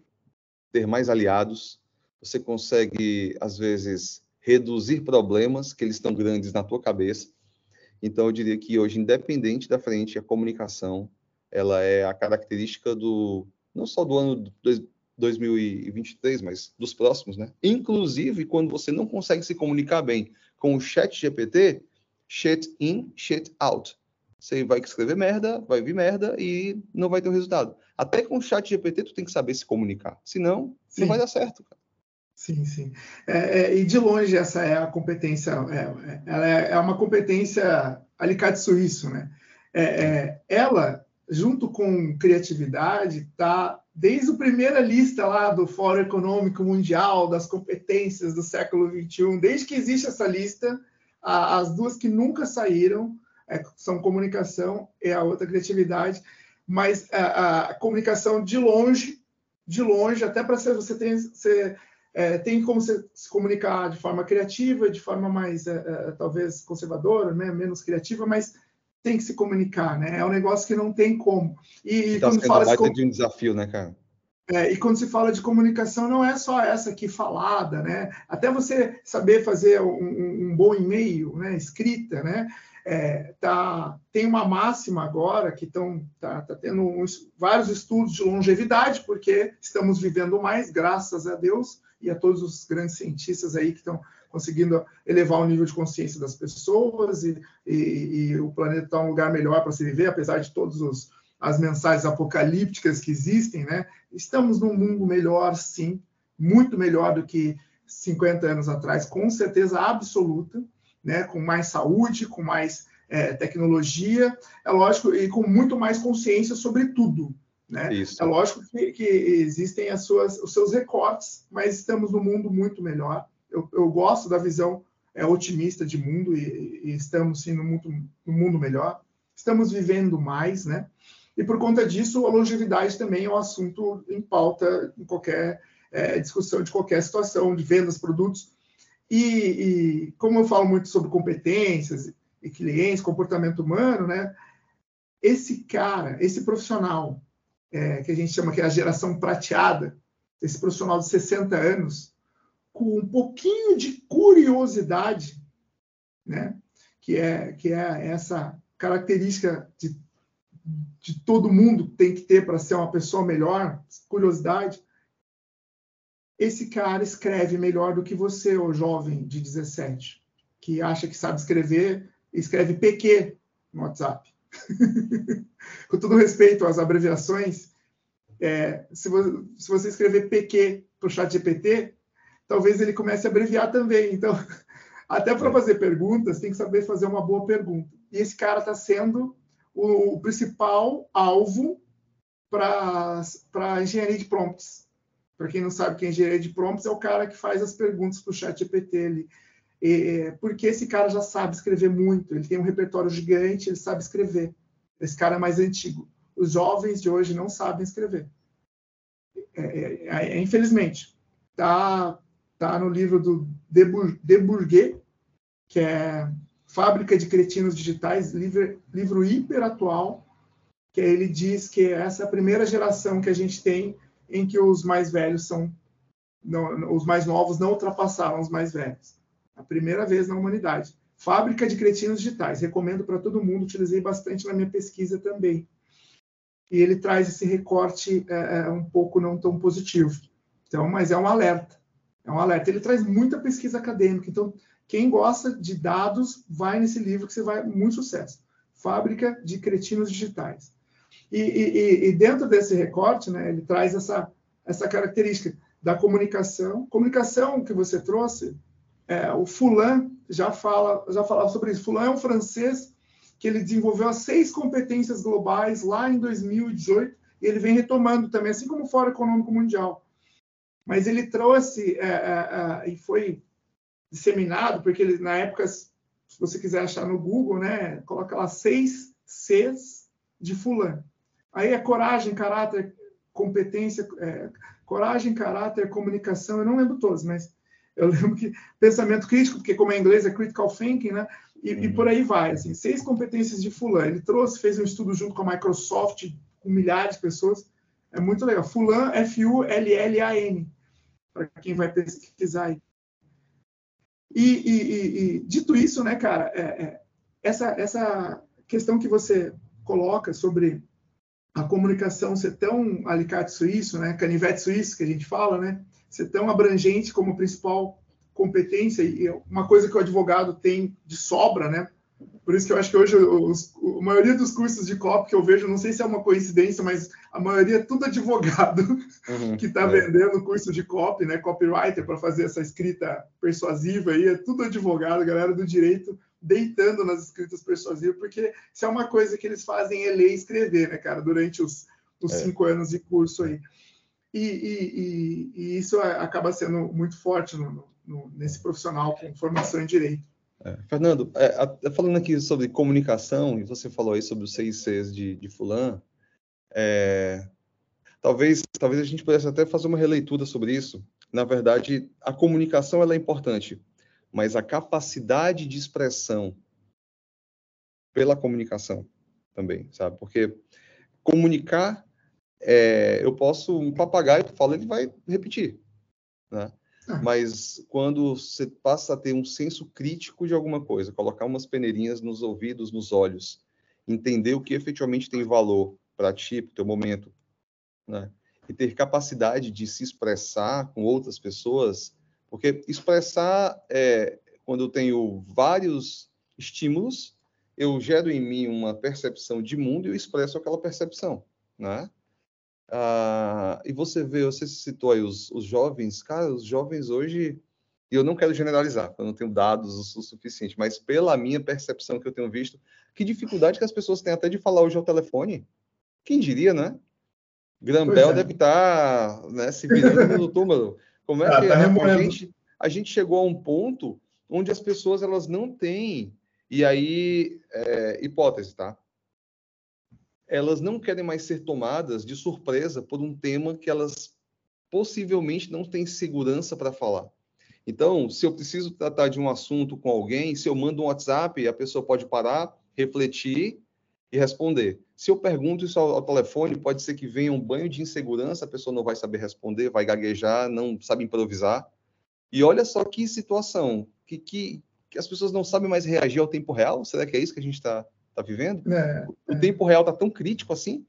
B: ter mais aliados, você consegue, às vezes, reduzir problemas que eles estão grandes na tua cabeça. Então, eu diria que hoje, independente da frente, a comunicação, ela é a característica do, não só do ano 2023, mas dos próximos, né? Inclusive, quando você não consegue se comunicar bem com o chat GPT, shit in, shit out. Você vai escrever merda, vai vir merda e não vai ter o um resultado. Até com o chat GPT tu tem que saber se comunicar. Senão, sim. não vai dar certo. Cara.
A: Sim, sim. É, é, e de longe essa é a competência, é, é ela é, é, uma competência alicate suíço, né? É, ela, junto com criatividade, está desde a primeira lista lá do Fórum Econômico Mundial das competências do século XXI, desde que existe essa lista, a, as duas que nunca saíram são comunicação e a outra criatividade, mas a, a comunicação de longe, de longe, até para você ter, você, é, tem como se, se, comunicar de forma criativa, de forma mais, é, é, talvez, conservadora, né? menos criativa, mas tem que se comunicar, né? É um negócio que não tem como.
B: E, tá quando fala baita de um desafio, né, cara?
A: É, e quando se fala de comunicação, não é só essa aqui falada, né? Até você saber fazer um, um bom e-mail, né? Escrita, né? É, tá, tem uma máxima agora que estão tá, tá, tendo uns, vários estudos de longevidade, porque estamos vivendo mais, graças a Deus, e a todos os grandes cientistas aí que estão conseguindo elevar o nível de consciência das pessoas e, e, e o planeta está um lugar melhor para se viver, apesar de todas as mensagens apocalípticas que existem, né? Estamos num mundo melhor, sim, muito melhor do que 50 anos atrás, com certeza absoluta né, com mais saúde, com mais é, tecnologia, é lógico, e com muito mais consciência sobre tudo. Né? Isso. É lógico que, que, existem as suas, os seus recortes, mas estamos num mundo muito melhor. Eu, eu gosto da visão é, otimista de mundo e, e estamos sim no mundo, no mundo melhor. Estamos vivendo mais, né? E por conta disso, a longevidade também é um assunto em pauta em qualquer é, discussão de qualquer situação de vendas, produtos. E, e, como eu falo muito sobre competências e clientes, comportamento humano, né? Esse cara, esse profissional, é, que a gente chama que é a geração prateada, esse profissional de 60 anos, com um pouquinho de curiosidade, né? Que é, que é essa característica de, de todo mundo tem que ter para ser uma pessoa melhor, curiosidade esse cara escreve melhor do que você, o jovem de 17, que acha que sabe escrever, escreve PQ no WhatsApp. Com todo respeito às abreviações, é, se, você, se, você, escrever PQ para o chat GPT, talvez ele comece a abreviar também. Então, até para fazer perguntas, tem que saber fazer uma boa pergunta. E esse cara está sendo o, o principal alvo para a engenharia de prompts para quem não sabe, quem é de prompts é o cara que faz as perguntas para o chat GPT ali. E, porque esse cara já sabe escrever muito, ele tem um repertório gigante, ele sabe escrever. Esse cara é mais antigo. Os jovens de hoje não sabem escrever. É, é, é, é infelizmente. Tá, tá no livro do De Bourget, que é Fábrica de Cretinos Digitais, livro, livro hiper atual, que ele diz que essa é primeira geração que a gente tem em que os mais velhos são não, os mais novos não ultrapassaram os mais velhos. A primeira vez na humanidade. Fábrica de cretinos digitais. Recomendo para todo mundo. Utilizei bastante na minha pesquisa também. E ele traz esse recorte é, é, um pouco não tão positivo. Então, mas é um alerta. É um alerta. Ele traz muita pesquisa acadêmica. Então, quem gosta de dados, vai nesse livro que você vai muito sucesso. Fábrica de cretinos digitais. E, e, e, dentro desse recorte, né, ele traz essa, essa característica da comunicação. Comunicação que você trouxe, é, o Fulan já fala já falava sobre isso. Fulan é um francês que ele desenvolveu as seis competências globais lá em 2018 e ele vem retomando também, assim como o Fórum Econômico Mundial. Mas ele trouxe é, é, é, e foi disseminado, porque ele, na época, se você quiser achar no Google, né, coloca lá seis Cs de Fulan. Aí é coragem, caráter, competência, é, coragem, caráter, comunicação, eu não lembro todos, mas eu lembro que pensamento crítico, porque como é inglês é critical thinking, né? E, uhum. e, por aí vai, assim, seis competências de fulano. Ele trouxe, fez um estudo junto com a Microsoft, com milhares de pessoas. É muito legal. Fulan, F-U-L-L-A-N. para quem vai pesquisar. E, e, e, e, dito isso, né, cara, é, é, essa, essa questão que você coloca sobre a comunicação ser tão alicate suíço, né, canivete suíço que a gente fala, né, ser tão abrangente como principal competência e uma coisa que o advogado tem de sobra, né, por isso que eu acho que hoje os, a maioria dos cursos de copy que eu vejo, não sei se é uma coincidência, mas a maioria é tudo advogado uhum, que está é. vendendo curso de copy, né, copywriter, para fazer essa escrita persuasiva aí, é tudo advogado, galera do direito deitando nas escritas persuasivas, porque se é uma coisa que eles fazem é ler e escrever, né, cara, durante os, os é. cinco anos de curso aí. E, e, e, e, isso acaba sendo muito forte no, no, nesse profissional com formação em direito.
B: É, Fernando, é, falando aqui sobre comunicação, e você falou aí sobre os seis Cs de, de Fulan, é, talvez, talvez a gente pudesse até fazer uma releitura sobre isso. Na verdade, a comunicação ela é importante, mas a capacidade de expressão pela comunicação também, sabe? Porque comunicar, é, eu posso, um papagaio fala, ele vai repetir, né? Ah. Mas quando você passa a ter um senso crítico de alguma coisa, colocar umas peneirinhas nos ouvidos, nos olhos, entender o que efetivamente tem valor para ti, para o teu momento, né? e ter capacidade de se expressar com outras pessoas, porque expressar, é, quando eu tenho vários estímulos, eu gero em mim uma percepção de mundo e eu expresso aquela percepção, né? Ah, e você vê, você citou aí os, os, jovens, cara, os jovens hoje, e eu não quero generalizar, eu não tenho dados o, suficiente, mas pela minha percepção que eu tenho visto, que dificuldade que as pessoas têm até de falar hoje ao telefone. Quem diria, né? Grambel é. deve estar tá, né, se virando no túmulo. Como é ah, que tá a, a, gente, a gente chegou a um ponto onde as pessoas elas não têm, e aí, é, hipótese, tá? elas não querem mais ser tomadas de surpresa por um tema que elas possivelmente não têm segurança para falar. Então, se eu preciso tratar de um assunto com alguém, se eu mando um WhatsApp, a pessoa pode parar, refletir e responder. Se eu pergunto isso ao, ao, telefone, pode ser que venha um banho de insegurança, a pessoa não vai saber responder, vai gaguejar, não sabe improvisar. E olha só que situação, que, que, que as pessoas não sabem mais reagir ao tempo real. Será que é isso que a gente está está vivendo, é, o é. tempo real está tão crítico assim.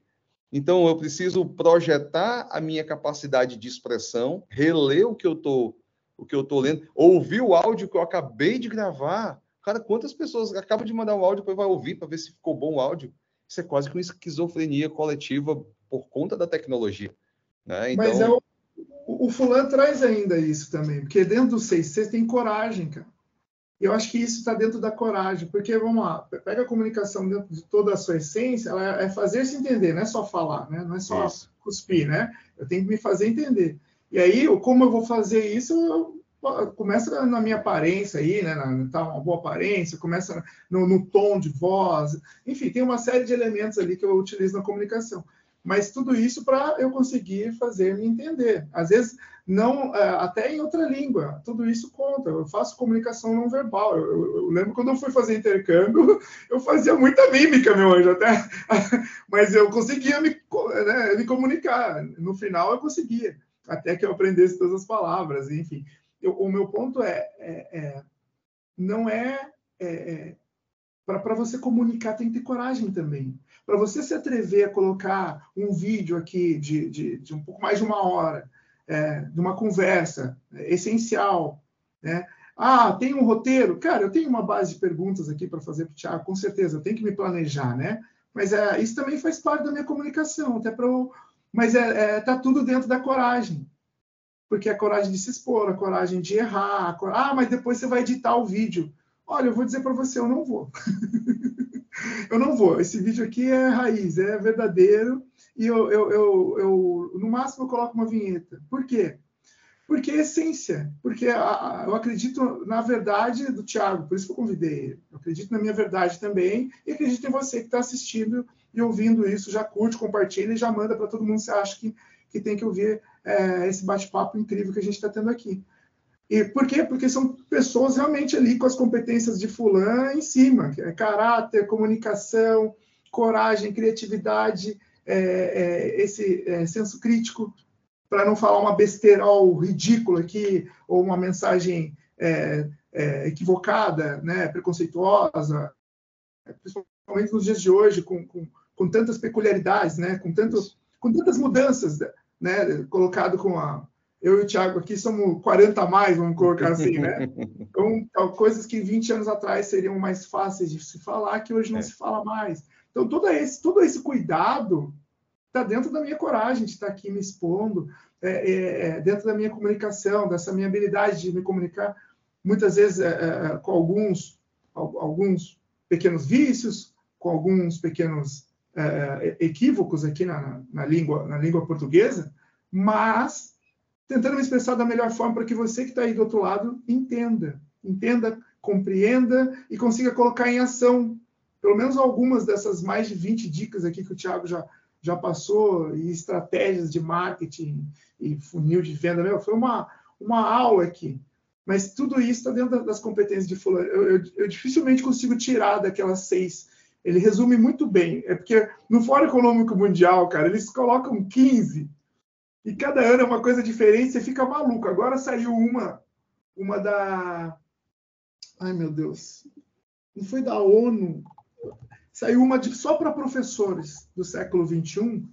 B: Então, eu preciso projetar a minha capacidade de expressão, reler o que eu tô, o que eu tô lendo, ouvir o áudio que eu acabei de gravar. Cara, quantas pessoas acabam de mandar um áudio depois vai ouvir para ver se ficou bom o áudio? Isso é quase que uma esquizofrenia coletiva por conta da tecnologia. Né?
A: Então... Mas é o, o fulano traz ainda isso também, porque dentro do 6C tem coragem, cara. Eu acho que isso está dentro da coragem, porque vamos lá, pega a comunicação dentro de toda a sua essência, ela é fazer se entender, não é só falar, né? Não é só isso. cuspir, né? Eu tenho que me fazer entender. E aí, como eu vou fazer isso? Eu, começa na minha aparência aí, né? Na, tá uma boa aparência, começa no, no tom de voz, enfim, tem uma série de elementos ali que eu utilizo na comunicação mas tudo isso para eu conseguir fazer me entender. Às vezes, não, é, até em outra língua, tudo isso conta. Eu faço comunicação não verbal. Eu, eu, eu lembro quando eu fui fazer intercâmbio, eu fazia muita mímica, meu anjo, até, mas eu conseguia me, né, me comunicar. No final, eu conseguia, até que eu aprendesse todas as palavras, enfim. Eu, o meu ponto é, é, é não é, é, é para você comunicar tem que ter coragem também para você se atrever a colocar um vídeo aqui de, de, de um pouco mais de uma hora, é, de uma conversa é, essencial, né? Ah, tem um roteiro? Cara, eu tenho uma base de perguntas aqui para fazer para o Thiago, com certeza, eu tenho que me planejar, né? Mas é, isso também faz parte da minha comunicação, até para Mas é, é, tá tudo dentro da coragem. Porque a coragem de se expor, a coragem de errar, cor... ah, mas depois você vai editar o vídeo. Olha, eu vou dizer para você, eu não vou. eu não vou. Esse vídeo aqui é raiz, é verdadeiro. E eu, eu, eu, eu no máximo, eu coloco uma vinheta. Por quê? Porque é essência. Porque a, a, eu acredito na verdade do Tiago, por isso que eu convidei ele. Eu acredito na minha verdade também. E acredito em você que está assistindo e ouvindo isso. Já curte, compartilha e já manda para todo mundo que você acha que, que tem que ouvir é, esse bate-papo incrível que a gente está tendo aqui. E por quê? Porque são pessoas realmente ali com as competências de fulano em cima, é caráter, comunicação, coragem, criatividade, é, é, esse é, senso crítico. para não falar uma besterol ridícula aqui, ou uma mensagem é, é, equivocada, né, preconceituosa, principalmente nos dias de hoje, com, com, com tantas peculiaridades, né, com, tantos, com tantas mudanças, né, colocado com a... Eu e o Thiago aqui somos 40 a mais, vamos colocar assim, né? Então, coisas que 20 anos atrás seriam mais fáceis de se falar, que hoje não é. se fala mais. Então, todo esse, todo esse cuidado está dentro da minha coragem de estar aqui me expondo, é, é, é, dentro da minha comunicação, dessa minha habilidade de me comunicar, muitas vezes é, é com alguns, alguns pequenos vícios, com alguns pequenos é, equívocos aqui na, na, língua, na língua portuguesa, mas tentando me expressar da melhor forma para que você que está aí do outro lado entenda, entenda, compreenda e consiga colocar em ação pelo menos algumas dessas mais de 20 dicas aqui que o Thiago já, já passou, e estratégias de marketing e funil de venda, meu, foi uma, uma aula aqui. Mas tudo isso está dentro das competências de fulano. Eu, eu, eu, dificilmente consigo tirar daquelas seis. Ele resume muito bem. É porque no Fórum Econômico Mundial, cara, eles colocam 15. E cada ano é uma coisa diferente, você fica maluco. Agora saiu uma, uma da. Ai, meu Deus. Não foi da ONU, saiu uma de, só para professores do século 21,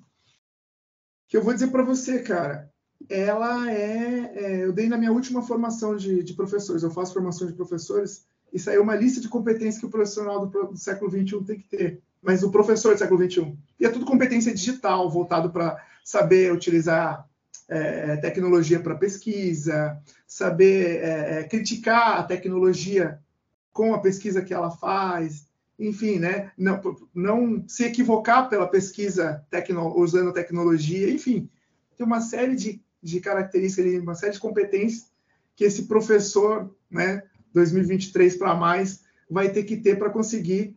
A: que eu vou dizer para você, cara, ela é, é, Eu dei na minha última formação de, de, professores, eu faço formação de professores, e saiu uma lista de competências que o profissional do, do século 21 tem que ter, mas o professor do século 21. E é tudo competência digital, voltado para saber utilizar é, tecnologia para pesquisa, saber é, é, criticar a tecnologia com a pesquisa que ela faz, enfim, né, não, não se equivocar pela pesquisa tecno, usando tecnologia, enfim, tem uma série de, de características, uma série de competências que esse professor, né, 2023 para mais, vai ter que ter para conseguir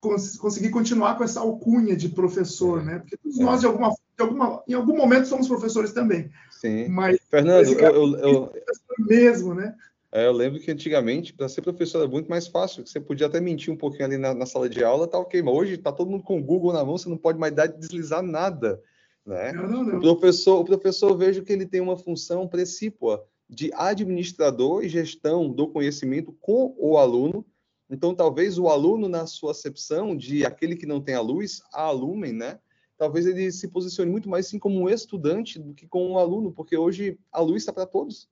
A: cons conseguir continuar com essa alcunha de professor, é. né? Porque todos é. nós de alguma, de alguma, em algum momento somos professores também.
B: Sim. Mas Fernando, eu, eu, eu...
A: mesmo, né?
B: É, eu lembro que antigamente, para ser professor era muito mais fácil. Você podia até mentir um pouquinho ali na, na sala de aula, tá ok. Mas hoje está todo mundo com o Google na mão, você não pode mais dar de deslizar nada. Né? Não, não, não. O professor, o professor, vejo que ele tem uma função precípua de administrador e gestão do conhecimento com o aluno. Então, talvez o aluno, na sua acepção de aquele que não tem a luz, a alumen, né? Talvez ele se posicione muito mais sim como um estudante do que como um aluno, porque hoje a luz está para todos.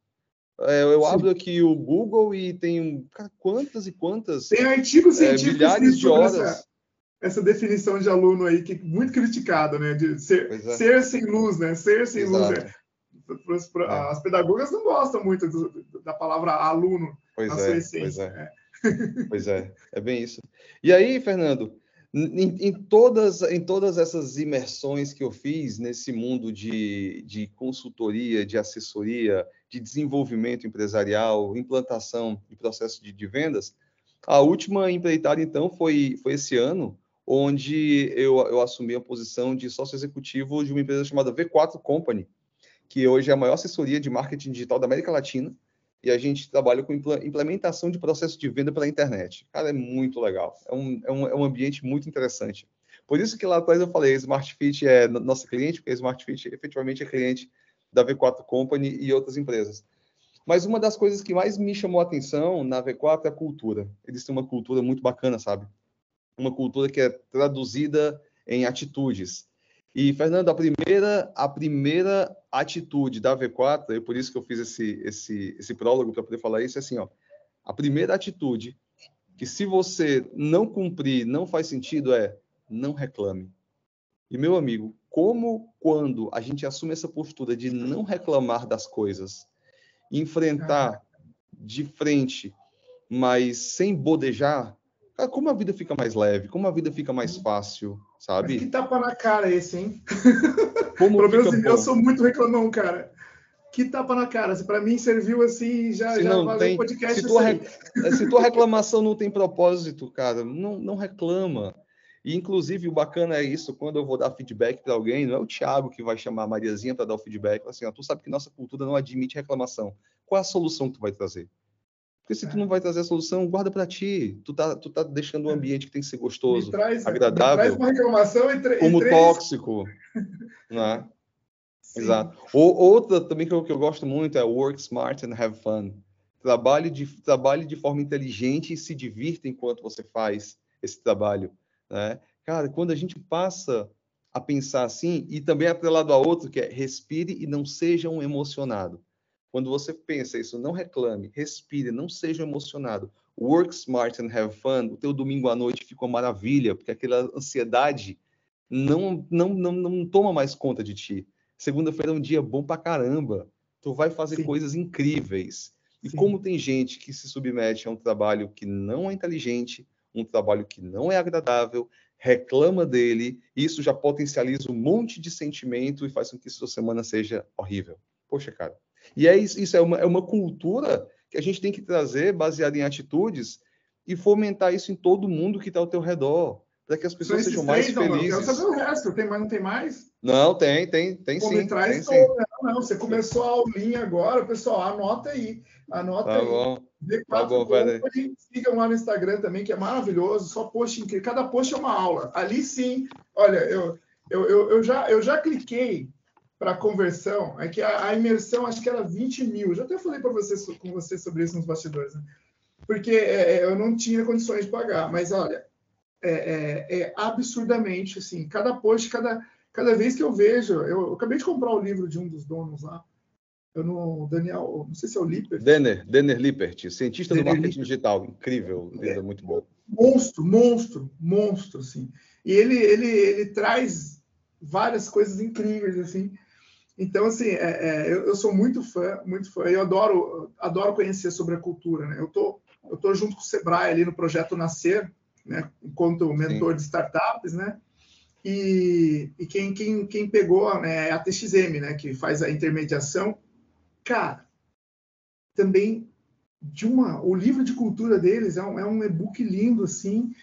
B: É, eu Sim. abro aqui o Google e tem cara, quantas e quantas.
A: Tem artigos é, científicos é, milhares de horas. Essa, essa, definição de aluno aí, que é muito criticada, né? De ser, é. ser sem luz, né? Ser sem Exato. luz. É. As pedagogas não gostam muito do, da palavra aluno
B: pois na sua essência. Pois é. pois é, é bem isso. E aí, Fernando, em, em, todas, em todas essas imersões que eu fiz nesse mundo de, de consultoria, de assessoria, de desenvolvimento empresarial, implantação e processo de, de, vendas, a última empreitada, então, foi, foi esse ano, onde eu, eu assumi a posição de sócio executivo de uma empresa chamada V4 Company, que hoje é a maior assessoria de marketing digital da América Latina, e a gente trabalha com implementação de processo de venda pela internet. Cara, é muito legal. É um, é um, é um ambiente muito interessante. Por isso que lá atrás eu falei, Smart Fit é nossa cliente, porque a Smart Fit efetivamente é cliente da V4 Company e outras empresas. Mas uma das coisas que mais me chamou a atenção na V4 é a cultura. Eles têm uma cultura muito bacana, sabe? Uma cultura que é traduzida em atitudes. E, Fernando, a primeira, a primeira atitude da V4, e por isso que eu fiz esse, esse, esse prólogo para poder falar isso, é assim, ó, a primeira atitude que se você não cumprir, não faz sentido, é não reclame. E, meu amigo, como quando a gente assume essa postura de não reclamar das coisas, enfrentar de frente, mas sem bodejar, cara, como a vida fica mais leve, como a vida fica mais fácil, sabe? Mas
A: que tapa na cara esse, hein? Como Pelo menos eu sou muito reclamão, cara. Que tapa na cara. Para mim serviu assim, já, se já
B: não tem, podcast. Se tua, re... se tua reclamação não tem propósito, cara, não, não reclama. E, inclusive, o bacana é isso, quando eu vou dar feedback para alguém, não é o Thiago que vai chamar a Mariazinha para dar o feedback, assim, ó, tu sabe que nossa cultura não admite reclamação. Qual é a solução que tu vai trazer? Porque se tu não vai trazer a solução, guarda para ti. Tu tá, tu tá deixando um ambiente que tem que ser gostoso, traz, agradável. traz
A: uma reclamação e,
B: como três... tóxico, né? Sim. Exato. Ou, outra também que eu, que eu gosto muito é work smart and have fun. Trabalhe de, trabalhe de forma inteligente e se divirta enquanto você faz esse trabalho. Né? Cara, quando a gente passa a pensar assim, e também atrelado a outro, que é respire e não seja um emocionado. Quando você pensa isso, não reclame, respire, não seja emocionado. Work smart and have fun. O teu domingo à noite ficou maravilha, porque aquela ansiedade não, não, não, não toma mais conta de ti. Segunda-feira é um dia bom pra caramba. Tu vai fazer Sim. coisas incríveis. E Sim. como tem gente que se submete a um trabalho que não é inteligente, um trabalho que não é agradável, reclama dele, isso já potencializa um monte de sentimento e faz com que sua semana seja horrível. Poxa, cara. E é isso, isso é, uma, é uma cultura que a gente tem que trazer baseada em atitudes e fomentar isso em todo mundo que está ao teu redor para que as pessoas sejam mais três, felizes.
A: Não, eu só o resto, tem mais, não tem mais?
B: Não, tem, tem, tem Pô, sim.
A: Traz
B: tem,
A: sim. Não, não, você começou a aulinha agora, pessoal, anota aí, anota tá aí.
B: Bom. D4 tá bom,
A: Company, sigam lá no Instagram também, que é maravilhoso, só post incrível, cada post é uma aula. Ali sim, olha, eu, eu, eu, eu já, eu já cliquei para conversão, é que a, a, imersão acho que era 20 mil, já até falei para você, com você sobre isso nos bastidores, né? porque é, é, eu não tinha condições de pagar, mas olha, é, é, é, absurdamente assim. Cada post, cada, cada vez que eu vejo, eu, eu, acabei de comprar o livro de um dos donos lá. Eu não, Daniel, não sei se é o Lippert.
B: Denner, Denner Lippert, cientista Denner do marketing Lippert. digital, incrível, é, muito bom.
A: Monstro, monstro, monstro, assim. E ele, ele, ele traz várias coisas incríveis, assim. Então, assim, é, é, eu, eu, sou muito fã, muito fã. Eu adoro, adoro conhecer sobre a cultura, né? Eu tô, eu tô junto com o Sebrae ali no projeto Nascer, né, enquanto mentor Sim. de startups, né? E, e quem, quem, quem pegou né, é a TXM, né, que faz a intermediação. Cara, também de uma, o livro de cultura deles é um, é um e-book lindo assim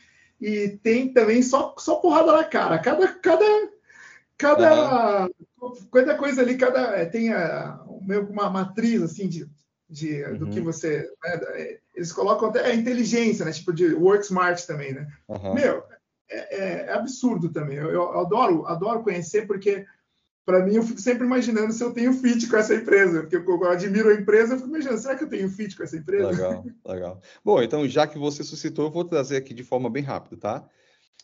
A: e tem também só, só porrada na cara. Cada cada cada, uhum. Cada coisa ali, cada tem a, uma matriz assim de de, uhum. do que uhum. você. Né, eles colocam até a inteligência, né? Tipo de work smart também, né? Uhum. Meu, é, é, é, absurdo também. Eu, eu, adoro, adoro conhecer, porque para mim eu fico sempre imaginando se eu tenho fit com essa empresa, porque eu, eu, admiro a empresa, eu fico imaginando, será que eu tenho fit com essa empresa?
B: Legal, legal. Bom, então já que você suscitou, eu vou trazer aqui de forma bem rápida, tá?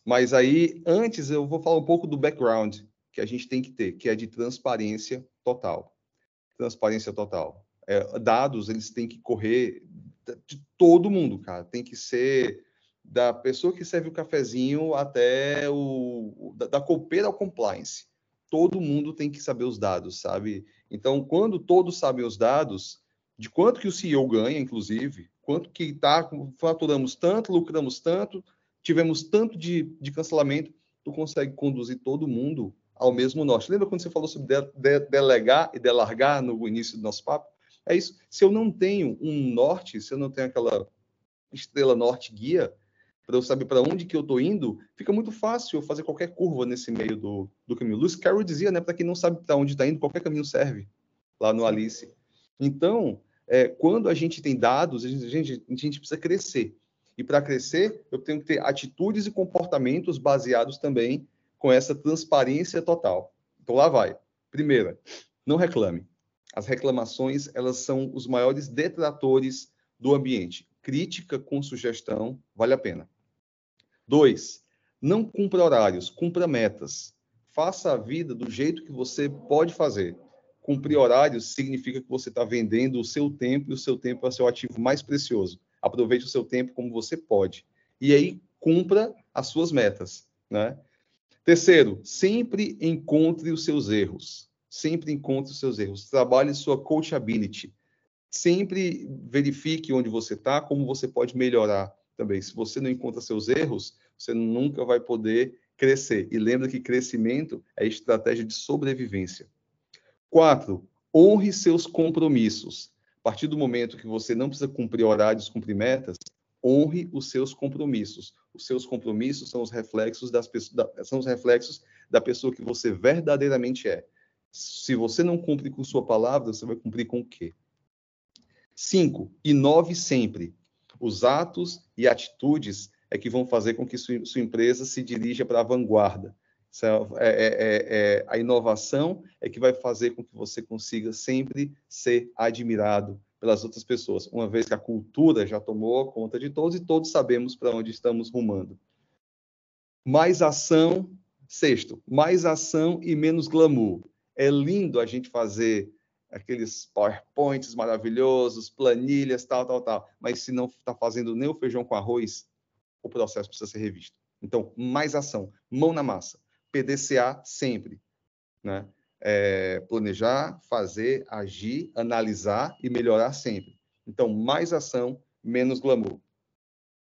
B: Mas aí, antes, eu vou falar um pouco do background que a gente tem que ter, que é de transparência total. Transparência total é, dados eles têm que correr de todo mundo, cara. Tem que ser da pessoa que serve o cafezinho até o da, da copeira ao compliance. Todo mundo tem que saber os dados, sabe? Então, quando todos sabem os dados, de quanto que o CEO ganha, inclusive, quanto que tá, faturamos tanto, lucramos tanto, tivemos tanto de, de cancelamento, tu consegue conduzir todo mundo ao mesmo norte. Lembra quando você falou sobre de, de, delegar e delargar no início do nosso papo? É isso. Se eu não tenho um norte, se eu não tenho aquela estrela norte guia, para eu saber para onde que eu estou indo, fica muito fácil eu fazer qualquer curva nesse meio do, do caminho. Lewis Carroll dizia, né, para quem não sabe para onde está indo, qualquer caminho serve, lá no Alice. Então, é, quando a gente tem dados, a gente, a gente precisa crescer. E para crescer, eu tenho que ter atitudes e comportamentos baseados também com essa transparência total. Então, lá vai. Primeira, não reclame. As reclamações, elas são os maiores detratores do ambiente. Crítica com sugestão vale a pena. Dois, não cumpra horários, cumpra metas. Faça a vida do jeito que você pode fazer. Cumprir horários significa que você está vendendo o seu tempo e o seu tempo é o seu ativo mais precioso. Aproveite o seu tempo como você pode. E aí, cumpra as suas metas. Né? Terceiro, sempre encontre os seus erros sempre encontre os seus erros, trabalhe sua coachability, sempre verifique onde você está, como você pode melhorar também. Se você não encontra seus erros, você nunca vai poder crescer. E lembra que crescimento é estratégia de sobrevivência. Quatro, honre seus compromissos. A partir do momento que você não precisa cumprir horários, cumprir metas, honre os seus compromissos. Os seus compromissos são os reflexos das pessoas, são os reflexos da pessoa que você verdadeiramente é. Se você não cumpre com sua palavra, você vai cumprir com o quê? Cinco, inove sempre. Os atos e atitudes é que vão fazer com que sua, sua empresa se dirija para a vanguarda. É, é, é, é, a inovação é que vai fazer com que você consiga sempre ser admirado pelas outras pessoas, uma vez que a cultura já tomou conta de todos e todos sabemos para onde estamos rumando. Mais ação, sexto, mais ação e menos glamour. É lindo a gente fazer aqueles PowerPoints maravilhosos, planilhas, tal, tal, tal, mas se não está fazendo nem o feijão com arroz, o processo precisa ser revisto. Então, mais ação, mão na massa PDCA sempre, né? É, planejar, fazer, agir, analisar e melhorar sempre. Então, mais ação, menos glamour.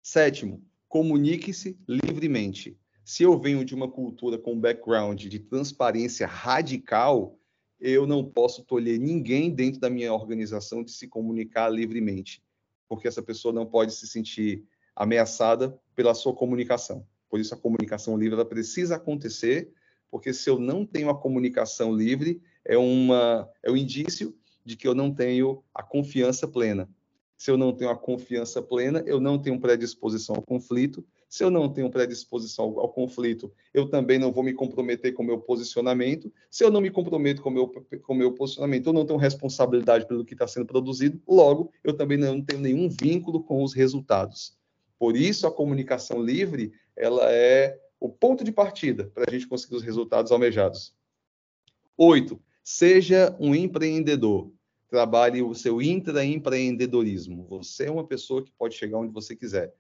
B: Sétimo, comunique-se livremente. Se eu venho de uma cultura com background de transparência radical, eu não posso tolher ninguém dentro da minha organização de se comunicar livremente, porque essa pessoa não pode se sentir ameaçada pela sua comunicação. Por isso, a comunicação livre ela precisa acontecer, porque se eu não tenho a comunicação livre, é, uma, é um indício de que eu não tenho a confiança plena. Se eu não tenho a confiança plena, eu não tenho predisposição ao conflito. Se eu não tenho predisposição ao, ao conflito, eu também não vou me comprometer com o meu posicionamento. Se eu não me comprometo com o meu, com meu posicionamento, eu não tenho responsabilidade pelo que está sendo produzido. Logo, eu também não tenho nenhum vínculo com os resultados. Por isso, a comunicação livre ela é o ponto de partida para a gente conseguir os resultados almejados. Oito, seja um empreendedor. Trabalhe o seu intraempreendedorismo. Você é uma pessoa que pode chegar onde você quiser.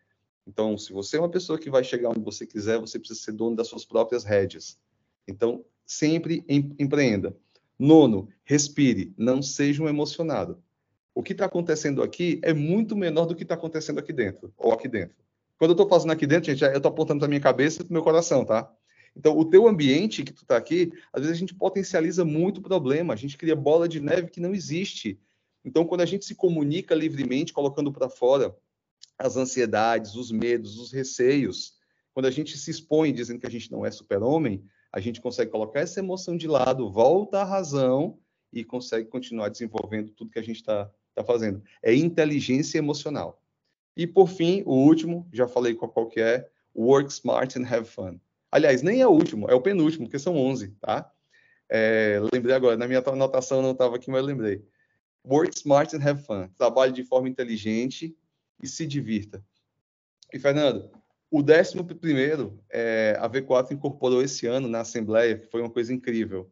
B: Então, se você é uma pessoa que vai chegar onde você quiser, você precisa ser dono das suas próprias rédeas. Então, sempre empreenda. Nono, respire, não seja um emocionado. O que está acontecendo aqui é muito menor do que está acontecendo aqui dentro, ou aqui dentro. Quando eu estou fazendo aqui dentro, gente, eu estou apontando para minha cabeça e para meu coração, tá? Então, o teu ambiente que tu está aqui, às vezes a gente potencializa muito o problema, a gente cria bola de neve que não existe. Então, quando a gente se comunica livremente, colocando para fora as ansiedades, os medos, os receios, quando a gente se expõe dizendo que a gente não é super-homem, a gente consegue colocar essa emoção de lado, volta à razão e consegue continuar desenvolvendo tudo que a gente está tá fazendo. É inteligência emocional. E por fim, o último, já falei qual, que é, work smart and have fun. Aliás, nem é o último, é o penúltimo, porque são 11, tá? É, lembrei agora, na minha anotação não estava aqui, mas lembrei. Work smart and have fun. Trabalhe de forma inteligente e se divirta. E, Fernando, o décimo primeiro, é, a V4 incorporou esse ano na Assembleia, que foi uma coisa incrível.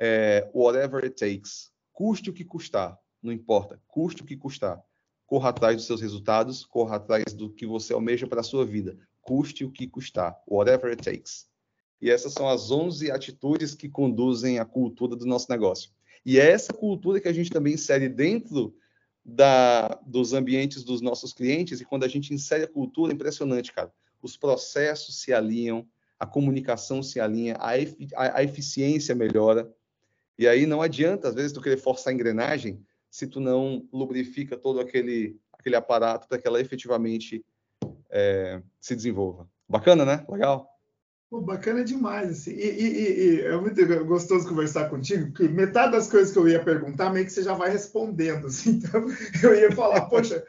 B: É, whatever it takes. Custe o que custar, não importa, custe o que custar corra atrás dos seus resultados, corra atrás do que você almeja para a sua vida, custe o que custar, whatever it takes. E essas são as 11 atitudes que conduzem a cultura do nosso negócio. E é essa cultura que a gente também insere dentro da, dos ambientes dos nossos clientes, e quando a gente insere a cultura, é impressionante, cara. Os processos se alinham, a comunicação se alinha, a, a eficiência melhora. E aí não adianta, às vezes, tu querer forçar a engrenagem, se tu não lubrifica todo aquele, aquele aparato para que ela efetivamente é, se desenvolva. Bacana, né? Legal.
A: Pô, bacana demais. Assim. E, e, e, é muito gostoso conversar contigo, porque metade das coisas que eu ia perguntar, meio que você já vai respondendo. Assim. Então, eu ia falar, poxa,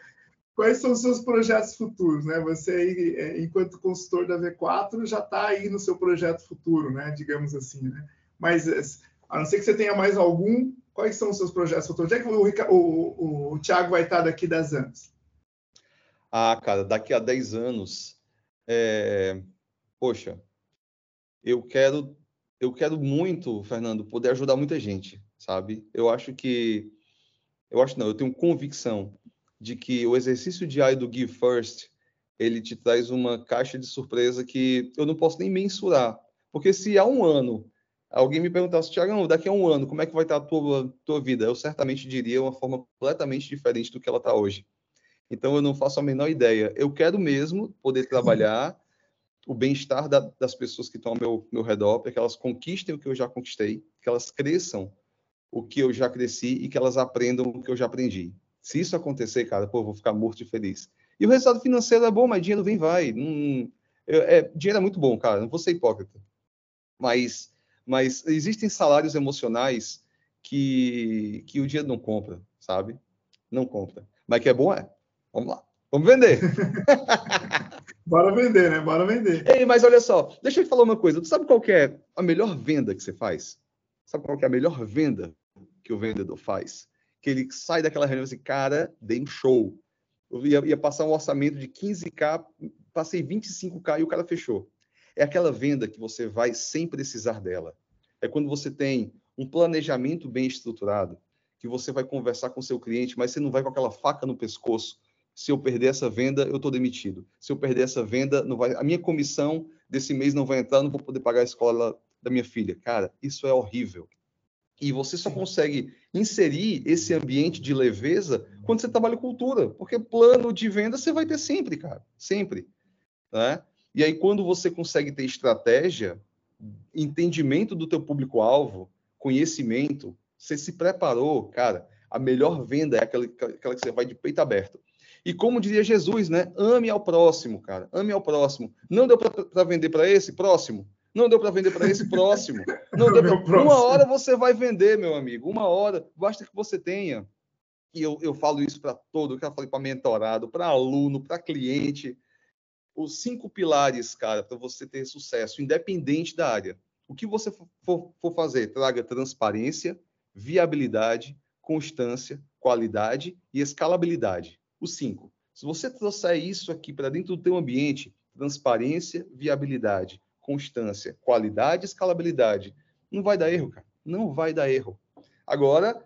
A: quais são os seus projetos futuros? Né? Você, é, enquanto consultor da V4, já está aí no seu projeto futuro, né? digamos assim. Né? Mas, a não ser que você tenha mais algum, Quais são os seus projetos futuros? Onde é que o, o, o Thiago vai estar daqui a 10 anos?
B: Ah, cara, daqui a 10 anos, é... poxa, eu quero, eu quero muito, Fernando, poder ajudar muita gente, sabe? Eu acho que, eu acho não, eu tenho convicção de que o exercício diário do Give First, ele te traz uma caixa de surpresa que eu não posso nem mensurar, porque se há um ano alguém me perguntasse, Tiagão, daqui a um ano, como é que vai estar a tua, tua vida? Eu certamente diria uma forma completamente diferente do que ela está hoje. Então, eu não faço a menor ideia. Eu quero mesmo poder trabalhar o bem-estar da, das pessoas que estão ao meu, meu redor, para que elas conquistem o que eu já conquistei, que elas cresçam o que eu já cresci e que elas aprendam o que eu já aprendi. Se isso acontecer, cara, pô, eu vou ficar morto de feliz. E o resultado financeiro é bom, mas dinheiro vem e vai. Hum, é, dinheiro é muito bom, cara, não vou ser hipócrita. Mas mas existem salários emocionais que, que o dinheiro não compra, sabe? Não compra. Mas que é bom é. Vamos lá. Vamos vender.
A: Bora vender, né? Bora vender.
B: Ei, mas olha só, deixa eu te falar uma coisa. Tu sabe qual é a melhor venda que você faz? Sabe qual é a melhor venda que o vendedor faz? Que ele sai daquela reunião e assim, cara, dei um show. Eu ia, ia passar um orçamento de 15k, passei 25k e o cara fechou. É aquela venda que você vai sem precisar dela. É quando você tem um planejamento bem estruturado, que você vai conversar com seu cliente, mas você não vai com aquela faca no pescoço se eu perder essa venda, eu estou demitido. Se eu perder essa venda, não vai, a minha comissão desse mês não vai entrar, não vou poder pagar a escola da minha filha. Cara, isso é horrível. E você só consegue inserir esse ambiente de leveza quando você trabalha cultura, porque plano de venda você vai ter sempre, cara, sempre. Né? E aí, quando você consegue ter estratégia, entendimento do teu público-alvo, conhecimento, você se preparou, cara, a melhor venda é aquela, aquela que você vai de peito aberto. E como diria Jesus, né? Ame ao próximo, cara. Ame ao próximo. Não deu para vender para esse? Próximo. Não deu para vender para esse? Próximo. Não deu pra... Uma hora você vai vender, meu amigo. Uma hora. Basta que você tenha. E eu, eu falo isso para todo, que eu falei para mentorado, para aluno, para cliente. Os cinco pilares, cara, para você ter sucesso, independente da área. O que você for, for fazer, traga transparência, viabilidade, constância, qualidade e escalabilidade. Os cinco. Se você trouxer isso aqui para dentro do teu ambiente, transparência, viabilidade, constância, qualidade, escalabilidade, não vai dar erro, cara. Não vai dar erro. Agora,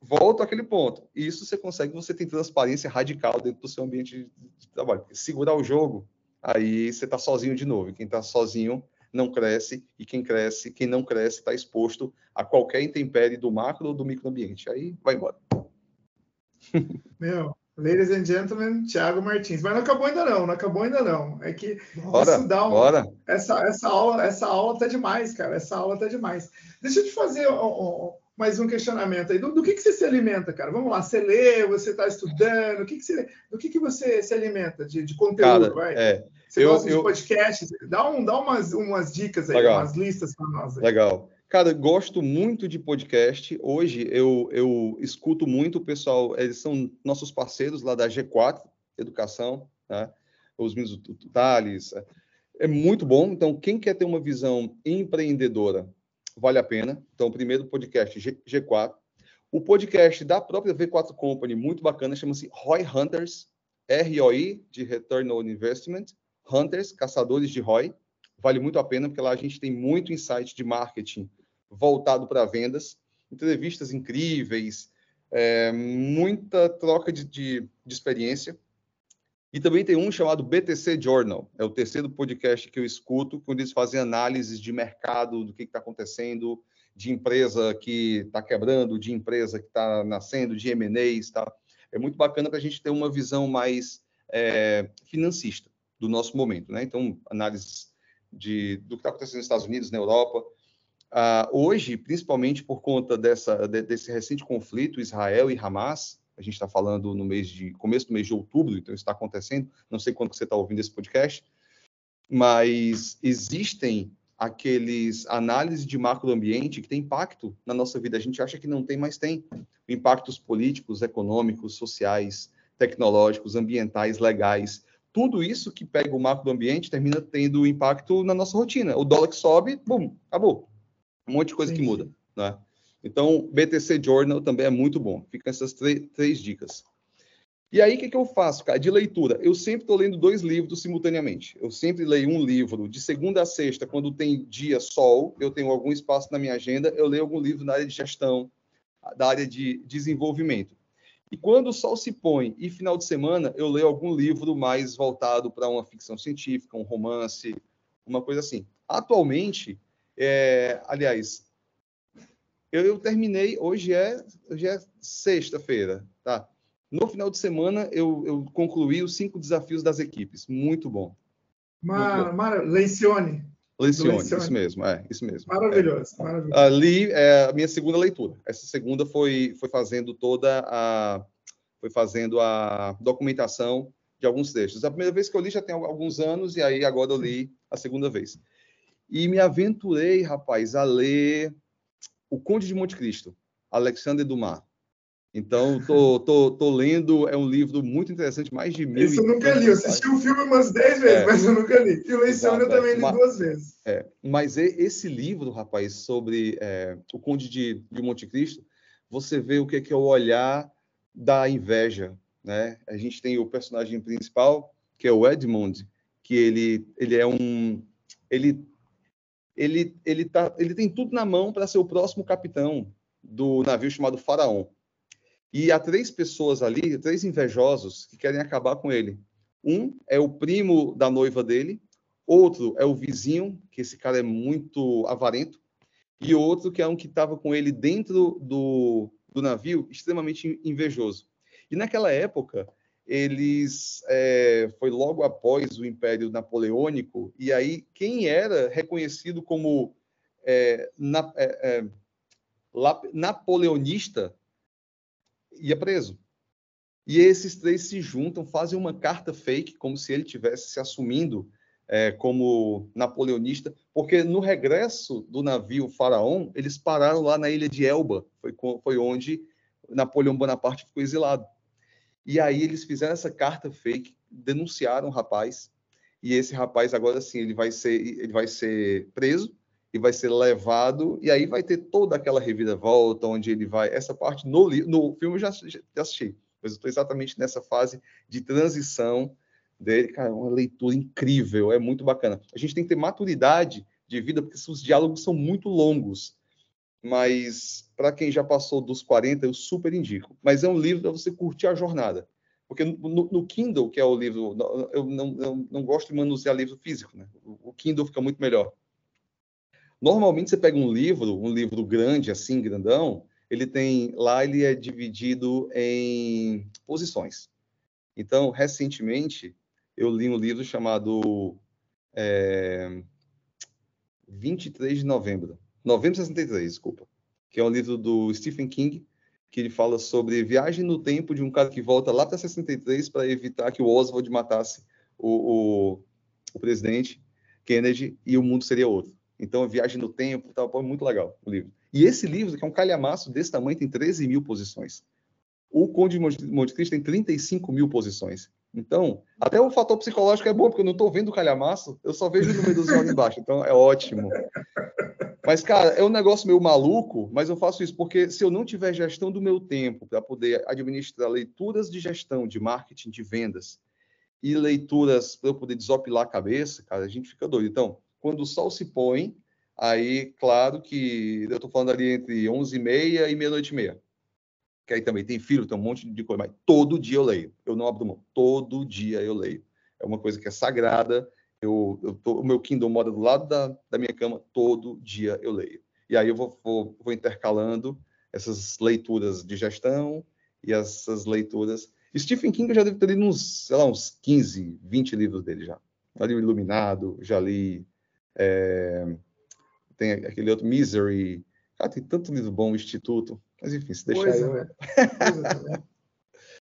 B: volto àquele ponto. Isso você consegue, você tem transparência radical dentro do seu ambiente de trabalho. Segurar o jogo, aí você está sozinho de novo. Quem está sozinho não cresce, e quem cresce, quem não cresce, está exposto a qualquer intempérie do macro ou do microambiente. Aí vai embora.
A: Meu, Ladies and gentlemen, Thiago Martins. Mas não acabou ainda não, não acabou ainda não. É que
B: bora, isso dá um, bora.
A: Essa, essa, aula, essa aula tá demais, cara. Essa aula tá demais. Deixa eu te fazer mais um questionamento aí. Do, do, que, que você se alimenta, cara? Vamos lá, você lê, você está estudando, o que, que você, do que, que você se alimenta de, de conteúdo? Cara, vai?
B: É,
A: você eu, gosta eu... de podcast? Dá, um, dá umas, umas dicas aí, Legal. umas listas para nós. Aí.
B: Legal. Cara, gosto muito de podcast. Hoje eu, eu escuto muito o pessoal, eles são nossos parceiros lá da G4 Educação, né? os meninos do Thales. É muito bom. Então, quem quer ter uma visão empreendedora, vale a pena. Então, primeiro podcast G, G4. O podcast da própria V4 Company, muito bacana, chama-se ROI Hunters, R-O-I, de Return on Investment, Hunters, caçadores de ROI. Vale muito a pena, porque lá a gente tem muito insight de marketing voltado para vendas, entrevistas incríveis, é, muita troca de, de, de, experiência. E também tem um chamado BTC Journal, é o terceiro podcast que eu escuto, quando eles fazem análises de mercado, do que está acontecendo, de empresa que está quebrando, de empresa que está nascendo, de M&As, tá? É muito bacana para a gente ter uma visão mais é, financista do nosso momento, né? Então, análises de, do que está acontecendo nos Estados Unidos, na Europa, Uh, hoje, principalmente por conta dessa, de, desse recente conflito Israel e Hamas, a gente está falando no mês de começo do mês de outubro, então isso está acontecendo. Não sei quando você está ouvindo esse podcast, mas existem aqueles análises de macroambiente que tem impacto na nossa vida. A gente acha que não tem, mas tem impactos políticos, econômicos, sociais, tecnológicos, ambientais, legais. Tudo isso que pega o macroambiente termina tendo impacto na nossa rotina. O dólar que sobe, bum, acabou um monte de coisa que muda, né? Então, BTC Journal também é muito bom. Fica essas três dicas. E aí, o que, que eu faço, cara? De leitura. Eu sempre estou lendo dois livros simultaneamente. Eu sempre leio um livro de segunda a sexta, quando tem dia sol, eu tenho algum espaço na minha agenda, eu leio algum livro na área de gestão, da área de desenvolvimento. E quando o sol se põe e final de semana, eu leio algum livro mais voltado para uma ficção científica, um romance, uma coisa assim. Atualmente, é, aliás, eu, eu, terminei, hoje é, hoje é sexta-feira, tá? No final de semana, eu, eu, concluí os cinco desafios das equipes. Muito bom.
A: Mar, Mar, Lencione.
B: Lencione, isso mesmo, é, isso mesmo.
A: Maravilhoso, é. maravilhoso.
B: Ali é a minha segunda leitura. Essa segunda foi, foi fazendo toda a foi fazendo a documentação de alguns textos. A primeira vez que eu li já tem alguns anos e aí agora eu li a segunda vez. E me aventurei, rapaz, a ler O Conde de Monte Cristo, Alexandre Dumas. Então, tô, tô, tô lendo, é um livro muito interessante, mais de mil.
A: Isso eu nunca li, eu assisti o filme umas dez vezes, é. mas eu nunca li. E o Leicione eu também li mas, duas vezes.
B: É. Mas esse livro, rapaz, sobre é, o Conde de, de Monte Cristo, você vê o que é, o olhar da inveja, né? A gente tem o personagem principal, que é o Edmund, que ele, ele é um... Ele, ele, ele, tá, ele tem tudo na mão para ser o próximo capitão do navio chamado Faraó. E há três pessoas ali, três invejosos, que querem acabar com ele. Um é o primo da noiva dele, outro é o vizinho, que esse cara é muito avarento, e outro que é um que estava com ele dentro do, do navio, extremamente invejoso. E naquela época, eles é, foi logo após o Império Napoleônico, e aí quem era reconhecido como é, na, é, é napoleonista ia preso. E esses três se juntam, fazem uma carta fake, como se ele tivesse se assumindo é, como napoleonista, porque no regresso do navio Faraó, eles pararam lá na ilha de Elba, foi, foi onde Napoleão Bonaparte ficou exilado. E aí eles fizeram essa carta fake, denunciaram o rapaz, e esse rapaz agora sim, ele vai ser, ele vai ser preso, e vai ser levado, e aí vai ter toda aquela reviravolta, onde ele vai. Essa parte no, no filme eu já, já assisti, mas eu estou exatamente nessa fase de transição dele. Cara, é uma leitura incrível, é muito bacana. A gente tem que ter maturidade de vida, porque os diálogos são muito longos, mas para quem já passou dos 40, eu super indico. Mas é um livro para você curtir a jornada. Porque no, no, Kindle, que é o livro, eu não, não, não gosto de manusear livro físico, né? O Kindle fica muito melhor. Normalmente você pega um livro, um livro grande assim, grandão, ele tem lá ele é dividido em posições. Então, recentemente eu li um livro chamado é, 23 de novembro, novembro de 63, desculpa, que é um livro do Stephen King, que ele fala sobre viagem no tempo de um cara que volta lá para 63 para evitar que o Oswald matasse o, o, o presidente Kennedy e o mundo seria outro. Então, Viagem no Tempo, tal, é muito legal o livro. E esse livro, que é um calhamaço desse tamanho, tem 13 mil posições. O Conde de Monte Cristo tem 35 mil posições. Então, até o fator psicológico é bom, porque eu não estou vendo o calhamaço, eu só vejo o número do ali embaixo. Então, é ótimo. Mas, cara, é um negócio meio maluco, mas eu faço isso porque se eu não tiver gestão do meu tempo para poder administrar leituras de gestão, de marketing, de vendas e leituras para eu poder desopilar a cabeça, cara, a gente fica doido. Então, quando o sol se põe, aí, claro que eu estou falando ali entre 11h30 e meia-noite e meia. Que aí também tem filho, tem um monte de coisa, mas todo dia eu leio. Eu não abro mão. Todo dia eu leio. É uma coisa que é sagrada. Eu, eu tô, o meu Kindle mora do lado da, da minha cama, todo dia eu leio. E aí eu vou, vou, vou intercalando essas leituras de gestão e essas leituras. Stephen King eu já deve ter lido uns, sei lá, uns 15, 20 livros dele já. Já li o Iluminado, já li é, tem aquele outro Misery. Ah, tem tanto livro bom, o Instituto. Mas enfim, se deixar
A: coisa, eu... Né? Coisa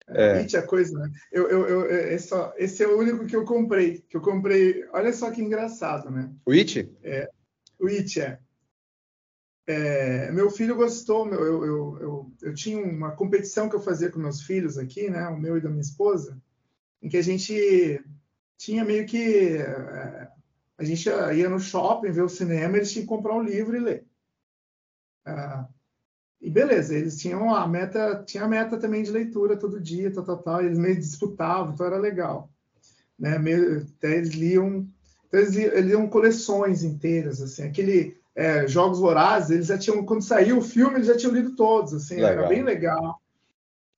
A: é. é coisa, né? Eu, eu, eu, esse, esse, é o único que eu comprei. Que eu comprei. Olha só que engraçado, né?
B: O It?
A: É, o It, é. é. meu filho gostou. Meu, eu, eu, eu, eu tinha uma competição que eu fazia com meus filhos aqui, né? O meu e da minha esposa, em que a gente tinha meio que é, a gente ia no shopping, ver o cinema, eles tinham que comprar um livro e ler. Ah, e beleza, eles tinham a meta, tinha a meta também de leitura todo dia, tal, tal, tal, eles meio disputavam, então era legal. Né? Meio, até eles liam, então eles, liam, eles liam coleções inteiras, assim, aquele é, Jogos Vorazes, eles já tinham, quando saiu o filme, eles já tinham lido todos, assim, legal. era bem legal.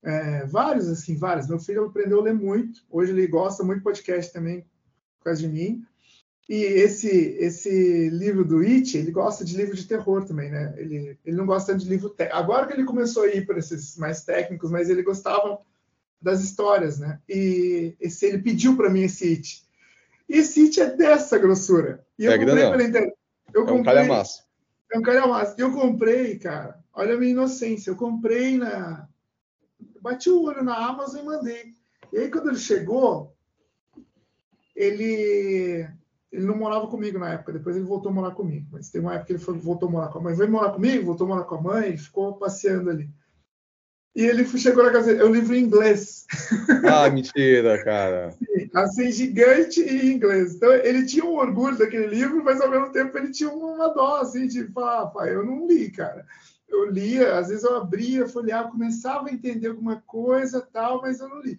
A: É, vários, assim, vários. Meu filho aprendeu a ler muito, hoje ele gosta muito de podcast também, por causa de mim. E esse esse livro do It, ele gosta de livro de terror também, né? Ele, ele não gosta de livro técnico. Agora que ele começou a ir para esses mais técnicos, mas ele gostava das histórias, né? E esse, ele pediu para mim esse It. E esse It é dessa grossura. E eu é comprei pela internet. Eu
B: é um calhamaço.
A: É um calhamaço. E eu comprei, cara. Olha a minha inocência. Eu comprei na. Bati o olho na Amazon e mandei. E aí, quando ele chegou, ele ele não morava comigo na época, depois ele voltou a morar comigo. Mas tem uma época que ele foi, voltou a morar com a mãe. Veio morar comigo, voltou a morar com a mãe, ficou passeando ali. E ele chegou na casa, é um livro em inglês.
B: Ah, mentira, cara.
A: Sim, assim, gigante e inglês. Então, ele tinha um orgulho daquele livro, mas ao mesmo tempo ele tinha uma dó, assim, de falar, ah, pai, eu não li, cara. Eu lia, às vezes eu abria, folheava, começava a entender alguma coisa, tal, mas eu não li.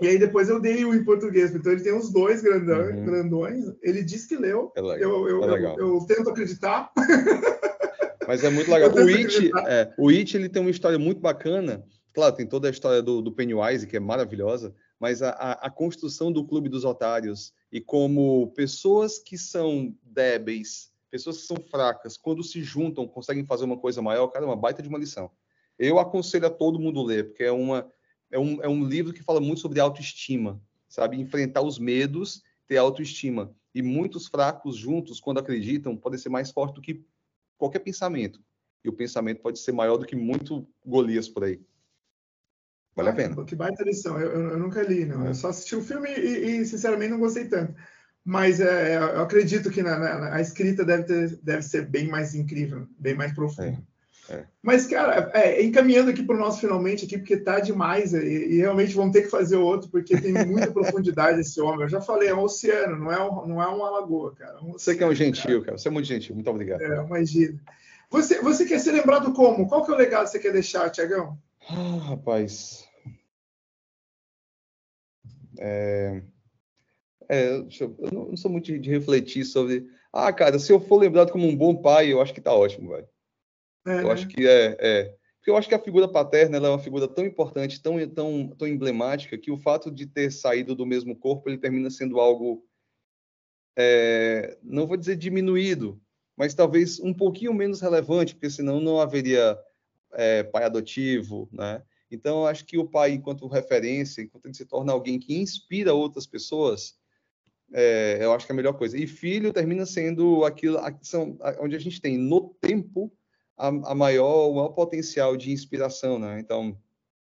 A: E aí depois eu dei o em português, então ele tem os dois grandão, uhum. grandões. Ele disse que leu. É. Eu, eu, é. Eu, eu, tento acreditar.
B: Mas é muito legal. O It, é, o It ele tem uma história muito bacana. Claro, tem toda a história do, do Pennywise, que é maravilhosa, mas a, a, a, construção do Clube dos Otários e como pessoas que são débeis, pessoas que são fracas, quando se juntam, conseguem fazer uma coisa maior, cara, é uma baita de uma lição. Eu aconselho a todo mundo ler, porque é uma é um, é um livro que fala muito sobre autoestima, sabe? Enfrentar os medos, ter autoestima. E muitos fracos juntos, quando acreditam, podem ser mais fortes do que qualquer pensamento. E o pensamento pode ser maior do que muito Golias por aí. Vale a pena.
A: Que baita lição. Eu, eu, eu nunca li, não. Eu só assisti o filme e, e sinceramente, não gostei tanto. Mas é, eu acredito que na, na, a escrita deve, ter, deve ser bem mais incrível, bem mais profunda. É. É. Mas, cara, é, encaminhando aqui para o nosso finalmente aqui, porque tá demais, e, e, realmente vamos ter que fazer outro, porque tem muita profundidade esse homem. Eu já falei, é um oceano, não é, um, não é uma lagoa, cara. É um
B: você que é um gentil, cara. cara. Você é muito gentil, muito obrigado.
A: É, imagina. Você, você quer ser lembrado como? Qual que é o legado que você quer deixar, Tiagão?
B: Ah, rapaz. É... É, eu, não sou muito de, de refletir sobre. Ah, cara, se eu for lembrado como um bom pai, eu acho que tá ótimo, velho. É, eu acho que é, é, porque eu acho que a figura paterna é uma figura tão importante, tão, tão, tão emblemática, que o fato de ter saído do mesmo corpo ele termina sendo algo, é, não vou dizer diminuído, mas talvez um pouquinho menos relevante, porque senão não haveria é, pai adotivo, né? Então, eu acho que o pai, enquanto referência, enquanto ele se torna alguém que inspira outras pessoas, é, eu acho que é a melhor coisa. E filho termina sendo aquilo, são, onde a gente tem no tempo a, a maior, o maior potencial de inspiração, né? Então,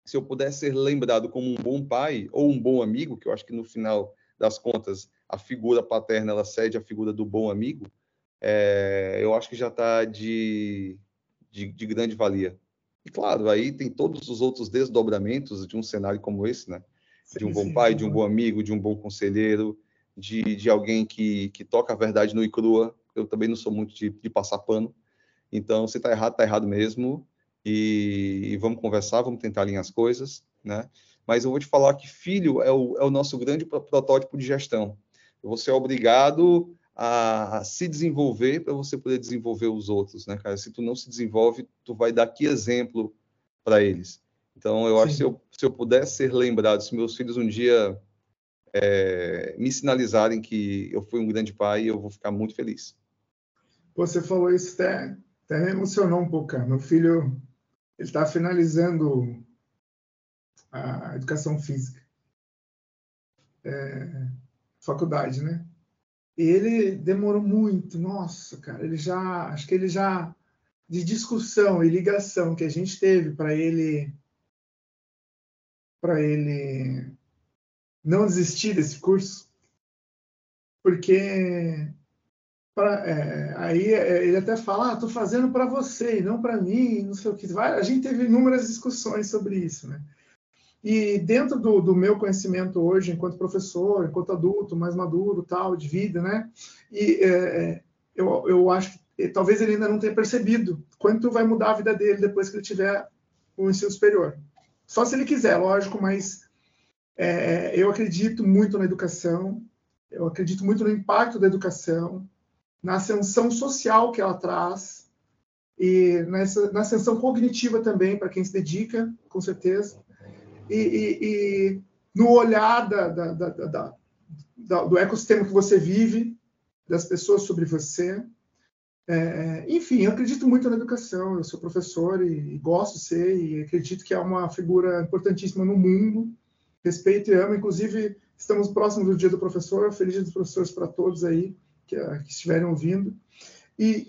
B: se eu pudesse ser lembrado como um bom pai ou um bom amigo, que eu acho que no final das contas a figura paterna ela cede à figura do bom amigo, é, eu acho que já está de, de, de, grande valia. E claro, aí tem todos os outros desdobramentos de um cenário como esse, né? De um bom pai, de um bom amigo, de um bom conselheiro, de, de alguém que, que toca a verdade no e crua. Eu também não sou muito de, de passar pano. Então, se está errado, está errado mesmo. E, e, vamos conversar, vamos tentar alinhar as coisas, né? Mas eu vou te falar que filho é o, é o nosso grande protótipo de gestão. Você é obrigado a, a se desenvolver para você poder desenvolver os outros, né, cara? Se tu não se desenvolve, tu vai dar que exemplo para eles. Então, eu Sim. acho que se eu, se eu puder ser lembrado, se meus filhos um dia é, me sinalizarem que eu fui um grande pai, eu vou ficar muito feliz.
A: Você falou isso até até me emocionou um pouco. Cara. Meu filho ele está finalizando a educação física, é, faculdade, né? E ele demorou muito, nossa, cara, ele já, acho que ele já de discussão e ligação que a gente teve para ele para ele não desistir desse curso, porque Pra, é, aí é, ele até fala, estou ah, fazendo para você e não para mim, não sei o que. Vai, a gente teve inúmeras discussões sobre isso, né? E dentro do, do, meu conhecimento hoje, enquanto professor, enquanto adulto, mais maduro, tal, de vida, né? E é, é eu, eu acho que talvez ele ainda não tenha percebido quanto vai mudar a vida dele depois que ele tiver o ensino superior. Só se ele quiser, lógico, mas é, eu acredito muito na educação, eu acredito muito no impacto da educação, na ascensão social que ela traz e nessa, na ascensão cognitiva também, para quem se dedica, com certeza, e, e, e no olhar da, da, da, do ecossistema que você vive, das pessoas sobre você. É, enfim, eu acredito muito na educação, eu sou professor e, e, gosto de ser, e acredito que é uma figura importantíssima no mundo, respeito e amo, inclusive estamos próximos do dia do professor, feliz dia dos professores para todos aí, que, que estiverem ouvindo. E,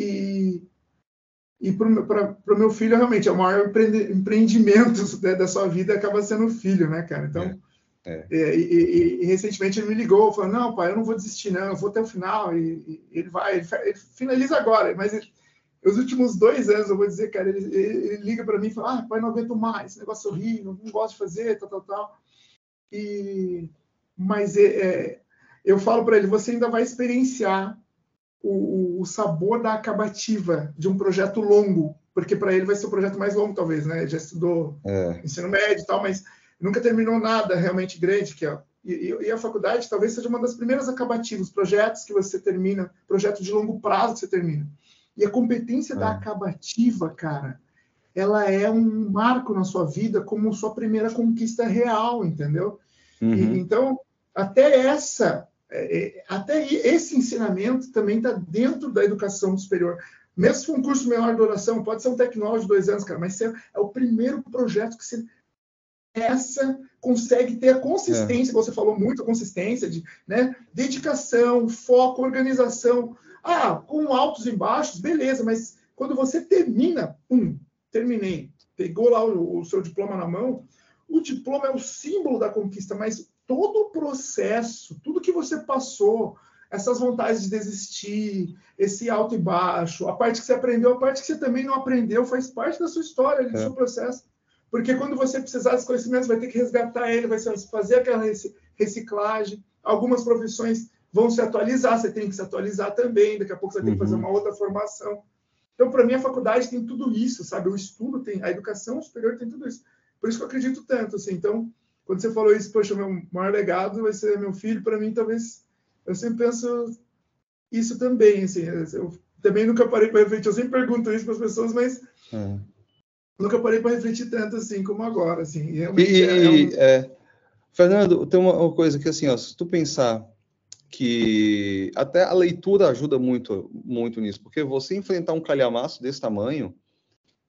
A: e, e para o meu filho, realmente, é o maior empreendimento né, da sua vida acaba sendo o filho, né, cara? Então, é, é. é e, e, recentemente ele me ligou, falou, não, pai, eu não vou desistir, não, eu vou até o final. E, ele vai, ele, ele finaliza agora, mas ele, os últimos dois anos, eu vou dizer, cara, ele, ele liga para mim e fala: Ah, pai, não aguento mais, esse negócio é horrível, não gosto de fazer, tal, tal, tal. E, mas é, é eu falo para ele: você ainda vai experienciar o, o, sabor da acabativa de um projeto longo, porque para ele vai ser o projeto mais longo, talvez, né? Ele já estudou é. ensino médio e tal, mas nunca terminou nada realmente grande, que é e, e, a faculdade talvez seja uma das primeiras acabativas, projetos que você termina, projeto de longo prazo que você termina. E a competência é. da acabativa, cara, ela é um marco na sua vida como sua primeira conquista real, entendeu? Uhum. E, então, até essa, até esse ensinamento também está dentro da educação superior. Mesmo se for um curso menor de oração, pode ser um tecnólogo de dois anos, cara, mas é, é o primeiro projeto que você essa consegue ter a consistência, é. você falou muito a consistência de né, dedicação, foco, organização. Ah, com altos e baixos, beleza, mas quando você termina, um, terminei, pegou lá o, o seu diploma na mão, o diploma é o símbolo da conquista, mas todo o processo, tudo que você passou, essas vontades de desistir, esse alto e baixo, a parte que você aprendeu, a parte que você também não aprendeu, faz parte da sua história, do é. seu processo. Porque quando você precisar desse conhecimento, vai ter que resgatar ele, vai fazer aquela reciclagem. Algumas profissões vão se atualizar, você tem que se atualizar também, daqui a pouco você uhum. tem que fazer uhum. uma outra formação. Então, para mim, a faculdade tem tudo isso, sabe? O estudo tem, a educação superior tem tudo isso. Por isso que eu acredito tanto, assim. Então, quando você falou isso, poxa, meu maior legado vai ser meu filho, para mim, talvez, eu sempre penso isso também, assim. Eu também nunca parei para refletir, eu sempre pergunto isso para as pessoas, mas... Uhum nunca parei para refletir tanto assim como agora, assim. Realmente
B: e, é, um... é, Fernando, tem uma, uma, coisa que assim, ó, se tu pensar que até a leitura ajuda muito, muito nisso, porque você enfrentar um calhamaço desse tamanho,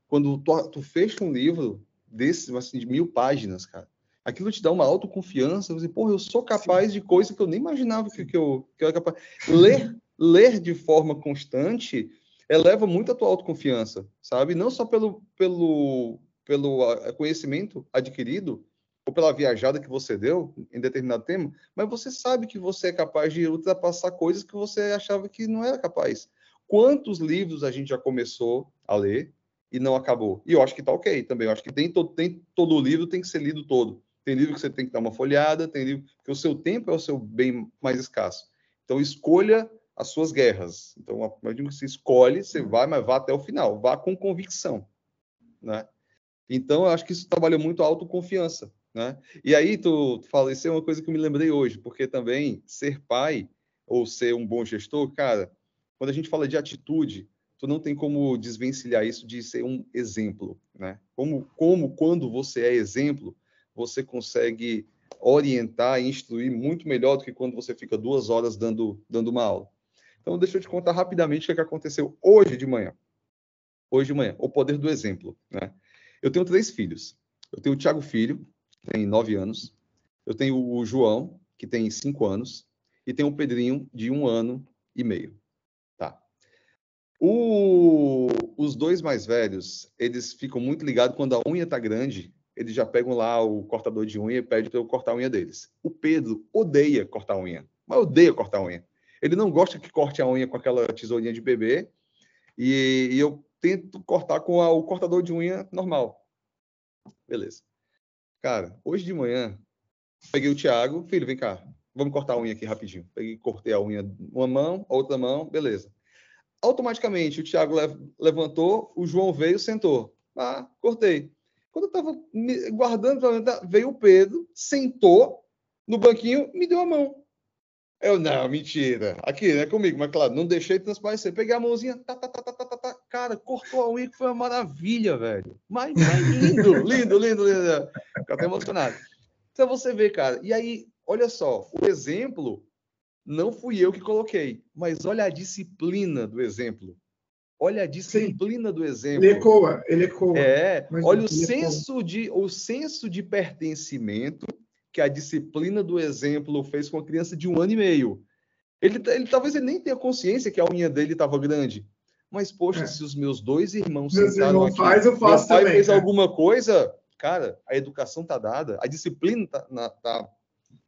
B: quando tu, tu fecha um livro desse, assim, de mil páginas, cara, aquilo te dá uma autoconfiança, você, porra, eu sou capaz Sim. de coisa que eu nem imaginava que, que, eu, que eu era capaz. Ler, ler de forma constante eleva muito a tua autoconfiança, sabe? Não só pelo, pelo, pelo conhecimento adquirido, ou pela viajada que você deu em determinado tema, mas você sabe que você é capaz de ultrapassar coisas que você achava que não era capaz. Quantos livros a gente já começou a ler e não acabou? E eu acho que tá ok também. Eu acho que tem, to, tem todo livro tem que ser lido todo. Tem livro que você tem que dar uma folhada, tem livro que o seu tempo é o seu bem mais escasso. Então escolha as suas guerras. Então, imagina que você escolhe, você vai, mas vá até o final, vá com convicção, né? Então, eu acho que isso trabalha muito a autoconfiança, né? E aí, tu, tu fala, isso é uma coisa que eu me lembrei hoje, porque também ser pai ou ser um bom gestor, cara, quando a gente fala de atitude, tu não tem como desvencilhar isso de ser um exemplo, né? Como, como quando você é exemplo, você consegue orientar e instruir muito melhor do que quando você fica duas horas dando, dando uma aula. Então, deixa eu te contar rapidamente o que, é aconteceu hoje de manhã. Hoje de manhã, o poder do exemplo. Né? Eu tenho três filhos. Eu tenho o Tiago Filho, que tem nove anos. Eu tenho o João, que tem cinco anos. E tenho o Pedrinho, de um ano e meio. Tá. O... Os dois mais velhos, eles ficam muito ligados quando a unha tá grande. Eles já pegam lá o cortador de unha e pedem para eu cortar a unha deles. O Pedro odeia cortar unha, mas odeia cortar unha. Ele não gosta que corte a unha com aquela tesourinha de bebê. E, e eu tento cortar com a, o cortador de unha normal. Beleza. Cara, hoje de manhã, peguei o Thiago. Filho, vem cá. Vamos cortar a unha aqui rapidinho. Peguei, cortei a unha uma mão, outra mão, beleza. Automaticamente, o Thiago levantou, o João veio, sentou. Ah, cortei. Quando eu estava guardando veio o Pedro, sentou no banquinho, me deu a mão. Eu, não, mentira. Aqui, né, comigo, mas claro, não deixei transparecer. Peguei a mãozinha, tá, tá, tá, tá, tá, tá, cara, cortou a unha que foi uma maravilha, velho. Mas, mas lindo, lindo, lindo, lindo. Fico até emocionado. Então você vê, cara, e aí, olha só, o exemplo não fui eu que coloquei, mas olha a disciplina do exemplo. Olha a disciplina Sim. do exemplo.
A: Ele ecoa, ele ecoa.
B: É, olha o senso, de, o senso de pertencimento que a disciplina do exemplo fez com a criança de um ano e meio. Ele, ele talvez ele nem tenha consciência que a unha dele estava grande. Mas, poxa, é. se os meus dois irmãos
A: meus sentaram irmãos
B: aqui,
A: faz, eu faço
B: meu pai
A: também,
B: fez alguma coisa, cara, a educação está dada, a disciplina está tá,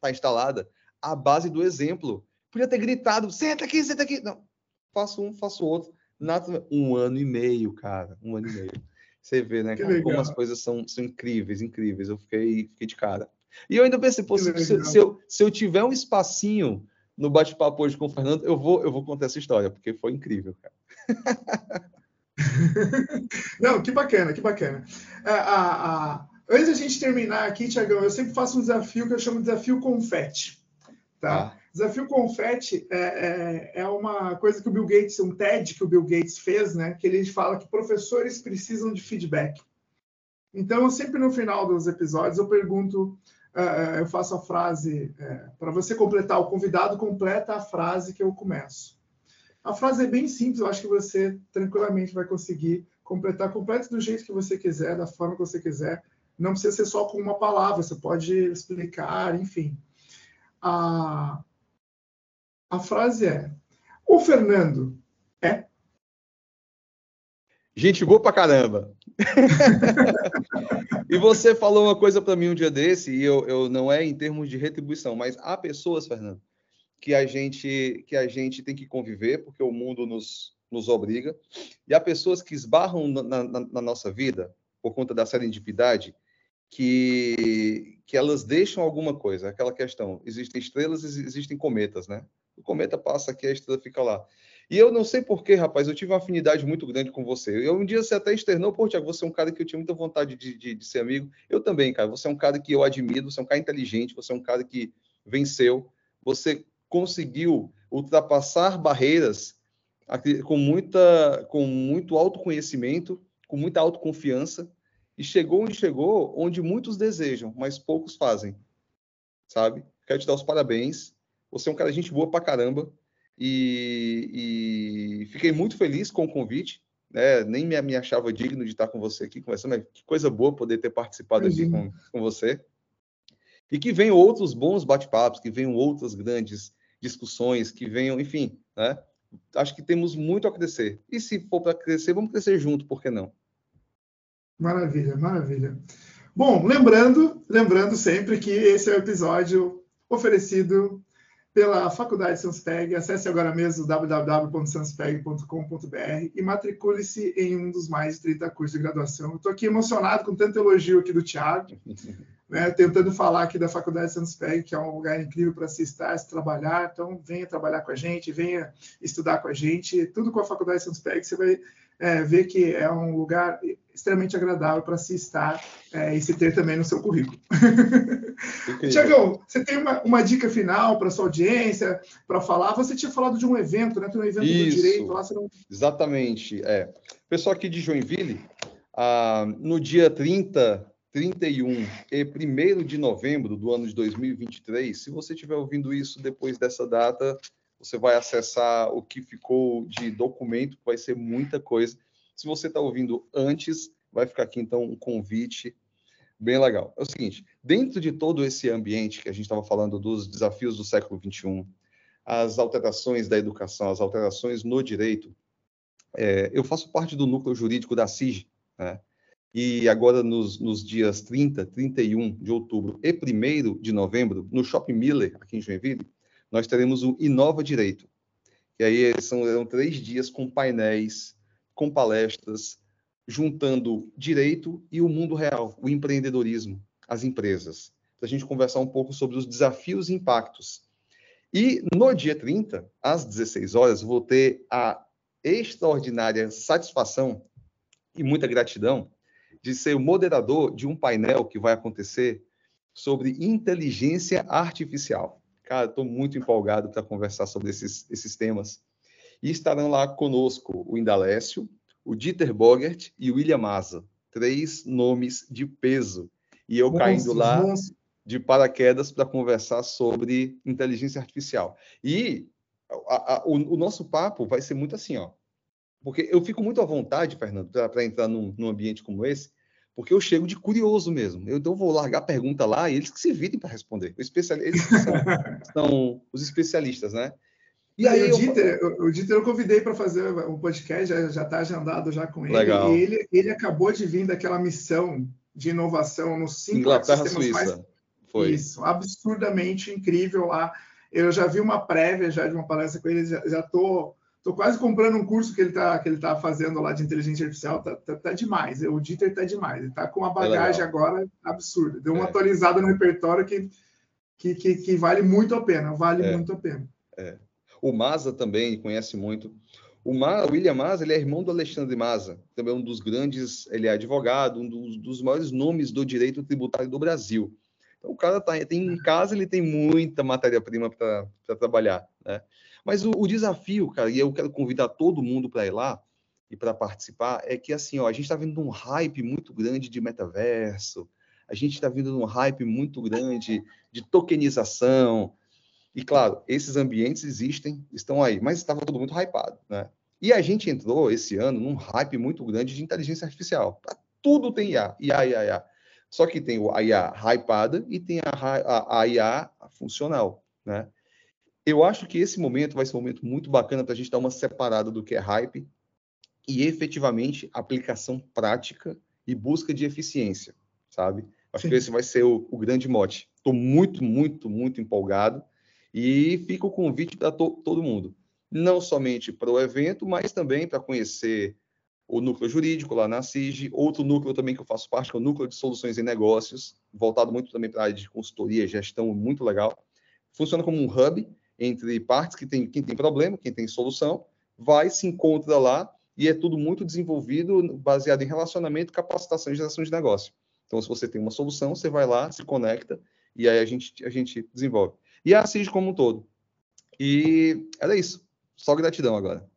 B: tá instalada, a base do exemplo. Podia ter gritado, senta aqui, senta aqui. Não, faço um, faço outro. Um ano e meio, cara. Um ano e meio. Você vê, né? Como, como, as coisas são, são incríveis, incríveis. Eu fiquei, fiquei de cara. E eu ainda pensei, pô, se, se, eu, se eu tiver um espacinho no bate-papo hoje com o Fernando, eu vou, eu vou contar essa história, porque foi incrível, cara.
A: Não, que bacana, que bacana. É, a, a... Antes da gente terminar aqui, Tiagão, eu sempre faço um desafio que eu chamo de desafio confete. Tá? Ah. Desafio confete é, é, é, uma coisa que o Bill Gates, um TED que o Bill Gates fez, né? Que ele fala que professores precisam de feedback. Então, sempre no final dos episódios, eu pergunto, uh, eu faço a frase, uh, para você completar, o convidado completa a frase que eu começo. A frase é bem simples, eu acho que você tranquilamente vai conseguir completar, completa do jeito que você quiser, da forma que você quiser. Não precisa ser só com uma palavra, você pode explicar, enfim. A, a frase é: O Fernando é.
B: Gente boa pra caramba. e você falou uma coisa para mim um dia desse, e eu, eu não é em termos de retribuição, mas há pessoas, Fernando, que a gente que a gente tem que conviver, porque o mundo nos, nos obriga, e há pessoas que esbarram na, na, na nossa vida por conta da serendipidade, que, que elas deixam alguma coisa, aquela questão. Existem estrelas, existem cometas, né? O cometa passa aqui, a estrela fica lá. E eu não sei porquê, rapaz, eu tive uma afinidade muito grande com você. Eu, um dia você até externou, pô, Tiago, você é um cara que eu tinha muita vontade de, de, de, ser amigo. Eu também, cara. Você é um cara que eu admiro, você é um cara inteligente, você é um cara que venceu, você conseguiu ultrapassar barreiras com, muita, com muito autoconhecimento, com muita autoconfiança, e chegou onde chegou, onde muitos desejam, mas poucos fazem, sabe? Quero te dar os parabéns você é um cara de gente boa pra caramba. E, e fiquei muito feliz com o convite. Né? Nem me, me, achava digno de estar com você aqui conversando, mas que coisa boa poder ter participado aqui com, com você. E que venham outros bons bate-papos, que venham outras grandes discussões, que venham, enfim, né? Acho que temos muito a crescer. E se for para crescer, vamos crescer junto, por que não?
A: Maravilha, maravilha. Bom, lembrando, lembrando sempre que esse é o episódio oferecido pela Faculdade Sanspeg. Acesse agora mesmo www.sanspeg.com.br e matricule-se em um dos mais de 30 cursos de graduação. Estou aqui emocionado com tanto elogio aqui do Tiago, né, tentando falar aqui da Faculdade Sanspeg, que é um lugar incrível para se estar, se trabalhar. Então, venha trabalhar com a gente, venha estudar com a gente. Tudo com a Faculdade Sanspeg, você vai é, ver que é um lugar extremamente agradável para se estar é, e se ter também no seu currículo. Tiagão, você tem uma, uma dica final para sua audiência, para falar? Você tinha falado de um evento, né? Tem um evento Isso, do direito lá. Você não...
B: Exatamente. É. Pessoal aqui de Joinville, ah, no dia 30, 31 e 1 de novembro do ano de 2023, se você estiver ouvindo isso depois dessa data, você vai acessar o que ficou de documento, vai ser muita coisa. Se você está ouvindo antes, vai ficar aqui então um convite bem legal. É o seguinte: dentro de todo esse ambiente que a gente estava falando dos desafios do século XXI, as alterações da educação, as alterações no direito, é, eu faço parte do núcleo jurídico da CIG, né? E agora, nos, nos, dias 30, 31 de outubro e 1 de novembro, no Shopping Miller, aqui em Joinville, nós teremos o Inova Direito. E aí são, são três dias com painéis, com palestras, juntando direito e o mundo real, o empreendedorismo, as empresas, para a gente conversar um pouco sobre os desafios e impactos. E no dia 30, às 16 horas, vou ter a extraordinária satisfação e muita gratidão de ser o moderador de um painel que vai acontecer sobre inteligência artificial. Cara, estou muito empolgado para conversar sobre esses, esses temas. E estarão lá conosco o Indalécio, o Dieter Bogert e o William Maza. Três nomes de peso. E eu nossa, caindo lá nossa. de paraquedas para conversar sobre inteligência artificial. E a, a, o, o, nosso papo vai ser muito assim, ó. Porque eu fico muito à vontade, Fernando, para entrar num, num ambiente como esse, porque eu chego de curioso mesmo. Eu, então vou largar a pergunta lá e eles que se virem para responder. Eles são, são, os especialistas, né?
A: E aí, o, Dieter, eu... o Dieter eu convidei para fazer um podcast, já está agendado já com ele. Legal. E ele, ele acabou de vir daquela missão de inovação nos cinco
B: Inglaterra, Suíça. Mais... Foi.
A: Isso, absurdamente incrível lá. Eu já vi uma prévia já de uma palestra com ele, já estou Tô quase comprando um curso que ele está que ele tá fazendo lá de inteligência artificial, tá, tá, tá demais. O Dieter tá demais. Ele tá com uma é bagagem é agora absurda. Deu uma é. atualizada no repertório que, que, que, que, vale muito a pena, vale é. muito a pena.
B: É. O Maza também conhece muito. O, Ma, William Maza, ele é irmão do Alexandre Maza, também um dos grandes, ele é advogado, um dos, dos maiores nomes do direito tributário do Brasil. Então, o cara tá, tem em casa, ele tem muita matéria-prima para trabalhar, né? Mas o, o, desafio, cara, e eu quero convidar todo mundo para ir lá e para participar, é que assim, ó, a gente está vindo um hype muito grande de metaverso, a gente está vindo um hype muito grande de tokenização. E claro, esses ambientes existem, estão aí, mas estava todo mundo hypado, né? E a gente entrou esse ano num hype muito grande de inteligência artificial. Tudo tem IA, IA, IA, IA. Só que tem a IA hypada e tem a, a, a IA funcional, né? Eu acho que esse momento vai ser um momento muito bacana para a gente dar uma separada do que é hype e efetivamente aplicação prática e busca de eficiência, sabe? Acho Sim. que esse vai ser o, o grande mote. Estou muito, muito, muito empolgado e fica o convite para to, todo mundo, não somente para o evento, mas também para conhecer o núcleo jurídico lá na CIG, outro núcleo também que eu faço parte, que é o núcleo de soluções e negócios, voltado muito também para a área de consultoria, gestão, muito legal. Funciona como um hub entre partes que tem quem tem problema, quem tem solução, vai, se encontra lá e é tudo muito desenvolvido baseado em relacionamento, capacitação e geração de negócio. Então, se você tem uma solução, você vai lá, se conecta e aí a gente, a gente desenvolve. E a Assis como um todo. E era isso. Só gratidão agora.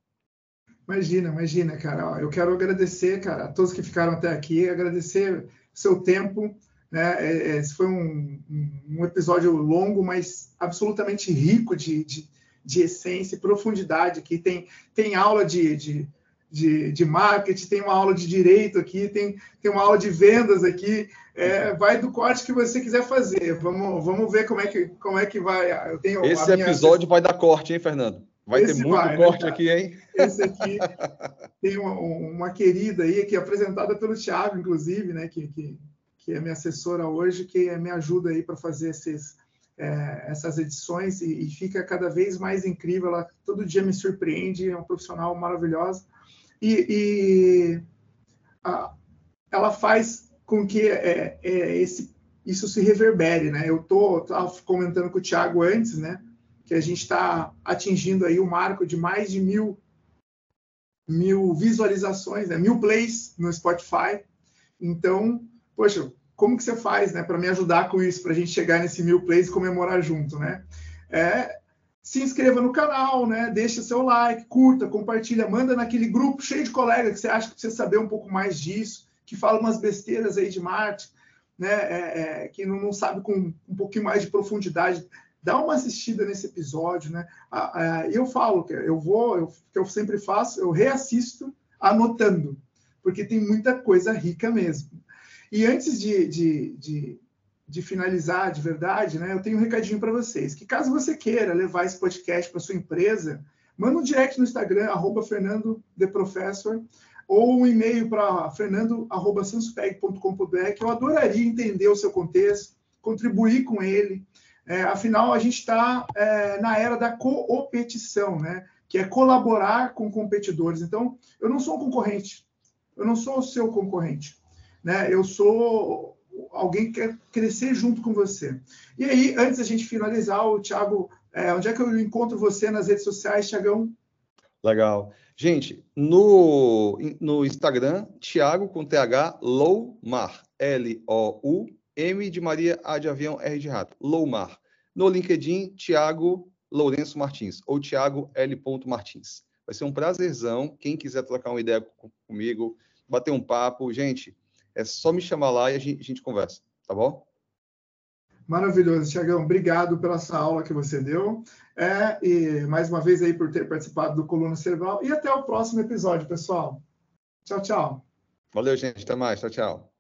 A: Imagina, imagina, cara. Eu quero agradecer, cara, a todos que ficaram até aqui, agradecer seu tempo, né? É, é, esse foi um, um, episódio longo, mas absolutamente rico de, de, de essência e profundidade. Aqui tem, tem aula de, de, de, de, marketing, tem uma aula de direito aqui, tem, tem uma aula de vendas aqui. É, vai do corte que você quiser fazer. Vamos, vamos ver como é que, como é que vai. Eu
B: tenho Esse episódio vai dar corte, hein, Fernando? Vai Esse ter muito vai, né, corte né, aqui, hein?
A: Esse aqui tem uma, uma, querida aí, que é apresentada pelo Thiago, inclusive, né? Que, que, que é minha assessora hoje, que me ajuda aí para fazer esses, é, essas edições e, e, fica cada vez mais incrível. Ela todo dia me surpreende, é uma profissional maravilhosa. E, e a, ela faz com que é, é, esse, isso se reverbere. Né? Eu estou comentando com o Thiago antes, né? que a gente está atingindo aí o marco de mais de mil, mil visualizações, né? mil plays no Spotify. Então, poxa, como que você faz, né, para me ajudar com isso, para a gente chegar nesse mil plays e comemorar junto, né? É, se inscreva no canal, né? Deixa seu like, curta, compartilha, manda naquele grupo cheio de colegas que você acha que precisa saber um pouco mais disso, que fala umas besteiras aí de marketing, né? É, é, que não, não, sabe com um pouquinho mais de profundidade. Dá uma assistida nesse episódio, né? eu falo que eu vou, eu, que eu sempre faço, eu reassisto anotando, porque tem muita coisa rica mesmo. E antes de, de, de, de, finalizar de verdade, né, eu tenho um recadinho para vocês, que caso você queira levar esse podcast para sua empresa, manda um direct no Instagram, arroba Fernando de Professor, ou um e-mail para fernando.sanspeg.com.br, que eu adoraria entender o seu contexto, contribuir com ele. É, afinal, a gente está é, na era da coopetição, né? que é colaborar com competidores. Então, eu não sou um concorrente, eu não sou o seu concorrente né? Eu sou alguém que quer crescer junto com você. E aí, antes da gente finalizar, o Thiago, é, onde é que eu encontro você nas redes sociais, Thiagão?
B: Legal. Gente, no, no Instagram, Thiago com TH Loumar. L-O-U-M de Maria, A de avião, R de rato. Loumar. No LinkedIn, Thiago Lourenço Martins, ou Thiago L. Martins. Vai ser um prazerzão. Quem quiser trocar uma ideia comigo, bater um papo, gente, é só me chamar lá e a gente, a gente conversa, tá bom?
A: Maravilhoso, Tiagão. Obrigado pela essa aula que você deu. É, e mais uma vez aí por ter participado do Coluna Cerebral. E até o próximo episódio, pessoal. Tchau, tchau.
B: Valeu, gente. Até mais. Tchau, tchau.